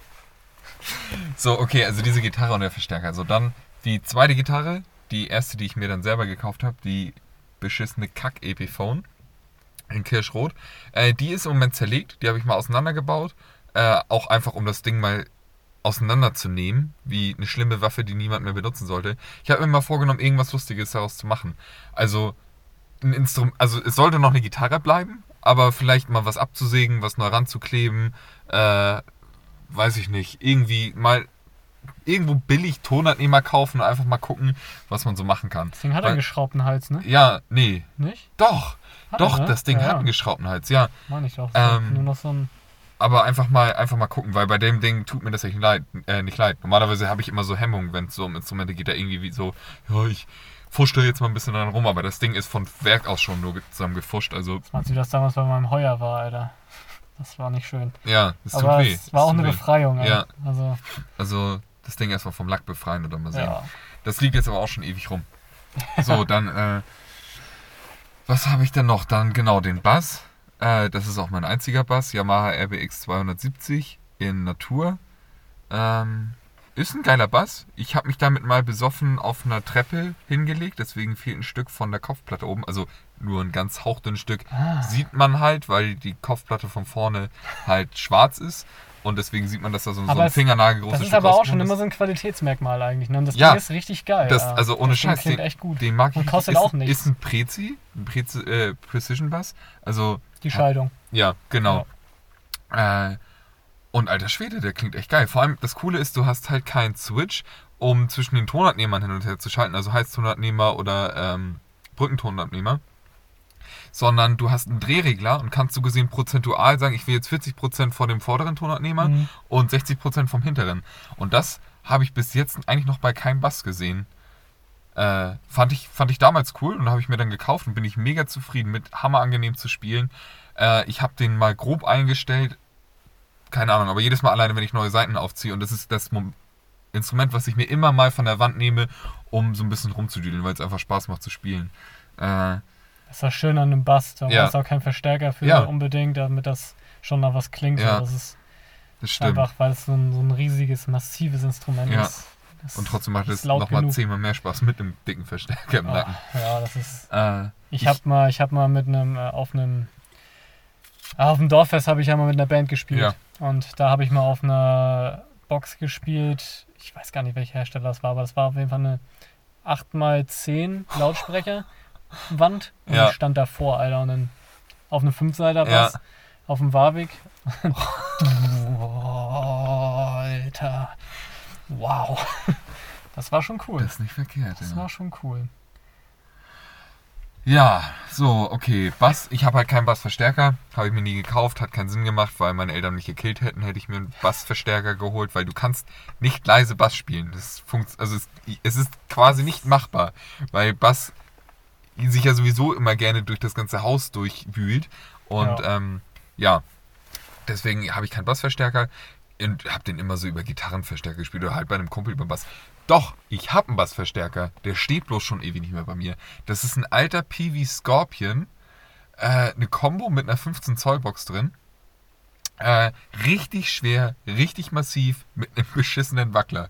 So, okay, also diese Gitarre und der Verstärker. So, dann die zweite Gitarre, die erste, die ich mir dann selber gekauft habe, die beschissene Kack-Epiphone in Kirschrot. Äh, die ist im Moment zerlegt, die habe ich mal auseinandergebaut. Äh, auch einfach, um das Ding mal auseinanderzunehmen, wie eine schlimme Waffe, die niemand mehr benutzen sollte. Ich habe mir mal vorgenommen, irgendwas Lustiges daraus zu machen. Also, ein Instrument, also es sollte noch eine Gitarre bleiben, aber vielleicht mal was abzusägen, was neu ranzukleben, äh, weiß ich nicht, irgendwie mal irgendwo billig Tonabnehmer kaufen und einfach mal gucken, was man so machen kann. Deswegen hat er Weil- einen geschraubten Hals, ne? Ja, nee, Nicht? doch, Hat doch, er, ne? das Ding ja, hat einen geschraubten Hals, ja. Meine ich doch. Ähm, Nur noch so ein. Aber einfach mal, einfach mal gucken, weil bei dem Ding tut mir das echt leid, äh, nicht leid. Normalerweise habe ich immer so Hemmungen, wenn es so um Instrumente geht, da irgendwie wie so, ja, ich fuschte jetzt mal ein bisschen dran rum, aber das Ding ist von Werk aus schon nur zusammen gefuscht, also Als wie das damals bei meinem Heuer war, Alter. Das war nicht schön. ja, tut Aber weh. es war auch tut eine weh. Befreiung, ey. Ja. Also, Also das Ding erstmal vom Lack befreien oder mal sehen. ja. Das liegt jetzt aber auch schon ewig rum. So, dann, äh, was habe ich denn noch? Dann genau den Bass. Äh, das ist auch mein einziger Bass. Yamaha RBX 270 in Natur. Ähm, ist ein geiler Bass. Ich habe mich damit mal besoffen auf einer Treppe hingelegt. Deswegen fehlt ein Stück von der Kopfplatte oben. Also nur ein ganz hauchdünn Stück. Ah. Sieht man halt, weil die Kopfplatte von vorne halt schwarz ist. Und deswegen sieht man, dass da so, so ein es- Fingernagelgroßes Das ist aber auch schon ist. immer so ein Qualitätsmerkmal eigentlich. Ne? Und das Ja. Ding ist richtig geil. Das, ja. also ohne das Scheiß, klingt den, echt gut. den mag ich Und nicht. kostet ist, auch nichts. Ist ein Prezi, ein Prezi äh, Precision Bass. Also, Die Scheidung. ja, genau. Äh, und alter Schwede, der klingt echt geil. Vor allem, das Coole ist, du hast halt keinen Switch, um zwischen den Tonabnehmern hin und her zu schalten. Also Heiztonabnehmer oder ähm, Brückentonabnehmer. Sondern du hast einen Drehregler und kannst so gesehen prozentual sagen, ich will jetzt 40% vor dem vorderen Tonabnehmer Mhm. und 60% vom hinteren. Und das habe ich bis jetzt eigentlich noch bei keinem Bass gesehen. Äh, fand, ich, fand ich damals cool und habe ich mir dann gekauft und bin ich mega zufrieden mit, hammerangenehm zu spielen. Äh, ich habe den mal grob eingestellt, keine Ahnung, aber jedes Mal alleine, wenn ich neue Seiten aufziehe und das ist das Instrument, was ich mir immer mal von der Wand nehme, um so ein bisschen rumzudüdeln, weil es einfach Spaß macht zu spielen. Äh, ist ja schön an einem Bass. Da Ja. brauchst du auch keinen Verstärker für Ja. unbedingt, damit das schon nach was klingt. Ja. Das ist das stimmt. einfach, weil es so ein, so ein riesiges, massives Instrument Ja. ist. Das Und trotzdem macht es nochmal zehnmal mehr Spaß mit einem dicken Verstärker im Ah, Nacken. ja, das ist. Äh, Ich habe mal, ich habe mal mit einem äh, auf einem ah, auf dem Dorffest habe ich ja mal mit einer Band gespielt Ja. und da habe ich mal auf einer Box gespielt. Ich weiß gar nicht, welcher Hersteller das war, aber das war auf jeden Fall eine 8x10 Lautsprecher Wand und Ja. ich stand davor, Alter, und dann auf einem Fünfseiter Ja. Bass auf dem Warwick. oh, Alter. Wow. Das war schon cool. das ist nicht verkehrt. Das ja. war schon cool. Ja, so, okay. Bass, ich habe halt keinen Bassverstärker, habe ich mir nie gekauft, hat keinen Sinn gemacht, weil meine Eltern mich gekillt hätten, hätte ich mir einen Bassverstärker geholt, weil du kannst nicht leise Bass spielen. Das funkt, also es, es ist quasi nicht machbar, weil Bass sich ja sowieso immer gerne durch das ganze Haus durchwühlt und Ja. ähm, ja, deswegen habe ich keinen Bassverstärker und habe den immer so über Gitarrenverstärker gespielt oder halt bei einem Kumpel über Bass. Doch, ich habe einen Bassverstärker. Der steht bloß schon ewig nicht mehr bei mir. Das ist ein alter Peavey Scorpion. Äh, eine Combo mit einer 15 Zoll Box drin. Äh, richtig schwer, richtig massiv, mit einem (laughs) beschissenen Wackler.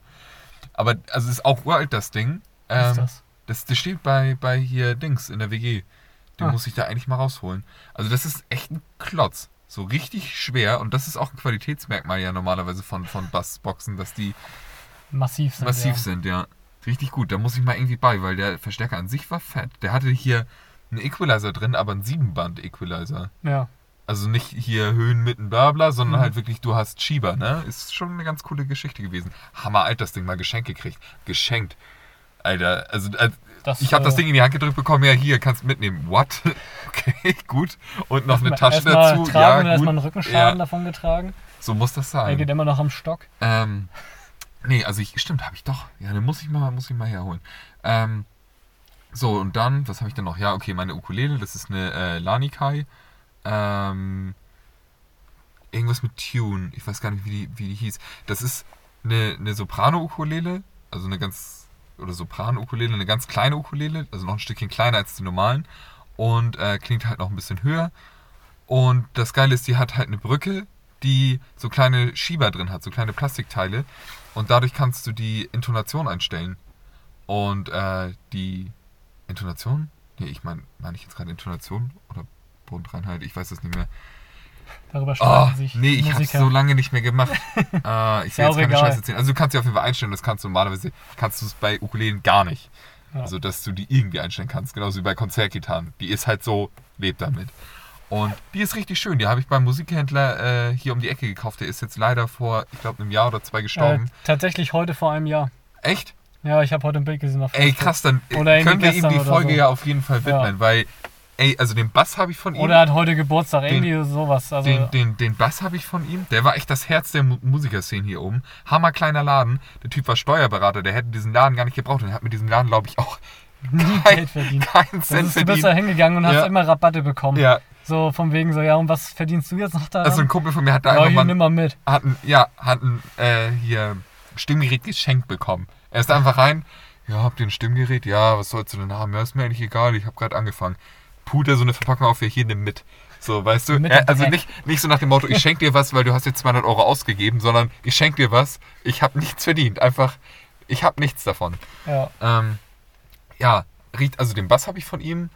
Aber, also ist auch uralt das Ding. Was ist Ähm, das? Das, das steht bei, bei hier Dings in der WG. Den Ah. muss ich da eigentlich mal rausholen. Also das ist echt ein Klotz. So richtig schwer. Und das ist auch ein Qualitätsmerkmal ja normalerweise von, von Bassboxen, dass die Massiv sind. massiv ja. sind, ja. Richtig gut. Da muss ich mal irgendwie bei, weil der Verstärker an sich war fett. Der hatte hier einen Equalizer drin, aber einen Siebenband-Equalizer. Ja. Also nicht hier Höhen, Mitten, bla bla, sondern Mhm. halt wirklich, du hast Schieber, ne? Ist schon eine ganz coole Geschichte gewesen. Hammer alt das Ding mal geschenkt gekriegt. Geschenkt. Alter, also äh, Das, ich habe das äh, Ding in die Hand gedrückt bekommen, ja hier, kannst mitnehmen. What? (laughs) Okay, gut. Und noch eine Tasche dazu. Tragen ja, und erstmal einen gut. Rückenschaden Ja, davon getragen. so muss das Er sein. geht immer noch am Stock. Ähm, nee, also ich, stimmt, habe ich doch. Ja, den muss ich mal, muss ich mal herholen. Ähm, so, und dann, was habe ich denn noch? Ja, okay, meine Ukulele, das ist eine äh, Lanikai. Ähm, irgendwas mit Tune. Ich weiß gar nicht, wie die, wie die hieß. Das ist eine, eine Soprano-Ukulele, also eine ganz, oder Sopran-Ukulele, eine ganz kleine Ukulele, also noch ein Stückchen kleiner als die normalen. Und äh, klingt halt noch ein bisschen höher. Und das Geile ist, die hat halt eine Brücke, die so kleine Schieber drin hat, so kleine Plastikteile. Und dadurch kannst du die Intonation einstellen. Und äh, die Intonation? Nee, ich meine, meine ich jetzt gerade Intonation oder Bodenreinheit? Ich weiß es nicht mehr. Darüber Oh, streiten sich nee, ich habe so lange nicht mehr gemacht. äh, (laughs) ich will ja jetzt keine egal. Scheiße erzählen. Also du kannst sie auf jeden Fall einstellen, das kannst du normalerweise, kannst du es bei Ukulelen gar nicht. Ja. Also, dass du die irgendwie einstellen kannst, genauso wie bei Konzertgitarren. Die ist halt so, lebt damit. Und die ist richtig schön. Die habe ich beim Musikhändler äh, hier um die Ecke gekauft. Der ist jetzt leider vor, ich glaube, einem Jahr oder zwei äh, gestorben. tatsächlich heute vor einem Jahr. Echt? Ja, ich habe heute ein Bild gesehen auf Ey, krass, dann äh, können wir ihm die Folge so. ja auf jeden Fall Ja. widmen, weil, ey, also den Bass habe ich von ihm. Oder er hat heute Geburtstag, irgendwie sowas. Also, Den, den, den Bass habe ich von ihm. Der war echt das Herz der Mu Musikerszene hier oben. Hammer kleiner Laden. Der Typ war Steuerberater. Der hätte diesen Laden gar nicht gebraucht. Und hat mit diesem Laden, glaube ich, auch nie kein, Geld verdient. keinen Cent ist, du bist da verdient. hingegangen und hast Ja. immer Rabatte bekommen. Ja, So von wegen so, ja, und was verdienst du jetzt noch da? also ein Kumpel von mir hat da einfach mal nimm mal mit. hat ein, ja, hat ein äh, hier Stimmgerät geschenkt bekommen. Er ist einfach rein. Ja, habt ihr ein Stimmgerät? Ja, was sollst du denn haben? Ja, ist mir eigentlich egal. Ich habe gerade angefangen. Put er so eine Verpackung auf, hier, nimm mit. So, weißt du? Also nicht, nicht so nach dem Motto, ich schenke dir was, weil du hast jetzt 200 Euro ausgegeben, sondern ich schenke dir was. Ich habe nichts verdient. Einfach, ich habe nichts davon. Ja. Ähm, ja, riecht, also den Bass habe ich von ihm,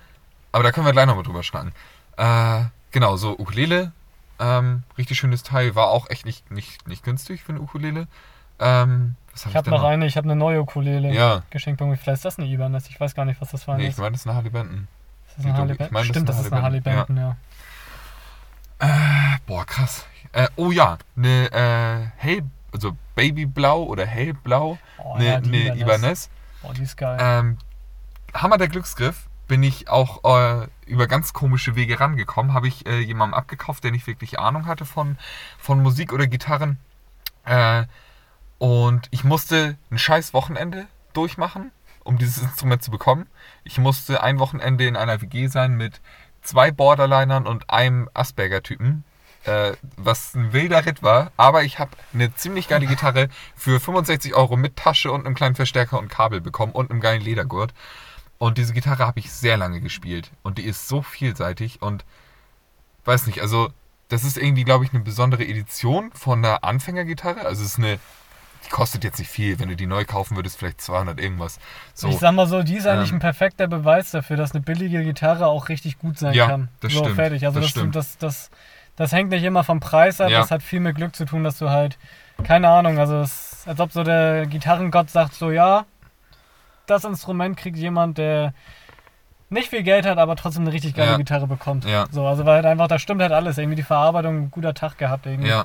aber da können wir gleich nochmal drüber schnacken. Äh, genau, so Ukulele, ähm, richtig schönes Teil, war auch echt nicht, nicht, nicht günstig für eine Ukulele. Ähm, Ich habe denn noch eine, ich habe eine neue Ukulele Ja, geschenkt. Vielleicht ist das eine Ibanez. Ich weiß gar nicht, was das war. nee, ich meine, das ist eine Harley Benton. Ist das eine ich Harley ich das Stimmt, ist das eine ist eine Harley Benton, ja. Boah, krass. Äh, oh ja, eine äh, hell, also Babyblau oder hellblau, Oh, eine ja, eine Ibanez. Ibanez. Oh, die ist geil. Ähm, Hammer der Glücksgriff. bin ich auch äh, über ganz komische Wege rangekommen. Habe ich äh, jemandem abgekauft, der nicht wirklich Ahnung hatte von, von Musik oder Gitarren. Äh, und ich musste ein scheiß Wochenende durchmachen, um dieses Instrument zu bekommen. Ich musste ein Wochenende in einer WG sein mit zwei Borderlinern und einem Asperger-Typen. Äh, was ein wilder Ritt war, aber ich habe eine ziemlich geile (laughs) Gitarre für 65 Euro mit Tasche und einem kleinen Verstärker und Kabel bekommen und einem geilen Ledergurt. Und diese Gitarre habe ich sehr lange gespielt. Und die ist so vielseitig und weiß nicht, also das ist irgendwie, glaube ich, eine besondere Edition von einer Anfängergitarre. Also es ist eine, die kostet jetzt nicht viel. Wenn du die neu kaufen würdest, vielleicht 200 irgendwas. So, Ich sag mal so, die ist eigentlich Ähm. ein perfekter Beweis dafür, dass eine billige Gitarre auch richtig gut sein Ja, kann. das so, stimmt, fertig. Also das das, stimmt. das, das, das hängt nicht immer vom Preis ab, Ja. das hat viel mit Glück zu tun, dass du halt, keine Ahnung, also es ist, als ob so der Gitarrengott sagt so, ja, das Instrument kriegt jemand, der nicht viel Geld hat, aber trotzdem eine richtig geile Ja. Gitarre bekommt. Ja. So, also weil halt einfach, da stimmt halt alles. Irgendwie die Verarbeitung, ein guter Tag gehabt irgendwie. ja,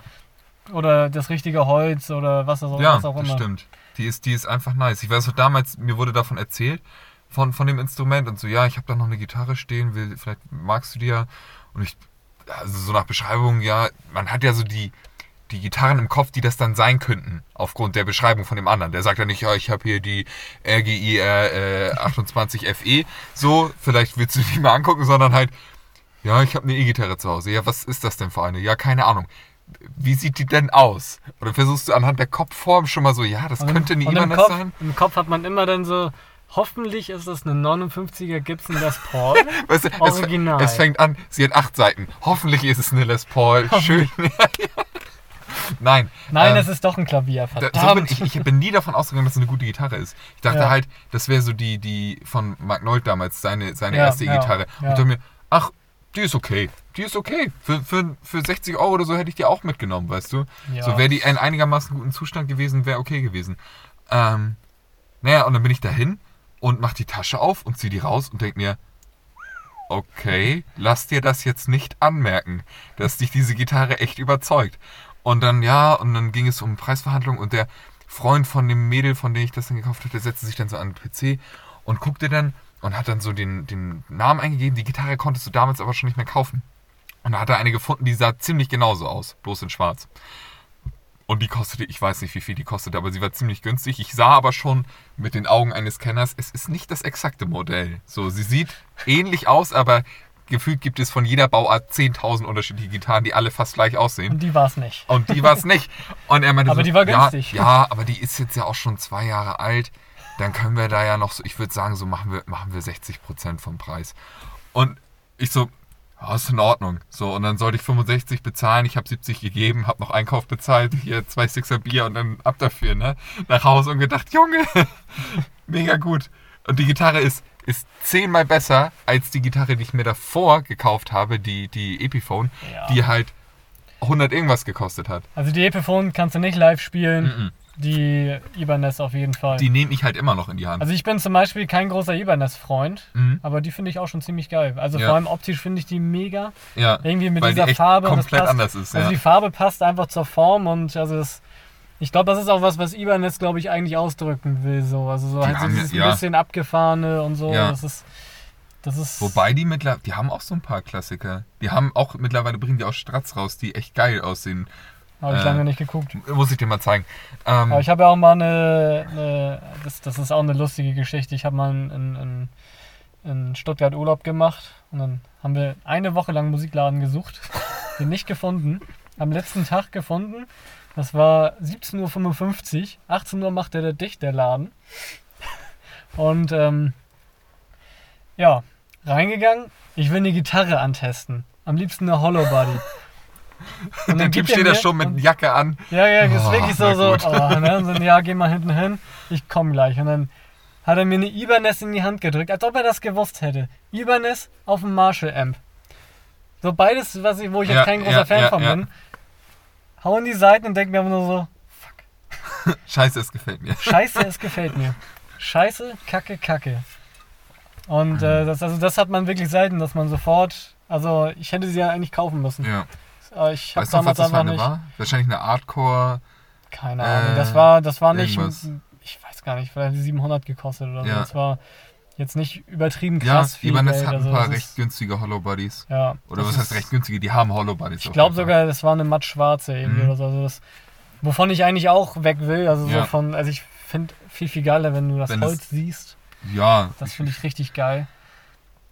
Oder das richtige Holz oder was, auch, ja was auch das immer. stimmt. Die ist, die ist einfach nice. Ich weiß noch damals, mir wurde davon erzählt, von, von dem Instrument und so, ja, ich habe da noch eine Gitarre stehen, will, vielleicht magst du die ja. Und ich, also so nach Beschreibung, ja, man hat ja so die, die Gitarren im Kopf, die das dann sein könnten, aufgrund der Beschreibung von dem anderen. Der sagt ja nicht, ja, ich habe hier die RGIR äh, 28 FE, so, vielleicht willst du die mal angucken, sondern halt, ja, ich habe eine E-Gitarre zu Hause. Ja, was ist das denn für eine? Ja, keine Ahnung. Wie sieht die denn aus? Oder versuchst du anhand der Kopfform schon mal so, ja, das Und könnte und Ibanez Kopf, sein? Im Kopf hat man immer dann so, hoffentlich ist das eine 59er Gibson Les Paul. (laughs) Weißt du, es, Original. es fängt an, sie hat acht Seiten. Hoffentlich ist es eine Les Paul. (laughs) Schön. (laughs) Nein. Nein, ähm, es ist doch ein Klavier, da, so verdammt. ich, ich bin nie davon ausgegangen, dass es eine gute Gitarre ist. Ich dachte Ja. halt, das wäre so die, die von Mark Nold damals, seine, seine Ja, erste ja, E-Gitarre. Und ja. ich dachte mir, ach, die ist okay. Die ist okay. Für, für, für 60 Euro oder so hätte ich die auch mitgenommen, weißt du? Ja. So wäre die in einigermaßen guten Zustand gewesen, wäre okay gewesen. Ähm, naja, und dann bin ich dahin und mach die Tasche auf und zieh die raus und denk mir, okay, lass dir das jetzt nicht anmerken, dass dich diese Gitarre echt überzeugt. Und dann, ja, und dann ging es um Preisverhandlungen und der Freund von dem Mädel, von dem ich das dann gekauft hatte, setzte sich dann so an den PC und guckte dann und hat dann so den, den Namen eingegeben. Die Gitarre konntest du damals aber schon nicht mehr kaufen. Und da hat er eine gefunden, die sah ziemlich genauso aus, bloß in schwarz. Und die kostete, ich weiß nicht, wie viel die kostete, aber sie war ziemlich günstig. Ich sah aber schon mit den Augen eines Kenners, es ist nicht das exakte Modell. So, sie sieht ähnlich aus, aber gefühlt gibt es von jeder Bauart 10.000 unterschiedliche Gitarren, die alle fast gleich aussehen. Und die war es nicht. Und die war es nicht. Und er meinte Aber so, die war ja, günstig. Ja, aber die ist jetzt ja auch schon zwei Jahre alt. Dann können wir da ja noch so, ich würde sagen, so machen wir, machen wir 60% vom Preis. Und ich so, ja, ist in Ordnung. So, und dann sollte ich 65 bezahlen. Ich habe 70 gegeben, habe noch Einkauf bezahlt, hier zwei Sixer Bier und dann ab dafür, ne? Nach Hause und gedacht, Junge, (laughs) mega gut. Und die Gitarre ist, ist zehnmal besser als die Gitarre, die ich mir davor gekauft habe, die, die Epiphone, Ja. die halt 100 irgendwas gekostet hat. Also die Epiphone kannst du nicht live spielen. Mhm. Die Ibanez auf jeden Fall. Die nehme ich halt immer noch in die Hand. also ich bin zum Beispiel kein großer Ibanez-Freund, Mhm. aber die finde ich auch schon ziemlich geil. Also Ja. vor allem optisch finde ich die mega. ja, Irgendwie mit weil dieser die Farbe. komplett passt. anders ist. Also ja. die Farbe passt einfach zur Form und also das, ich glaube, das ist auch was, was Ibanez, glaube ich, eigentlich ausdrücken will. So. Also so Die halt so dieses ja. bisschen abgefahrene und so. Ja. Das ist. Das ist. Wobei die mittlerweile, die haben auch so ein paar Klassiker. Die haben auch mittlerweile bringen die auch Stratz raus, die echt geil aussehen. Habe ich äh, lange nicht geguckt. Muss ich dir mal zeigen. Ähm, Aber ich habe ja auch mal eine, eine das, das ist auch eine lustige Geschichte. Ich habe mal in, in, in Stuttgart Urlaub gemacht und dann haben wir eine Woche lang Musikladen gesucht, (laughs) den nicht gefunden. Am letzten Tag gefunden. Das war 17.55 Uhr. 18 Uhr machte der dicht, der Laden. Und ähm, ja, reingegangen. Ich will eine Gitarre antesten. Am liebsten eine Hollow Body. Und der dann Typ steht da schon mit Jacke an. ja, ja, das ist Oh, wirklich so, so, oh, ne? und (laughs) so, ja, geh mal hinten hin, ich komm gleich. Und dann hat er mir eine Ibanez in die Hand gedrückt, als ob er das gewusst hätte. Ibanez auf dem Marshall-Amp. So beides, was ich, wo ich Ja, jetzt kein großer ja, Fan ja, von bin. Hau in die Seiten und denk mir nur so, (laughs) Scheiße, es gefällt mir. scheiße, es (laughs) gefällt mir. Scheiße, kacke, kacke. Und äh, das, also das hat man wirklich selten, dass man sofort, also ich hätte sie ja eigentlich kaufen müssen. Ja. Ich Weißt du noch, was das für eine war? Wahrscheinlich eine Hardcore. Keine Äh, Ahnung. Das war, das war nicht, irgendwas. ich weiß gar nicht, vielleicht hat die 700 gekostet oder so. Ja. Das war, jetzt nicht übertrieben Ja, krass viel Ibanez Geld. hat ein also paar das recht günstige Hollow Bodies. Ja, Oder was heißt recht günstige? Die haben Hollow Bodies. Ich glaube sogar, das war eine matt schwarze irgendwie Mhm. oder so. Also das, wovon ich eigentlich auch weg will. Also Ja. so von, also ich finde viel, viel geiler, wenn du das Wenn es- Holz siehst. Ja. Das finde ich richtig geil.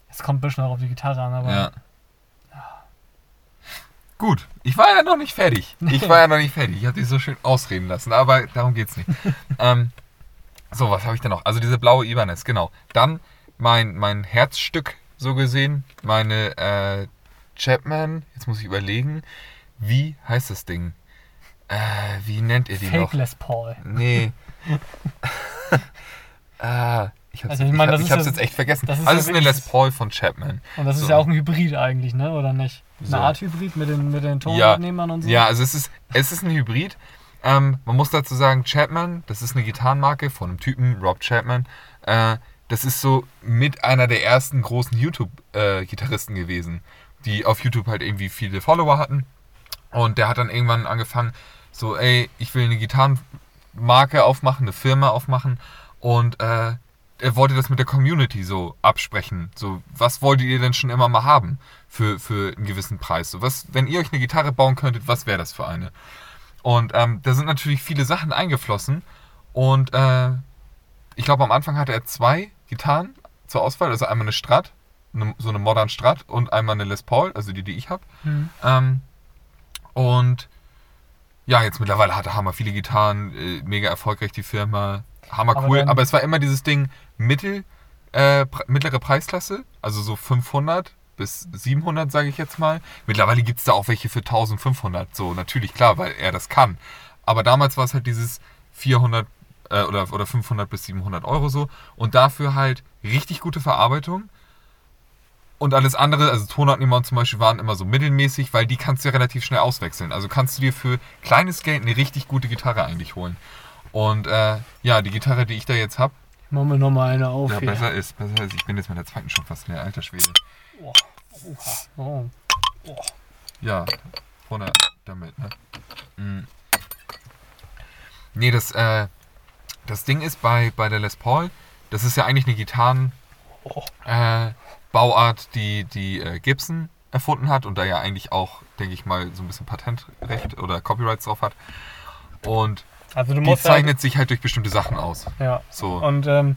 Es kommt ein bisschen auch auf die Gitarre an, aber Ja. Gut, ich war ja noch nicht fertig. Ich war ja noch nicht fertig. Ich habe dich so schön ausreden lassen, aber darum geht's nicht. (laughs) ähm, so, was habe ich denn noch? Also diese blaue Ibanez, genau. Dann mein, mein Herzstück, so gesehen, meine äh, Chapman, jetzt muss ich überlegen, wie heißt das Ding? Äh, wie nennt ihr die noch? Fake Les Paul. Nee. (laughs) (laughs) ah, ich hab's, Also ich ich meine, das ich ist hab's ja- jetzt echt vergessen. das ist also ja es ist eine Les Paul von Chapman. Und das ist So. ja auch ein Hybrid eigentlich, ne? Oder nicht? Eine So. Art Hybrid mit den, mit den Ja. Tonabnehmern und so. Ja, also es ist, es ist ein Hybrid. Ähm, man muss dazu sagen, Chapman, das ist eine Gitarrenmarke von einem Typen, Rob Chapman. Äh, das ist so mit einer der ersten großen YouTube-Gitarristen gewesen, die auf YouTube halt irgendwie viele Follower hatten. Und der hat dann irgendwann angefangen, so, ey, ich will eine Gitarrenmarke aufmachen, eine Firma aufmachen. Und äh, er wollte das mit der Community so absprechen. So, was wolltet ihr denn schon immer mal haben für, für einen gewissen Preis? So, was, wenn ihr euch eine Gitarre bauen könntet, was wäre das für eine? Und ähm, da sind natürlich viele Sachen eingeflossen. Und äh, ich glaube, am Anfang hatte er zwei Gitarren zur Auswahl. Also einmal eine Strat, eine, so eine Modern Strat und einmal eine Les Paul, also die, die ich habe. Hm. Ähm, und ja, jetzt mittlerweile hat er hammer viele Gitarren, äh, mega erfolgreich die Firma, hammer Aber cool. dann- aber es war immer dieses Ding mittel, äh, mittlere Preisklasse, also so 500 bis 700, sage ich jetzt mal. Mittlerweile gibt es da auch welche für 1500, so natürlich klar, weil er das kann. Aber damals war es halt dieses 400 äh, oder, oder 500 bis 700 Euro so und dafür halt richtig gute Verarbeitung. Und alles andere, also Tonabnehmer zum Beispiel waren immer so mittelmäßig, weil die kannst du ja relativ schnell auswechseln. Also kannst du dir für kleines Geld eine richtig gute Gitarre eigentlich holen. Und äh, ja, die Gitarre, die ich da jetzt habe, Machen wir nochmal eine auf ja, hier. besser ist, besser ist. Ich bin jetzt mit der zweiten schon fast leer, alter Schwede. Oh. Ja, runter damit, ne? Mm. Nee, das, äh, das Ding ist bei, bei der Les Paul, das ist ja eigentlich eine Gitarren, äh, Bauart, die, die äh, Gibson erfunden hat und da ja eigentlich auch, denke ich mal, so ein bisschen Patentrecht oder Copyrights drauf hat. Und Also du die musst halt, zeichnet sich halt durch bestimmte Sachen aus. ja. So. Und ähm,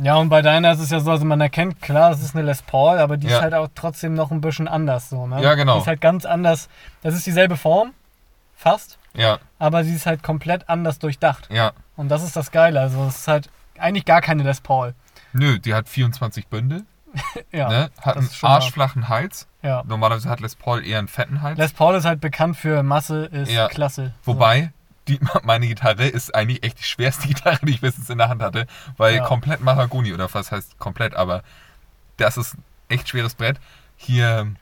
ja, und bei deiner ist es ja so, also man erkennt, klar, es ist eine Les Paul, aber die Ja. ist halt auch trotzdem noch ein bisschen anders so, ne? Ja, genau. Die ist halt ganz anders. Das ist dieselbe Form, fast, Ja, aber sie ist halt komplett anders durchdacht. ja. Und das ist das Geile. Also es ist halt eigentlich gar keine Les Paul. Nö, die hat 24 Bündel, (laughs) Ja. ne? hat einen schon mal- arschflachen Hals. ja. Normalerweise hat Les Paul eher einen fetten Hals. Les Paul ist halt bekannt für Masse, ist Ja. klasse. Wobei, die, (laughs) meine Gitarre ist eigentlich echt die schwerste (laughs) Gitarre, die ich bis jetzt in der Hand hatte, weil Ja. komplett Mahagoni oder was heißt komplett, aber das ist ein echt schweres Brett. Hier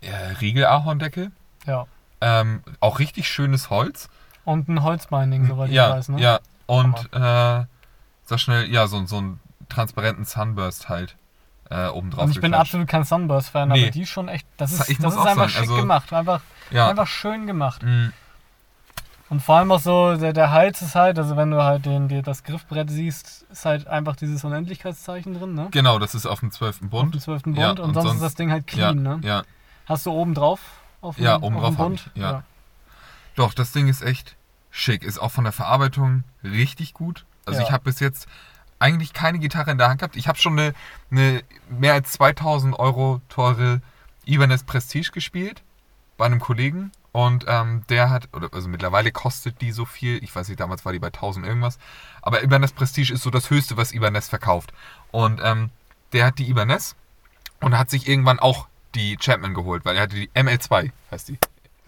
äh, Riegel-Ahorndeckel, So. Ja. ähm, auch richtig schönes Holz. Und ein Holzbinding, soweit ja, ich weiß, ne? ja. Und äh, sag schnell, ja, so, so einen transparenten Sunburst halt äh, oben drauf. Und ich bin absolut kein Sunburst-Fan, Nee. aber die ist schon echt, das ist, das ist einfach sagen, schick also- gemacht, einfach, Ja. einfach schön gemacht. Mm, Und vor allem auch so, der, der Hals ist halt, also wenn du halt den, dir das Griffbrett siehst, ist halt einfach dieses Unendlichkeitszeichen drin, ne? genau, das ist auf dem 12. Auf dem Bund. 12. Bund Ja, und, und sonst, sonst- ist das Ding halt Ja, clean, ne? ja. Hast du oben drauf? Auf dem, Ja, oben auf drauf Bund? ich, ja. Doch, das Ding ist echt schick. Ist auch von der Verarbeitung richtig gut. Also Ja. ich habe bis jetzt eigentlich keine Gitarre in der Hand gehabt. Ich habe schon eine, eine mehr als 2000 Euro teure Ibanez Prestige gespielt bei einem Kollegen. Und ähm, der hat, also mittlerweile kostet die so viel. Ich weiß nicht, damals war die bei 1000 irgendwas. Aber Ibanez Prestige ist so das Höchste, was Ibanez verkauft. Und ähm, der hat die Ibanez und hat sich irgendwann auch die Chapman geholt, weil er hatte die ML2, heißt die.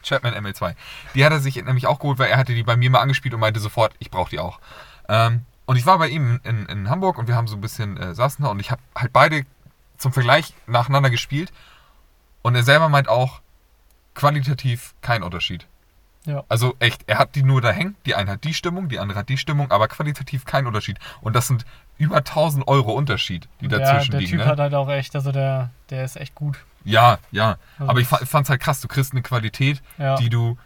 Chapman ML2. Die hat er sich nämlich auch geholt, weil er hatte die bei mir mal angespielt und meinte sofort, ich brauche die auch. Ähm, und ich war bei ihm in, in Hamburg und wir haben so ein bisschen äh, saßen da und ich habe halt beide zum Vergleich nacheinander gespielt und er selber meint auch qualitativ kein Unterschied. Ja. Also echt, er hat die nur da hängen, die eine hat die Stimmung, die andere hat die Stimmung, aber qualitativ kein Unterschied. Und das sind über 1000 Euro Unterschied, die Der, dazwischen der liegen. Typ ne? hat halt auch echt, also der, der ist echt gut. Ja, ja. Also Aber ich fand es halt krass, du kriegst eine Qualität, Ja. die du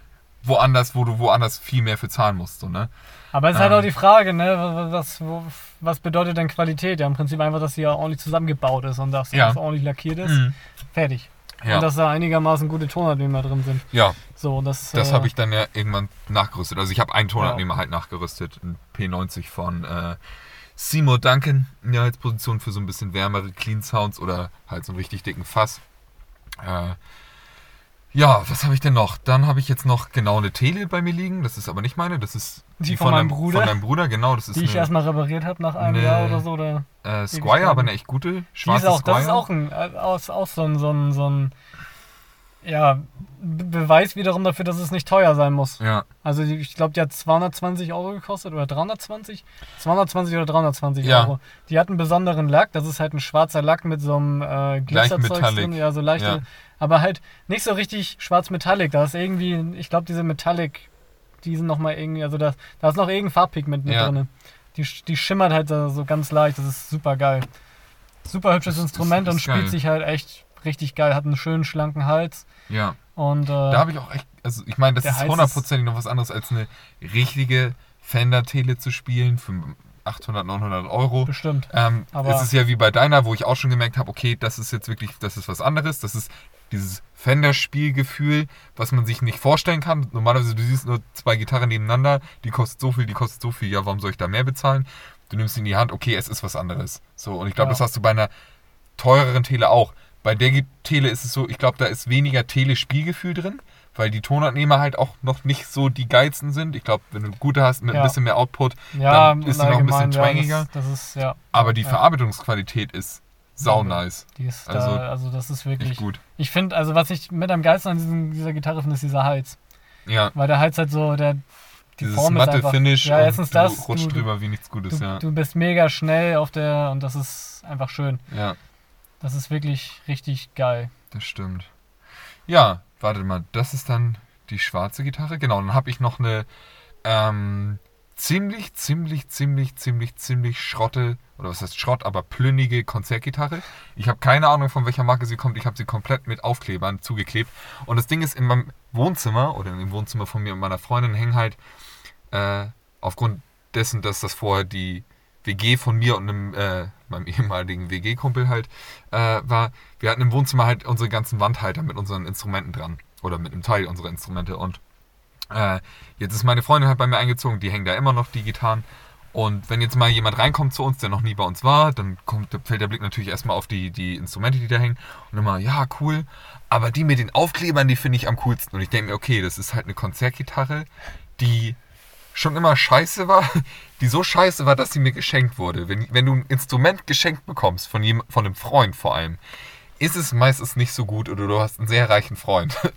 woanders, wo du woanders viel mehr für zahlen musst. So, ne? Aber es ist halt Ähm. auch die Frage, ne, was, wo, was bedeutet denn Qualität? Ja, im Prinzip einfach, dass sie ja ordentlich zusammengebaut ist und dass Ja. das ordentlich lackiert ist. Mhm. Fertig. Ja, Und dass da einigermaßen gute Tonabnehmer drin sind. ja So, das, das äh, habe ich dann ja irgendwann nachgerüstet. Also ich habe einen Tonabnehmer halt nachgerüstet, ein P90 von äh, Seymour Duncan, ja, als Position für so ein bisschen wärmere Clean Sounds oder halt so einen richtig dicken Fass. Äh, ja, was habe ich denn noch? Dann habe ich jetzt noch genau eine Tele bei mir liegen. Das ist aber nicht meine, das ist Die von meinem deinem, Bruder? Von deinem Bruder, genau. Das ist die ich eine erstmal repariert habe nach einem eine- Jahr oder so. Oder äh. Squire, aber eine echt gute. die Schwarze ist auch, Squire. das ist auch, ein, äh, auch, auch so ein, so ein, so ein ja, Be- Beweis wiederum dafür, dass es nicht teuer sein muss. Ja, Also ich glaube, die hat 220 Euro gekostet oder 320? 220 oder 320 Ja. Euro. Die hat einen besonderen Lack, das ist halt ein schwarzer Lack mit so einem äh, Glitzerzeug drin, ja, so leichte, Ja. aber halt nicht so richtig schwarz Metallic. Da ist irgendwie, ich glaube, diese Metallic, die sind nochmal irgendwie, also da, da ist noch irgendein Farbpigment mit Ja. drin. Die, die schimmert halt so ganz leicht, das ist super geil. Super hübsches Das Instrument das und spielt geil. sich halt echt richtig geil, hat einen schönen schlanken Hals ja. und äh, Da habe ich auch echt, also ich meine, das ist hundertprozentig noch was anderes als eine richtige Fender-Tele zu spielen für 800, 900 Euro. bestimmt. Ähm, Aber- es ist ja wie bei deiner, wo ich auch schon gemerkt habe, okay, das ist jetzt wirklich, das ist was anderes. Das ist dieses Fender-Spielgefühl, was man sich nicht vorstellen kann. Normalerweise, du siehst nur zwei Gitarren nebeneinander, die kostet so viel, die kostet so viel, ja, warum soll ich da mehr bezahlen? Du nimmst sie in die Hand, okay, es ist was anderes. So, und ich glaube, Ja. das hast du bei einer teureren Tele auch. Bei der Tele ist es so, ich glaube, da ist weniger Tele-Spielgefühl drin, weil die Tonabnehmer halt auch noch nicht so die geilsten sind. Ich glaube, wenn du gute hast mit Ja. ein bisschen mehr Output, Ja, dann ist sie noch ein bisschen twangiger. Ja, das, das ist, ja. aber die Verarbeitungsqualität ist sau nice. Die ist also, da, also das ist wirklich. Gut. Ich finde, also was ich mit am geilsten an diesem, dieser Gitarre finde, ist dieser Hals. Ja, Weil der Hals halt so, der. Die dieses Form ist matte einfach, Finish Ja, und erstens du das. rutscht du, drüber wie nichts Gutes, du, ja. du bist mega schnell auf der. Und das ist einfach schön. Ja, Das ist wirklich richtig geil. das stimmt. Ja, warte mal, das ist dann die schwarze Gitarre. Genau, dann habe ich noch eine ähm, ziemlich, ziemlich, ziemlich, ziemlich, ziemlich schrotte, oder was heißt Schrott, aber plünnige Konzertgitarre. Ich habe keine Ahnung, von welcher Marke sie kommt. Ich habe sie komplett mit Aufklebern zugeklebt. Und das Ding ist, in meinem Wohnzimmer oder im Wohnzimmer von mir und meiner Freundin hängen halt äh, aufgrund dessen, dass das vorher die WG von mir und einem, äh, meinem ehemaligen WG-Kumpel halt äh, war. Wir hatten im Wohnzimmer halt unsere ganzen Wandhalter mit unseren Instrumenten dran. Oder mit einem Teil unserer Instrumente. Und äh, jetzt ist meine Freundin halt bei mir eingezogen, die hängen da immer noch die Gitarren. Und wenn jetzt mal jemand reinkommt zu uns, der noch nie bei uns war, dann kommt, fällt der Blick natürlich erstmal auf die, die Instrumente, die da hängen. Und immer, ja, cool. Aber die mit den Aufklebern, die finde ich am coolsten. Und ich denke mir, okay, das ist halt eine Konzertgitarre, die schon immer scheiße war, (laughs) die so scheiße war, dass sie mir geschenkt wurde. Wenn, wenn du ein Instrument geschenkt bekommst, von, jem, von einem Freund vor allem, ist es meistens nicht so gut oder du hast einen sehr reichen Freund. (laughs)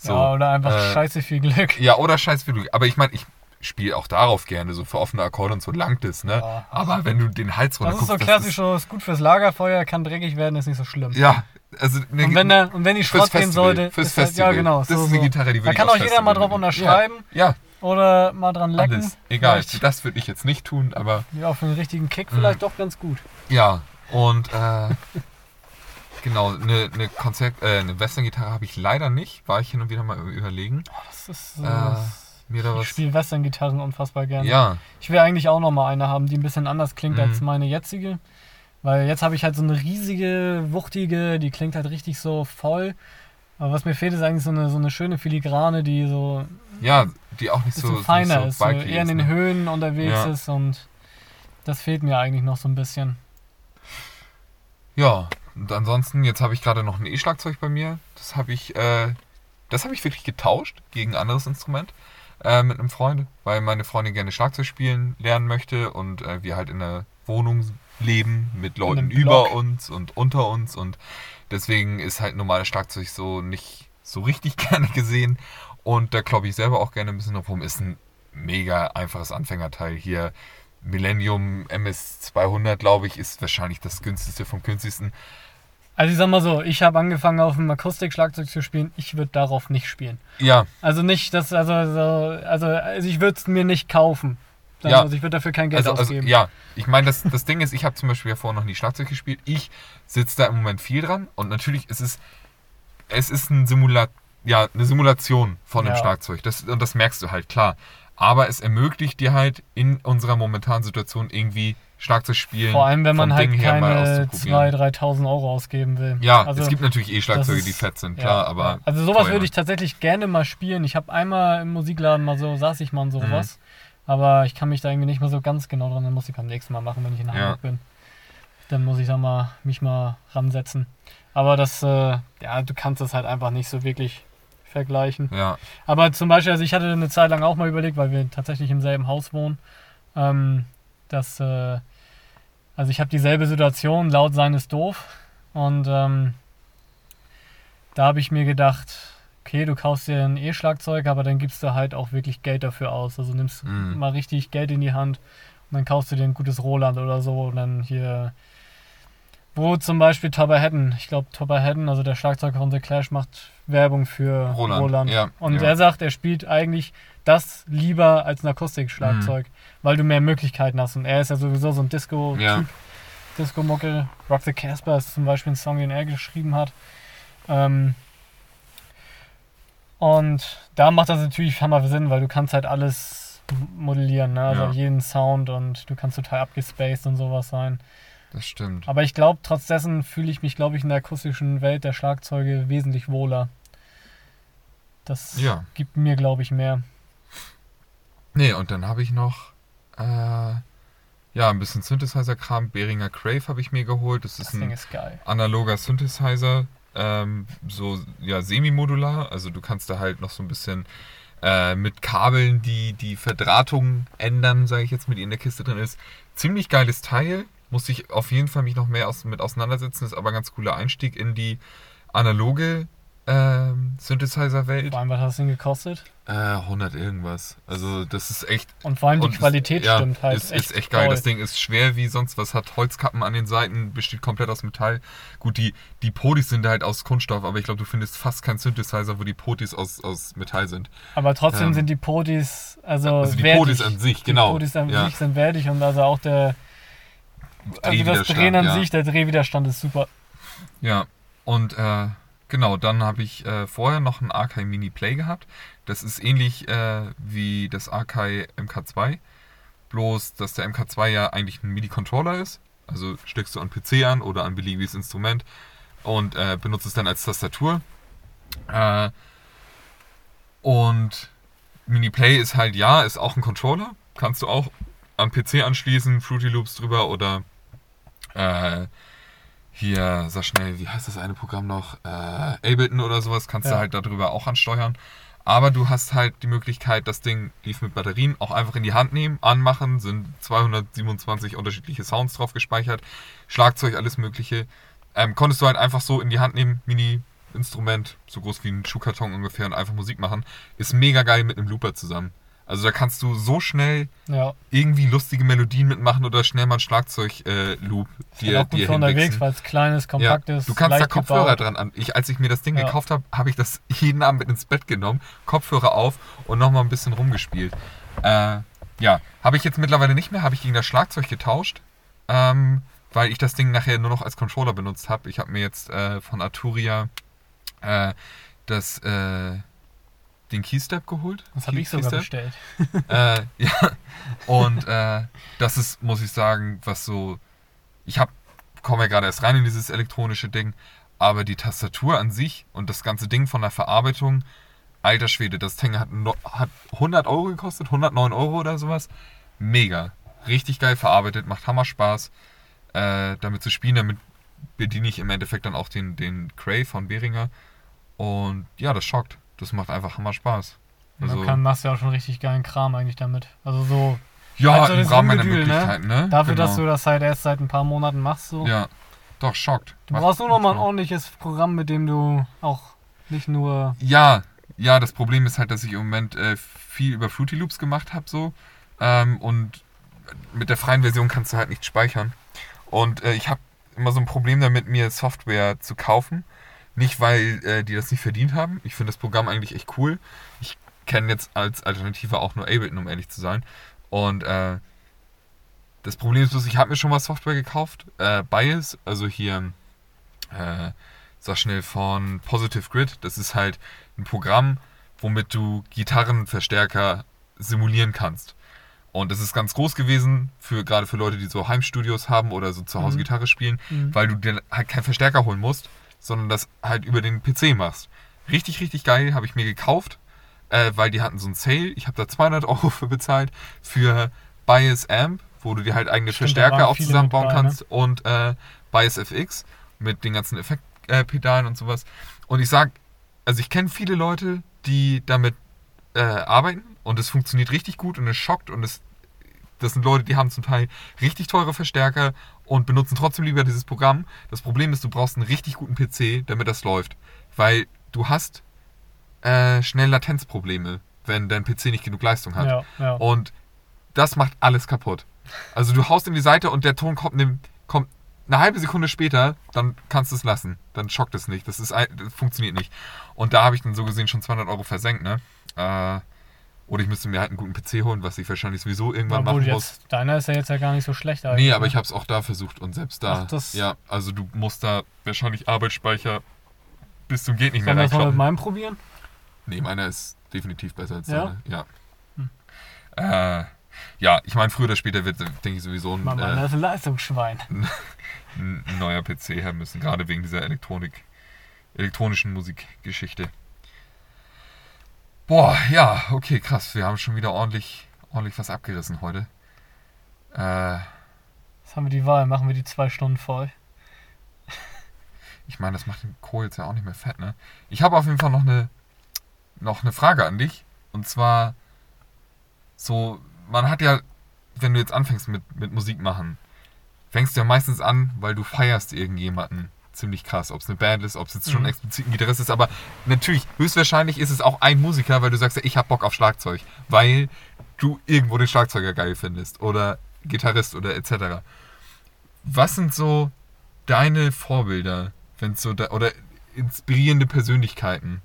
So, ja, oder einfach äh, scheiße viel Glück. Ja, oder scheiß wie du. Aber ich meine, ich spiele auch darauf gerne, so für offene Akkorde und so langt es, ne? Ja. Aber wenn du den Hals runter Das ist so klassisch, so ist gut fürs Lagerfeuer, kann dreckig werden, ist nicht so schlimm. ja, also ne, Und wenn, der, und wenn die Schrott gehen Festival, sollte, fürs ist halt, Festival. ja genau. Das so, ist eine. Gitarre, die Da würde ich kann auch jeder mal Festival drauf unterschreiben Ja, oder mal dran lecken. alles. Egal, Vielleicht- das würde ich jetzt nicht tun, aber Ja, für einen richtigen Kick vielleicht doch ganz gut. ja. Und äh, (laughs) genau, eine, eine Konzert, äh, eine Western-Gitarre habe ich leider nicht. War ich hin und wieder mal überlegen, Das ist so. Äh, mir da ich spiele Western-Gitarren unfassbar gerne. Ja, Ich will eigentlich auch noch mal eine haben, die ein bisschen anders klingt Mhm. als meine jetzige. Weil jetzt habe ich halt so eine riesige, wuchtige, die klingt halt richtig so voll. Aber was mir fehlt, ist eigentlich so eine, so eine schöne Filigrane, die so ja, die auch nicht so, feiner nicht ist, so so bulky eher in den ist, ne? Höhen unterwegs Ja. ist und das fehlt mir eigentlich noch so ein bisschen. Ja, und ansonsten, jetzt habe ich gerade noch ein E-Schlagzeug bei mir. Das habe ich, äh, das habe ich wirklich getauscht gegen ein anderes Instrument äh, mit einem Freund, weil meine Freundin gerne Schlagzeug spielen lernen möchte und äh, wir halt in einer Wohnung leben mit Leuten über uns und unter uns und deswegen ist halt normales Schlagzeug so nicht so richtig (laughs) gerne gesehen und da kloppe ich selber auch gerne ein bisschen rum. Ist ein mega einfaches Anfängerteil hier. Millennium MS200, glaube ich, ist wahrscheinlich das günstigste vom günstigsten. Also ich sag mal so, ich habe angefangen auf dem Akustikschlagzeug zu spielen, ich würde darauf nicht spielen. Ja, Also nicht, das, also, so, also, also ich würde es mir nicht kaufen. Ja. Also ich würde dafür kein Geld also, also ausgeben. ja, ich meine, das, das Ding ist, ich habe zum Beispiel ja vorher noch nie Schlagzeug gespielt. Ich sitze da im Moment viel dran und natürlich ist es, es ist ein Simula ja, eine Simulation von einem Ja. Schlagzeug. Das, und das merkst du halt, klar. Aber es ermöglicht dir halt in unserer momentanen Situation irgendwie Schlagzeug spielen. Vor allem, wenn man halt Ding mal keine auszuprobieren. 2.000, 3.000 Euro ausgeben will. Ja, also, es gibt natürlich eh Schlagzeuge, das die ist- fett sind, ja, klar, aber. ja. Also sowas teuer. würde ich tatsächlich gerne mal spielen. Ich habe einmal im Musikladen mal so, saß ich mal und Mhm. sowas. Aber ich kann mich da irgendwie nicht mehr so ganz genau dran. Dann muss ich am nächsten Mal machen, wenn ich in Ja. Hamburg bin. Dann muss ich da mal mich mal ransetzen. Aber das, äh, ja, du kannst das halt einfach nicht so wirklich vergleichen. Ja, Aber zum Beispiel, also ich hatte eine Zeit lang auch mal überlegt, weil wir tatsächlich im selben Haus wohnen, ähm, dass, äh, also ich habe dieselbe Situation, laut sein ist doof. Und ähm, da habe ich mir gedacht, okay, du kaufst dir ein E-Schlagzeug, aber dann gibst du halt auch wirklich Geld dafür aus. Also nimmst Mhm. mal richtig Geld in die Hand und dann kaufst du dir ein gutes Roland oder so und dann hier, wo zum Beispiel Topper Haddon, ich glaube Topper Haddon, also der Schlagzeuger von The Clash, macht Werbung für Roland, Roland. ja, und ja. er sagt, er spielt eigentlich das lieber als ein Akustikschlagzeug, Mhm. weil du mehr Möglichkeiten hast. Und er ist ja sowieso so ein Disco-Typ, Ja. Disco-Muckel. Rock the Casper ist zum Beispiel ein Song, den er geschrieben hat. Ähm, und da macht das natürlich Hammer Sinn, weil du kannst halt alles modellieren, ne? also jeden Sound und du kannst total abgespaced und sowas sein. das stimmt. Aber ich glaube, trotz dessen fühle ich mich, glaube ich, in der akustischen Welt der Schlagzeuge wesentlich wohler. Das Ja. gibt mir, glaube ich, mehr. Nee, und dann habe ich noch äh, ja, ein bisschen Synthesizer-Kram. Behringer Crave habe ich mir geholt. Das ist Das Ding ein ist analoger Synthesizer, ähm, so ja, semi-modular. Also du kannst da halt noch so ein bisschen äh, mit Kabeln die, die Verdrahtung ändern, sage ich jetzt, mit die in der Kiste drin ist. Ziemlich geiles Teil. Muss ich auf jeden Fall mich noch mehr aus, mit auseinandersetzen. Ist aber ein ganz cooler Einstieg in die analoge ähm, Synthesizer-Welt. Vor allem, was hat das Ding gekostet? Äh, 100 irgendwas. Also das ist echt Und vor allem die Qualität ja, stimmt halt. Ist, ist echt geil. toll. Das Ding ist schwer wie sonst was, hat Holzkappen an den Seiten, besteht komplett aus Metall. Gut, die, die Podis sind halt aus Kunststoff, aber ich glaube, du findest fast keinen Synthesizer, wo die Podis aus, aus Metall sind. Aber trotzdem Ähm, sind die Podis, also, Also die wertig. Podis an sich, genau. Die Podis an ja. sich sind wertig und also auch der, also das Drehwiderstand, Drehen an ja. sich, der Drehwiderstand ist super. Ja, und äh, genau, dann habe ich äh, vorher noch ein Akai Mini Play gehabt. Das ist ähnlich äh, wie das Akai MK2, bloß dass der MK2 ja eigentlich ein MIDI-Controller ist. Also steckst du an PC an oder an beliebiges Instrument und äh, benutzt es dann als Tastatur. Äh, und Mini Play ist halt, ja, ist auch ein Controller. Kannst du auch am PC anschließen, Fruity Loops drüber oder äh, hier, sag schnell, wie heißt das eine Programm noch? Äh, Ableton oder sowas kannst Ja. du halt darüber auch ansteuern. Aber du hast halt die Möglichkeit, das Ding lief mit Batterien auch einfach in die Hand nehmen, anmachen, sind 227 unterschiedliche Sounds drauf gespeichert, Schlagzeug, alles Mögliche. Ähm, konntest du halt einfach so in die Hand nehmen, Mini-Instrument, so groß wie ein Schuhkarton ungefähr und einfach Musik machen. Ist mega geil mit einem Looper zusammen. Also da kannst du so schnell Ja, irgendwie lustige Melodien mitmachen oder schnell mal ein Schlagzeug-Loop halt auch gut für unterwegs, weil es klein ist, kompakt ist. Du kannst da Kopfhörer gebaut. dran an. Ich, als ich mir das Ding Ja. gekauft habe, habe ich das (laughs) jeden Abend mit ins Bett genommen, Kopfhörer auf und nochmal ein bisschen rumgespielt. Äh, ja, habe ich jetzt mittlerweile nicht mehr, habe ich gegen das Schlagzeug getauscht, ähm, weil ich das Ding nachher nur noch als Controller benutzt habe. Ich habe mir jetzt äh, von Arturia äh, das, äh, den Keystep geholt. Das habe ich sogar bestellt. (laughs) äh, ja, und äh, das ist, muss ich sagen, was so. Ich hab, komme ja gerade erst rein in dieses elektronische Ding, aber die Tastatur an sich und das ganze Ding von der Verarbeitung, alter Schwede, das Ding hat, no, hat 100 Euro gekostet, 109 Euro oder sowas. Mega. Richtig geil verarbeitet, macht Hammer Spaß, äh, damit zu spielen. Damit bediene ich im Endeffekt dann auch den, den Cray von Behringer. Und ja, das schockt. Das macht einfach Hammer Spaß. Also, du kann, machst ja auch schon richtig geilen Kram eigentlich damit. Also so Ja, Also im das Rahmen meiner ne? Möglichkeiten, ne? dafür, Genau. dass du das halt erst seit ein paar Monaten machst. So. Ja, doch, schockt. Du Macht- brauchst nur noch mal ein ordentliches Programm, mit dem du auch nicht nur. Ja, ja, das Problem ist halt, dass ich im Moment äh, viel über Fruity Loops gemacht habe, so. Ähm, und mit der freien Version kannst du halt nicht speichern. Und äh, ich habe immer so ein Problem damit, mir Software zu kaufen. Nicht, weil äh, die das nicht verdient haben. Ich finde das Programm eigentlich echt cool. Ich kenne jetzt als Alternative auch nur Ableton, um ehrlich zu sein. Und äh, das Problem ist bloß, ich habe mir schon mal Software gekauft. Äh, Bias, also hier, äh, sag schnell, von Positive Grid. Das ist halt ein Programm, womit du Gitarrenverstärker simulieren kannst. Und das ist ganz groß gewesen, für, gerade für Leute, die so Heimstudios haben oder so zu Hause Mhm. Gitarre spielen, Mhm. weil du dir halt keinen Verstärker holen musst, sondern das halt über den PC machst. Richtig, richtig geil, habe ich mir gekauft, äh, weil die hatten so einen Sale. Ich habe da 200 Euro für bezahlt für Bias Amp, wo du dir halt eigene Stimmt, Verstärker auch zusammenbauen ne? kannst und äh, Bias FX mit den ganzen Effektpedalen und sowas. Und ich sag, also ich kenne viele Leute, die damit äh, arbeiten und es funktioniert richtig gut und es schockt und es das sind Leute, die haben zum Teil richtig teure Verstärker und benutzen trotzdem lieber dieses Programm. Das Problem ist, du brauchst einen richtig guten PC, damit das läuft. Weil du hast äh, schnell Latenzprobleme, wenn dein PC nicht genug Leistung hat. Ja, ja. Und das macht alles kaputt. Also du haust in die Seite und der Ton kommt, ne, kommt eine halbe Sekunde später, dann kannst du es lassen. Dann schockt es nicht. Das, ist, das funktioniert nicht. Und da habe ich dann so gesehen schon 200 Euro versenkt. Ne? Äh, oder ich müsste mir halt einen guten PC holen, was ich wahrscheinlich sowieso irgendwann Obwohl machen muss. jetzt, deiner ist ja jetzt ja gar nicht so schlecht Nee, eigentlich, aber ne? ich habe es auch da versucht und selbst da. Ach, das- ja, also du musst da wahrscheinlich Arbeitsspeicher bis zum geht nicht mehr Sollen wir das mal mit reinkloppen. meinem probieren? Nee, meiner ist definitiv besser als Ja? deine. Ja. Hm. Äh, ja, ich meine, früher oder später wird, denke ich, sowieso ein, meiner äh, ist ein Leistungsschwein. (laughs) ein neuer PC her müssen, gerade wegen dieser Elektronik, elektronischen Musikgeschichte. Boah, ja, okay, krass. Wir haben schon wieder ordentlich, ordentlich was abgerissen heute. Äh, Jetzt haben wir die Wahl, machen wir die zwei Stunden voll. Ich meine, das macht den Kohl jetzt ja auch nicht mehr fett, ne? Ich habe auf jeden Fall noch eine, noch eine Frage an dich. Und zwar, so, man hat ja, wenn du jetzt anfängst mit, mit Musik machen, fängst du ja meistens an, weil du feierst irgendjemanden ziemlich krass. Ob es eine Band ist, ob es jetzt schon Mhm. explizit ein Gitarrist ist. Aber natürlich, höchstwahrscheinlich ist es auch ein Musiker, weil du sagst ja, ich hab Bock auf Schlagzeug. Weil du irgendwo den Schlagzeuger geil findest. Oder Gitarrist oder etc. Was sind so deine Vorbilder, wenn so da, oder inspirierende Persönlichkeiten,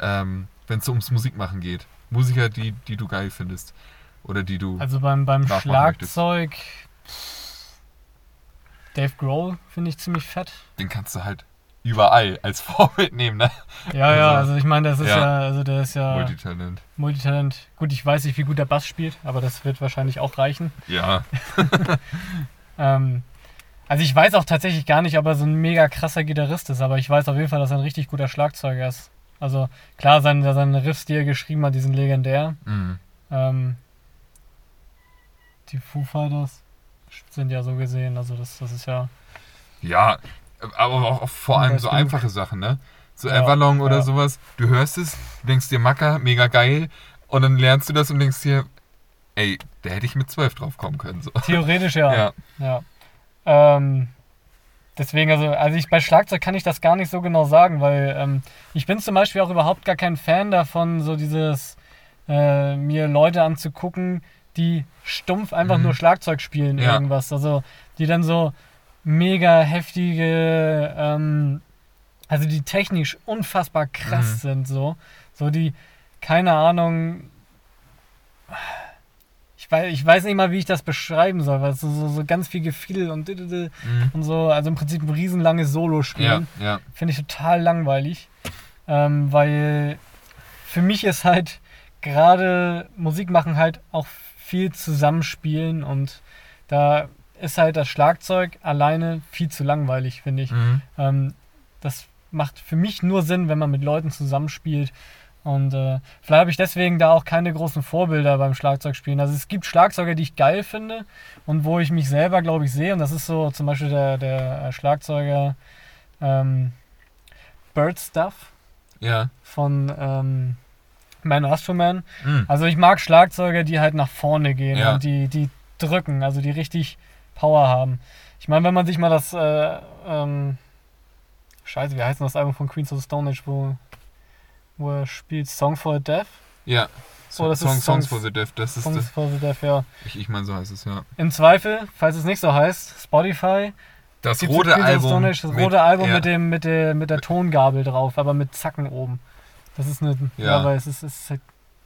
ähm, wenn es so ums Musikmachen geht? Musiker, die, die du geil findest oder die du. Also beim, beim Nachmachen möchtest. Dave Grohl finde ich ziemlich fett. den kannst du halt überall als (laughs) Vorbild nehmen, ne? Ja, ja, Also, also ich meine, das ist ja. ja, also der ist ja Multitalent. Multitalent. Gut, ich weiß nicht, wie gut der Bass spielt, aber das wird wahrscheinlich auch reichen. Ja. (laughs) (laughs) Ähm, also ich weiß auch tatsächlich gar nicht, ob er so ein mega krasser Gitarrist ist, aber ich weiß auf jeden Fall, dass er ein richtig guter Schlagzeuger ist. Also klar, seine, seine Riffs, die er geschrieben hat, die sind legendär. Mhm. Ähm, die Foo Fighters sind ja so gesehen, also das, das ist ja... Ja, aber auch vor allem so einfache Sachen, ne? So Ja, Everlong oder ja. sowas. Du hörst es, du denkst dir, Macker, mega geil. Und dann lernst du das und denkst dir, ey, da hätte ich mit zwölf drauf kommen können. So. Theoretisch ja. (laughs) Ja. Ja. Ähm, deswegen, also, also ich bei Schlagzeug kann ich das gar nicht so genau sagen, weil ähm, ich bin zum Beispiel auch überhaupt gar kein Fan davon, so dieses äh, mir Leute anzugucken, die stumpf einfach Mhm. nur Schlagzeug spielen, Ja. irgendwas. Also die dann so mega heftige, ähm, also die technisch unfassbar krass Mhm. sind, so. So die, keine Ahnung, ich weiß, ich weiß nicht mal, wie ich das beschreiben soll, weil es so, so, ganz viel Gefiedel und, Mhm. und so, also im Prinzip ein riesenlanges Solo Ja, spielen. ja. Finde ich total langweilig, ähm, weil für mich ist halt gerade Musik machen halt auch viel zusammenspielen und da ist halt das Schlagzeug alleine viel zu langweilig, finde ich. Mhm. Ähm, das macht für mich nur Sinn, wenn man mit Leuten zusammenspielt. Und äh, vielleicht habe ich deswegen da auch keine großen Vorbilder beim Schlagzeugspielen. Also es gibt Schlagzeuger, die ich geil finde und wo ich mich selber, glaube ich, sehe. Und das ist so zum Beispiel der, der Schlagzeuger ähm, Bird Stuff Ja. von ähm, Man Astroman. Mhm. Also ich mag Schlagzeuger, die halt nach vorne gehen Ja. und die, die drücken, also die richtig Power haben. Ich meine, wenn man sich mal das, äh, ähm, scheiße, wie heißt denn das Album von Queens of the Stone Age, wo, wo er spielt Song for the Deaf? Ja. Oh, das ist Song, Songs Songs- for the Deaf, das ist Songs das. for the Deaf, ja. Ich, ich meine, so heißt es, ja. Im Zweifel, falls es nicht so heißt, Spotify. Das rote Album. Age, das mit- rote Album ja. mit, dem, mit, der, mit der Tongabel drauf, aber mit Zacken oben. Das ist eine, Ja. aber es ist, es ist halt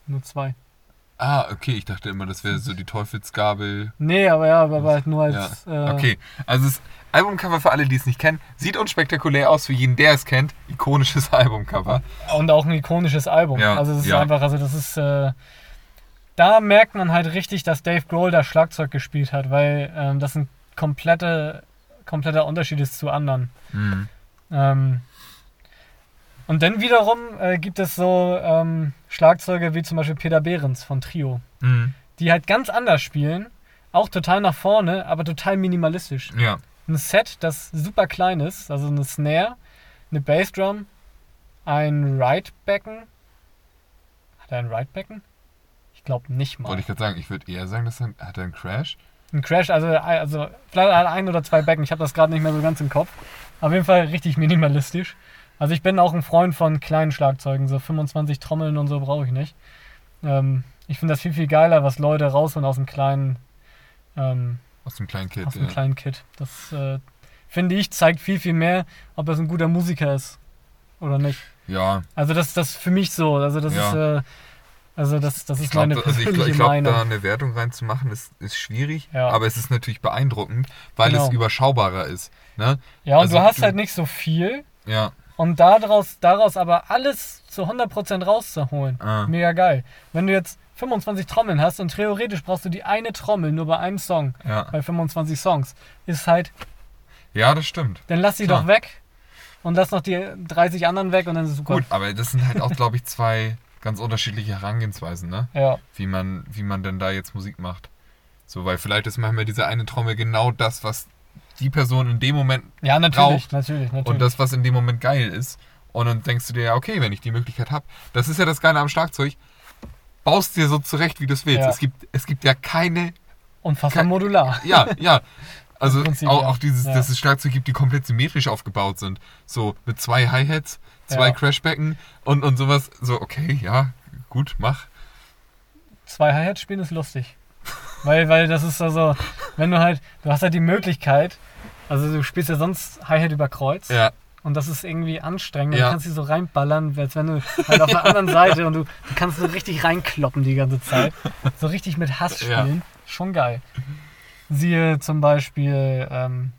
nur zwei. Ah, okay, ich dachte immer, das wäre so die Teufelsgabel. Nee, aber ja, aber halt nur als. Ja. Äh, Okay, also das Albumcover für alle, die es nicht kennen, sieht unspektakulär aus für jeden, der es kennt. Ikonisches (laughs) Albumcover. Und auch ein ikonisches Album. Ja, also das ist ja. einfach, also das ist. Äh, da merkt man halt richtig, dass Dave Grohl da Schlagzeug gespielt hat, weil ähm, das ein komplette, kompletter Unterschied ist zu anderen. Mhm. Ähm, und dann wiederum äh, gibt es so ähm, Schlagzeuge wie zum Beispiel Peter Behrens von Trio, Mhm. die halt ganz anders spielen, auch total nach vorne, aber total minimalistisch. Ja. Ein Set, das super klein ist, also eine Snare, eine Bassdrum, ein Ride-Becken. Hat er ein Ride-Becken? Ich glaube nicht mal. Wollte ich gerade sagen, ich würde eher sagen, dass er, hat er einen Crash? Ein Crash, also, also vielleicht hat er ein oder zwei Becken, ich habe das gerade nicht mehr so ganz im Kopf. Auf jeden Fall richtig minimalistisch. Also ich bin auch ein Freund von kleinen Schlagzeugen, so 25 Trommeln und so brauche ich nicht. Ähm, ich finde das viel, viel geiler, was Leute rausholen aus dem kleinen, ähm, Aus dem kleinen Kid. aus dem ja. kleinen Kit. Das äh, finde ich zeigt viel, viel mehr, ob das ein guter Musiker ist oder nicht. ja, Also das das ist für mich so. Also das Ja. ist, äh, also das, das ich ist meine glaube, also ich, persönliche ich glaub, da eine Wertung reinzumachen, ist, ist schwierig, Ja. aber es ist natürlich beeindruckend, weil Genau. es überschaubarer ist. Ne? ja, und also du hast du- halt nicht so viel. Ja, Und daraus, daraus aber alles zu 100% rauszuholen. Ah. Mega geil. Wenn du jetzt 25 Trommeln hast und theoretisch brauchst du die eine Trommel nur bei einem Song, ja. bei 25 Songs, ist halt, ja, das stimmt. dann lass die Klar. doch weg und lass noch die 30 anderen weg und dann ist es super. Gut, aber das sind halt auch, glaube ich, zwei ganz unterschiedliche Herangehensweisen, ne? Ja, Wie man, wie man denn da jetzt Musik macht. So, weil vielleicht ist manchmal diese eine Trommel genau das, was die Person in dem Moment ja natürlich, Braucht. natürlich, natürlich. und das, was in dem Moment geil ist. Und dann denkst du dir, ja, okay, wenn ich die Möglichkeit habe. Das ist ja das Geile am Schlagzeug. Baust dir so zurecht, wie du es willst. Ja. Es, gibt, es gibt ja keine. Unfassbar Kein- modular. (laughs) Ja, ja. Also Prinzip, auch, ja. auch dieses, Ja. dass es Schlagzeug gibt, die komplett symmetrisch aufgebaut sind. So mit zwei Hi-Hats, zwei Ja. Crashbecken und, und sowas. So, okay, ja, gut, mach. Zwei Hi-Hats spielen ist lustig. weil, weil das ist also, wenn du halt, du hast halt die Möglichkeit, also du spielst ja sonst Hi-Hat über Kreuz. Ja, Und das ist irgendwie anstrengend. Ja. Du kannst sie so reinballern, als wenn du halt auf der anderen Seite und du, du kannst so richtig reinkloppen die ganze Zeit. So richtig mit Hass Ja. spielen. Schon geil. Siehe zum Beispiel ähm,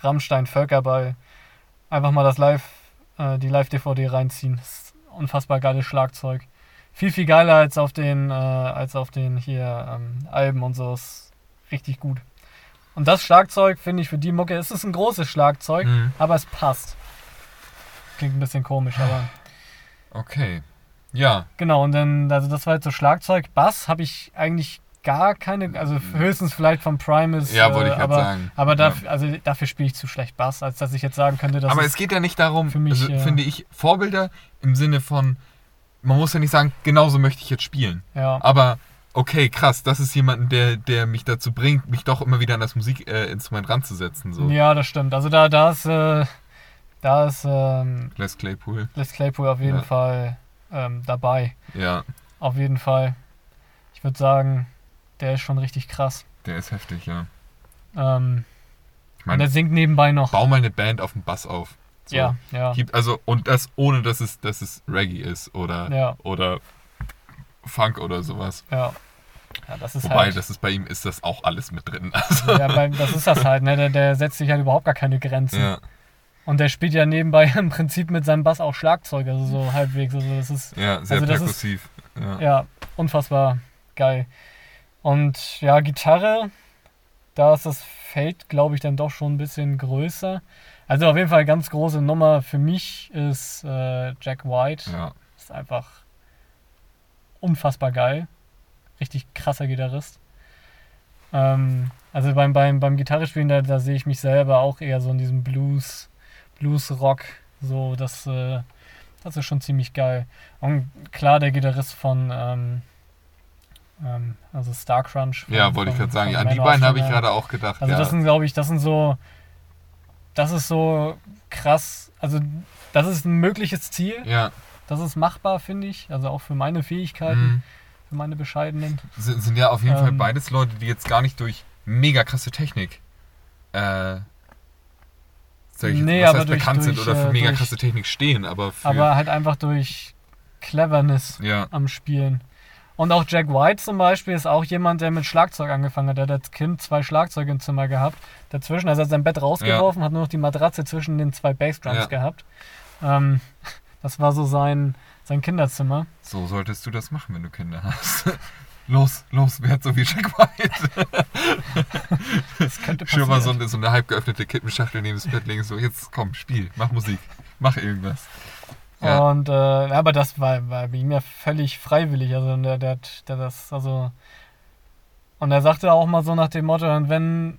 Rammstein Völkerball. Einfach mal das Live, äh, die Live-DVD reinziehen. Das ist unfassbar geiles Schlagzeug. Viel, viel geiler als auf den, äh, als auf den hier ähm, Alben und so. Ist richtig gut. Und das Schlagzeug finde ich für die Mucke, es ist ein großes Schlagzeug, Mhm. aber es passt. Klingt ein bisschen komisch, aber okay. Ja, genau. Und dann, also das war jetzt so Schlagzeug. Bass habe ich eigentlich gar keine, also höchstens vielleicht vom Primus. Ja, wollte ich grad aber, sagen. Aber Ja. dafür, also dafür spiele ich zu schlecht Bass, als dass ich jetzt sagen könnte, dass aber es, es geht ja nicht darum, für mich, also, äh, finde ich, Vorbilder im Sinne von, man muss ja nicht sagen, genauso möchte ich jetzt spielen. ja, Aber okay, krass, das ist jemand, der, der mich dazu bringt, mich doch immer wieder an das Musikinstrument äh, ranzusetzen. So. ja, das stimmt. Also da, da ist, äh, da ist ähm, Les Claypool. Les Claypool auf jeden Ja. Fall ähm, dabei. Ja, Auf jeden Fall. Ich würde sagen, der ist schon richtig krass. der ist heftig, ja. Ähm, Ich und meine, der singt nebenbei noch. bau mal eine Band auf dem Bass auf. So. Ja, ja. Also, und das ohne, dass es, dass es Reggae ist oder, Ja. oder Funk oder sowas. Ja. Ja, das ist Wobei, halt. das ist bei ihm ist das auch alles mit drin. (laughs) Also, Ja, beim, das ist das halt, ne? Der, der setzt sich halt überhaupt gar keine Grenzen. ja, Und der spielt ja nebenbei (laughs) im Prinzip mit seinem Bass auch Schlagzeug, also so halbwegs. Also das ist ja, sehr Also das ist- perkussiv. ja. ja unfassbar geil. Und ja, Gitarre, da ist das Feld, glaube ich, dann doch schon ein bisschen größer. Also auf jeden Fall ganz große Nummer für mich ist äh, Jack White. ja. Ist einfach unfassbar geil. Richtig krasser Gitarrist. Ähm, also beim, beim, beim Gitarrespielen, da, da sehe ich mich selber auch eher so in diesem Blues, Blues-Rock. So, das, äh, das ist schon ziemlich geil. Und klar, der Gitarrist von ähm, ähm, also Star Crunch. von- Ja, wollte ich gerade sagen. An die beiden habe ich gerade auch gedacht. Also ja. das sind, glaube ich, das sind so, das ist so krass, also das ist ein mögliches Ziel, ja. Das ist machbar, finde ich, also auch für meine Fähigkeiten, Mhm. für meine bescheidenen. Sind, sind ja auf jeden Fall Ähm. beides Leute, die jetzt gar nicht durch mega krasse Technik äh, ich jetzt, Nee, was aber heißt durch- bekannt sind durch, oder für äh, mega durch- krasse Technik stehen, aber für Aber halt einfach durch Cleverness ja, am Spielen. Und auch Jack White zum Beispiel ist auch jemand, der mit Schlagzeug angefangen hat. Der hat als Kind zwei Schlagzeuge im Zimmer gehabt. Dazwischen, also er hat sein Bett rausgeworfen, hat nur noch die Matratze zwischen den zwei Bassdrums Ja. gehabt. Ähm, das war so sein, sein Kinderzimmer. So solltest du das machen, wenn du Kinder hast. (laughs) Los, los, werd so wie Jack White. Das könnte Schon mal so passieren. eine, so eine halb geöffnete Kippenschachtel neben das Bett legen, so jetzt komm, spiel, mach Musik, mach irgendwas. Ja. Und äh, aber das war, war bei ihm ja völlig freiwillig. Also der, der, hat- der das, also. Und er sagte auch mal so nach dem Motto, und wenn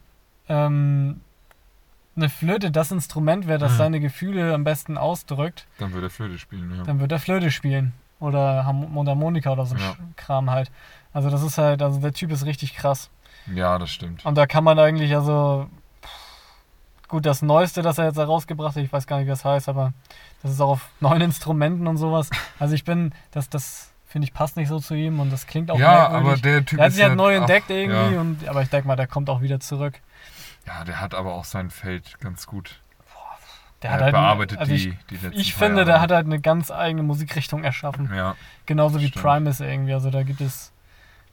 ähm, eine Flöte das Instrument wäre, das Mhm. seine Gefühle am besten ausdrückt, Dann würde er Flöte spielen, ja. dann wird er Flöte spielen. Oder Mundharmonika oder so ein Ja. Kram halt. Also das ist halt, also der Typ ist richtig krass. Ja, das stimmt. Und da kann man eigentlich, also. Gut, das Neueste, das er jetzt herausgebracht hat, ich weiß gar nicht, wie das heißt, aber das ist auch auf neuen Instrumenten und sowas. Also ich bin, das, das finde ich passt nicht so zu ihm und das klingt auch Ja, merkwürdig. aber der Typ der hat ist sich halt ja neu auch- entdeckt irgendwie, Ja. und, aber ich denke mal, der kommt auch wieder zurück. Ja, der hat aber auch sein Feld ganz gut. Der er hat halt, bearbeitet also ich, die, die letzten ich finde, Jahre. der hat halt eine ganz eigene Musikrichtung erschaffen. Ja, Genauso wie Stimmt. Primus irgendwie. Also da gibt es,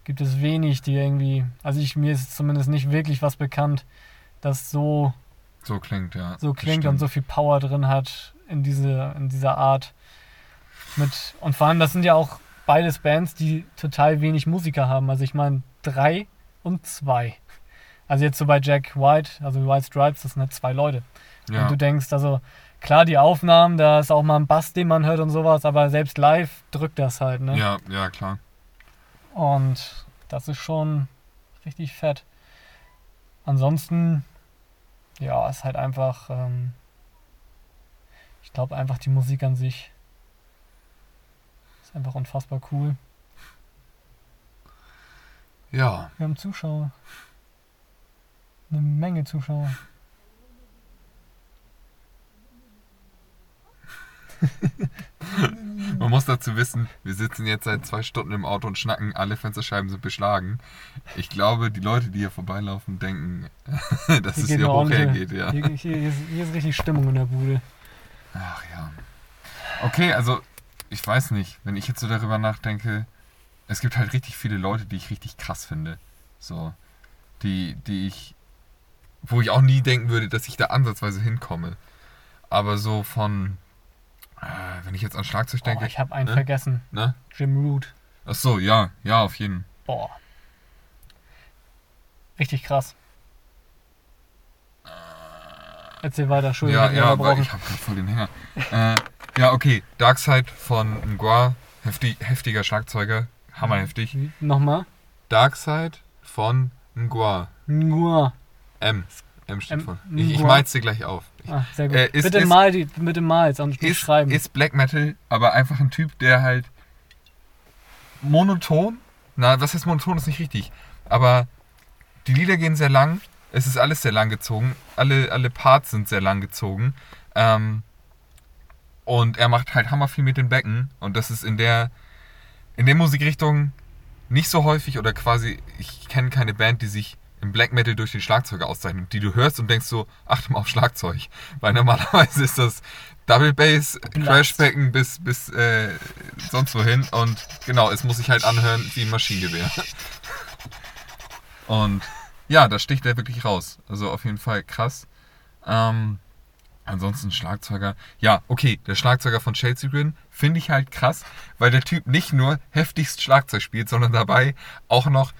gibt es wenig, die irgendwie, also ich, mir ist zumindest nicht wirklich was bekannt, das so so klingt, ja. so klingt und so viel Power drin hat in, diese, in dieser Art. Mit, und vor allem, das sind ja auch beides Bands, die total wenig Musiker haben. Also ich meine, drei und zwei. Also jetzt so bei Jack White, also White Stripes, das sind halt zwei Leute. Ja, Und du denkst, also klar, die Aufnahmen, da ist auch mal ein Bass, den man hört und sowas, aber selbst live drückt das halt, ne? ja, ja, klar. Und das ist schon richtig fett. Ansonsten, ja, ist halt einfach, ähm, ich glaube einfach die Musik an sich ist einfach unfassbar cool. Ja, Wir haben Zuschauer. Eine Menge Zuschauer. (laughs) man muss dazu wissen, wir sitzen jetzt seit zwei Stunden im Auto und schnacken, alle Fensterscheiben sind beschlagen. Ich glaube, die Leute, die hier vorbeilaufen, denken, (laughs) dass es geht hier hoch hergeht, ja. Hier, hier, ist, hier ist richtig Stimmung in der Bude. Ach ja. Okay, also ich weiß nicht, wenn ich jetzt so darüber nachdenke, es gibt halt richtig viele Leute, die ich richtig krass finde. So, die, die ich, wo ich auch nie denken würde, dass ich da ansatzweise hinkomme. Aber so von, äh, wenn ich jetzt an Schlagzeug Oh, denke, ich habe einen ne? vergessen. ne? Jim Root. Ach so, ja, ja, auf jeden. Boah. Richtig krass. Erzähl weiter, Entschuldigung. Ja, ja, aber ich habe gerade voll den Hänger. äh, ja, okay, Darkside von Ngwa, heftig, heftiger Schlagzeuger, hammerheftig. Nochmal. Darkside von Ngwa. Nur. M. M steht M- vor. Ich, ich mal's dir gleich auf. Ah, sehr gut. Äh, ist- bitte, ist- mal die, bitte mal jetzt nicht ist, schreiben. ist Black Metal, aber einfach ein Typ, der halt monoton, na, was heißt monoton, ist nicht richtig, aber die Lieder gehen sehr lang, es ist alles sehr lang gezogen, alle, alle Parts sind sehr lang gezogen, ähm, und er macht halt hammer viel mit den Becken und das ist in der, in der Musikrichtung nicht so häufig oder quasi, ich kenne keine Band, die sich im Black Metal durch den Schlagzeuger auszeichnet, die du hörst und denkst so, achte mal auf Schlagzeug, weil normalerweise ist das Double Bass, Crashbecken bis, bis äh, sonst wohin und genau, es muss sich halt anhören wie ein Maschinengewehr. (laughs) Und ja, da sticht er wirklich raus. Also auf jeden Fall krass. Ähm, ansonsten Schlagzeuger. Ja, okay, der Schlagzeuger von Chelsea Grin finde ich halt krass, weil der Typ nicht nur heftigst Schlagzeug spielt, sondern dabei auch noch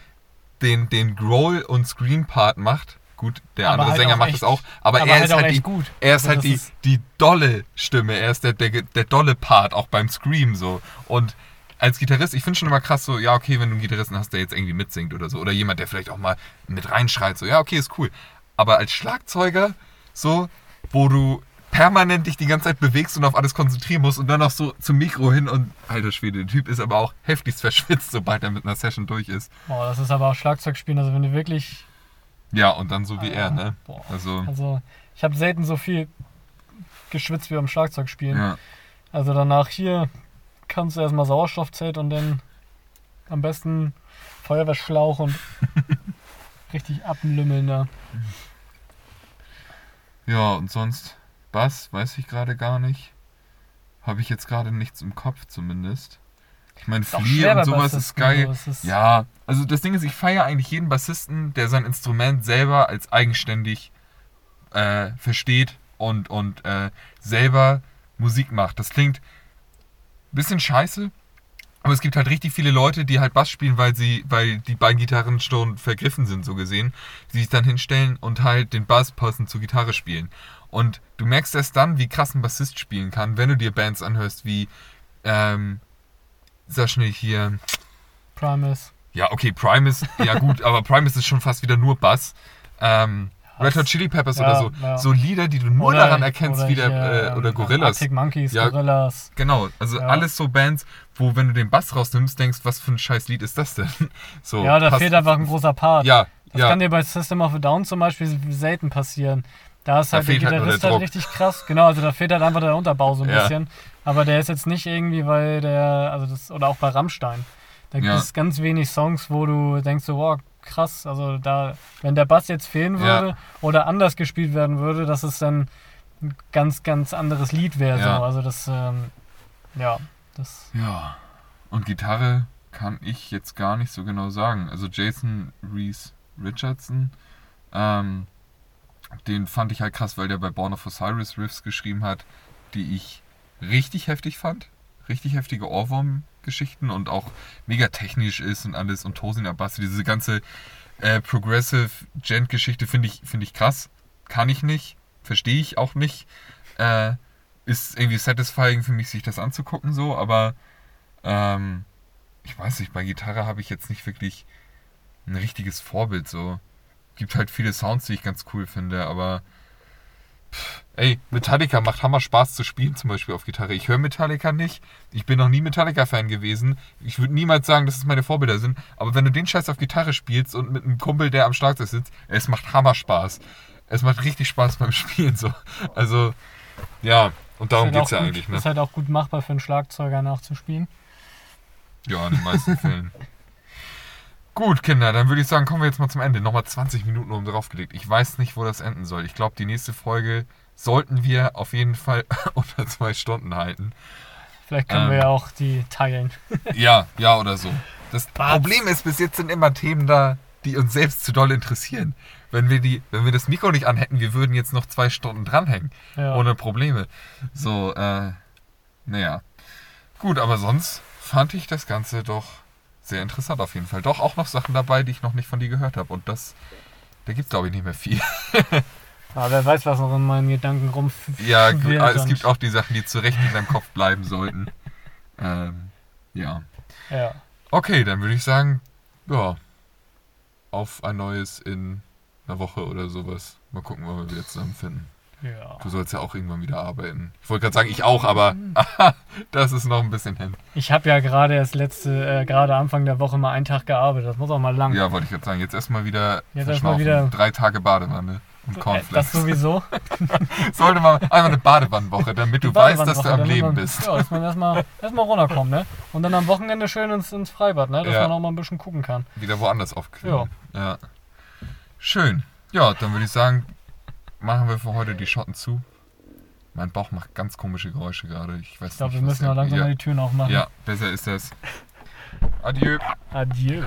den, den Growl- und Scream-Part macht. Gut, der Aber andere halt Sänger macht echt- es auch, aber, aber er halt ist halt echt die, gut. er ist Also halt das die, ist- die dolle Stimme, er ist der, der, der dolle Part, auch beim Scream so. Und als Gitarrist, ich finde schon immer krass so, ja, okay, wenn du einen Gitarristen hast, der jetzt irgendwie mitsingt oder so, oder jemand, der vielleicht auch mal mit reinschreit, so, ja, okay, ist cool. Aber als Schlagzeuger, so, wo du permanent dich die ganze Zeit bewegst und auf alles konzentrieren musst und dann noch so zum Mikro hin und, alter Schwede, der Typ ist aber auch heftigst (laughs) verschwitzt, sobald er mit einer Session durch ist. Boah, das ist aber auch Schlagzeugspielen. Also wenn du wirklich. Ja, und dann so wie er, ne? Boah. Also, Also ich habe selten so viel geschwitzt wie beim Schlagzeugspielen. ja. Also danach hier kannst du erstmal Sauerstoffzelt und dann am besten Feuerwehrschlauch und (laughs) richtig ablümmeln da. Ja, und sonst Bass, weiß ich gerade gar nicht. Habe ich jetzt gerade nichts im Kopf zumindest. Ich meine, Flea und sowas ist geil. ist- Ja, also das Ding ist, ich feiere eigentlich jeden Bassisten, der sein Instrument selber als eigenständig äh, versteht und, und äh, selber Musik macht. Das klingt ein bisschen scheiße, aber es gibt halt richtig viele Leute, die halt Bass spielen, weil sie, weil die beiden Gitarren schon vergriffen sind, so gesehen, die sich dann hinstellen und halt den Bass passend zur Gitarre spielen. Und du merkst erst dann, wie krass ein Bassist spielen kann, wenn du dir Bands anhörst wie, ähm, sag schnell hier, Primus. ja, okay, Primus, ja gut, aber Primus ist schon fast wieder nur Bass. Ähm, Red Hot Chili Peppers Ja, oder so. ja. So Lieder, die du nur Oder- daran erkennst, oder wie der, äh, oder ähm, Gorillas. Arctic Monkeys, Ja. Gorillas. Genau, also Ja. alles so Bands, wo wenn du den Bass rausnimmst, denkst, was für ein scheiß Lied ist das denn? (laughs) So, ja, da passt- fehlt einfach ein großer Part. Ja, Das kann dir bei System of a Down zum Beispiel selten passieren. Da ist Da halt der fehlt halt nur Gitarrist der halt Druck. richtig krass. Genau, also da fehlt halt einfach der Unterbau so ein bisschen. Aber der ist jetzt nicht irgendwie, weil der, also das, oder auch bei Rammstein. Da gibt es ganz wenig Songs, wo du denkst so, wow, krass, also da, wenn der Bass jetzt fehlen Ja. würde oder anders gespielt werden würde, dass es dann ein ganz, ganz anderes Lied wäre. Ja. So. Also das, ähm, ja, das, Ja. Und Gitarre kann ich jetzt gar nicht so genau sagen. Also Jason Reese Richardson, ähm, den fand ich halt krass, weil der bei Born of Osiris Riffs geschrieben hat, die ich richtig heftig fand. Richtig heftige Ohrwurm-Geschichten und auch mega technisch ist und alles. Und Tosin Abassi, diese ganze äh, Progressive Gent-Geschichte finde ich, find ich krass. Kann ich nicht, verstehe ich auch nicht. Äh, ist irgendwie satisfying für mich, sich das anzugucken, so, aber ähm, ich weiß nicht, bei Gitarre habe ich jetzt nicht wirklich ein richtiges Vorbild, so. Gibt halt viele Sounds, die ich ganz cool finde, aber ey, Metallica macht hammer Spaß zu spielen, zum Beispiel auf Gitarre. Ich höre Metallica nicht, ich bin noch nie Metallica-Fan gewesen. Ich würde niemals sagen, dass es meine Vorbilder sind, aber wenn du den Scheiß auf Gitarre spielst und mit einem Kumpel, der am Schlagzeug sitzt, es macht hammer Spaß. Es macht richtig Spaß beim (laughs) Spielen, so. Also, ja, und darum halt geht's ja auch gut, eigentlich, ne? ist halt auch gut machbar für einen Schlagzeuger nachzuspielen. Ja, in den meisten (laughs) Fällen. Gut, Kinder, dann würde ich sagen, kommen wir jetzt mal zum Ende. Nochmal 20 Minuten oben draufgelegt. Ich weiß nicht, wo das enden soll. Ich glaube, die nächste Folge sollten wir auf jeden Fall (laughs) unter zwei Stunden halten. Vielleicht können Ähm. wir ja auch die teilen. (laughs) Ja, ja oder so. Das Was? Problem ist, bis jetzt sind immer Themen da, die uns selbst zu doll interessieren. Wenn wir, die, wenn wir das Mikro nicht anhätten, wir würden jetzt noch zwei Stunden dranhängen. Ja. Ohne Probleme. So, äh, naja. Gut, aber sonst fand ich das Ganze doch sehr interessant auf jeden Fall. Doch auch noch Sachen dabei, die ich noch nicht von dir gehört habe. Und das, da gibt es glaube ich nicht mehr viel. Aber (laughs) wer weiß, was noch in meinen Gedanken rumfällt. Ja, gut, (laughs) aber es gibt auch die Sachen, die zu Recht in deinem Kopf bleiben sollten. (laughs) Ähm, ja. Ja. Okay, dann würde ich sagen, ja, auf ein neues in einer Woche oder sowas. Mal gucken, wann wir wieder zusammenfinden. Ja. Du sollst ja auch irgendwann wieder arbeiten. Ich wollte gerade sagen, ich auch, aber (laughs) das ist noch ein bisschen hin. Ich habe ja gerade erst letzte, äh, gerade Anfang der Woche mal einen Tag gearbeitet. Das muss auch mal lang. Ja, wollte ich gerade sagen. Jetzt erstmal wieder Jetzt erstmal verschnaufen. wieder- drei Tage Badewanne und Äh, das Cornflakes. sowieso. (laughs) Sollte mal einfach eine Badewannenwoche, damit du weißt, dass du am Leben man- bist. Ja, dass man erstmal (laughs) erstmal runterkommt, ne? Und dann am Wochenende schön ins, ins Freibad, ne? Dass Ja. man auch mal ein bisschen gucken kann. Wieder woanders aufquillen. Ja. Schön. Ja, dann würde ich sagen, machen wir für heute die Schotten zu. Mein Bauch macht ganz komische Geräusche gerade. Ich weiß Ich glaube, nicht, wir was müssen auch langsam ja, mal die Türen aufmachen. ja, besser ist das. Adieu. Adieu.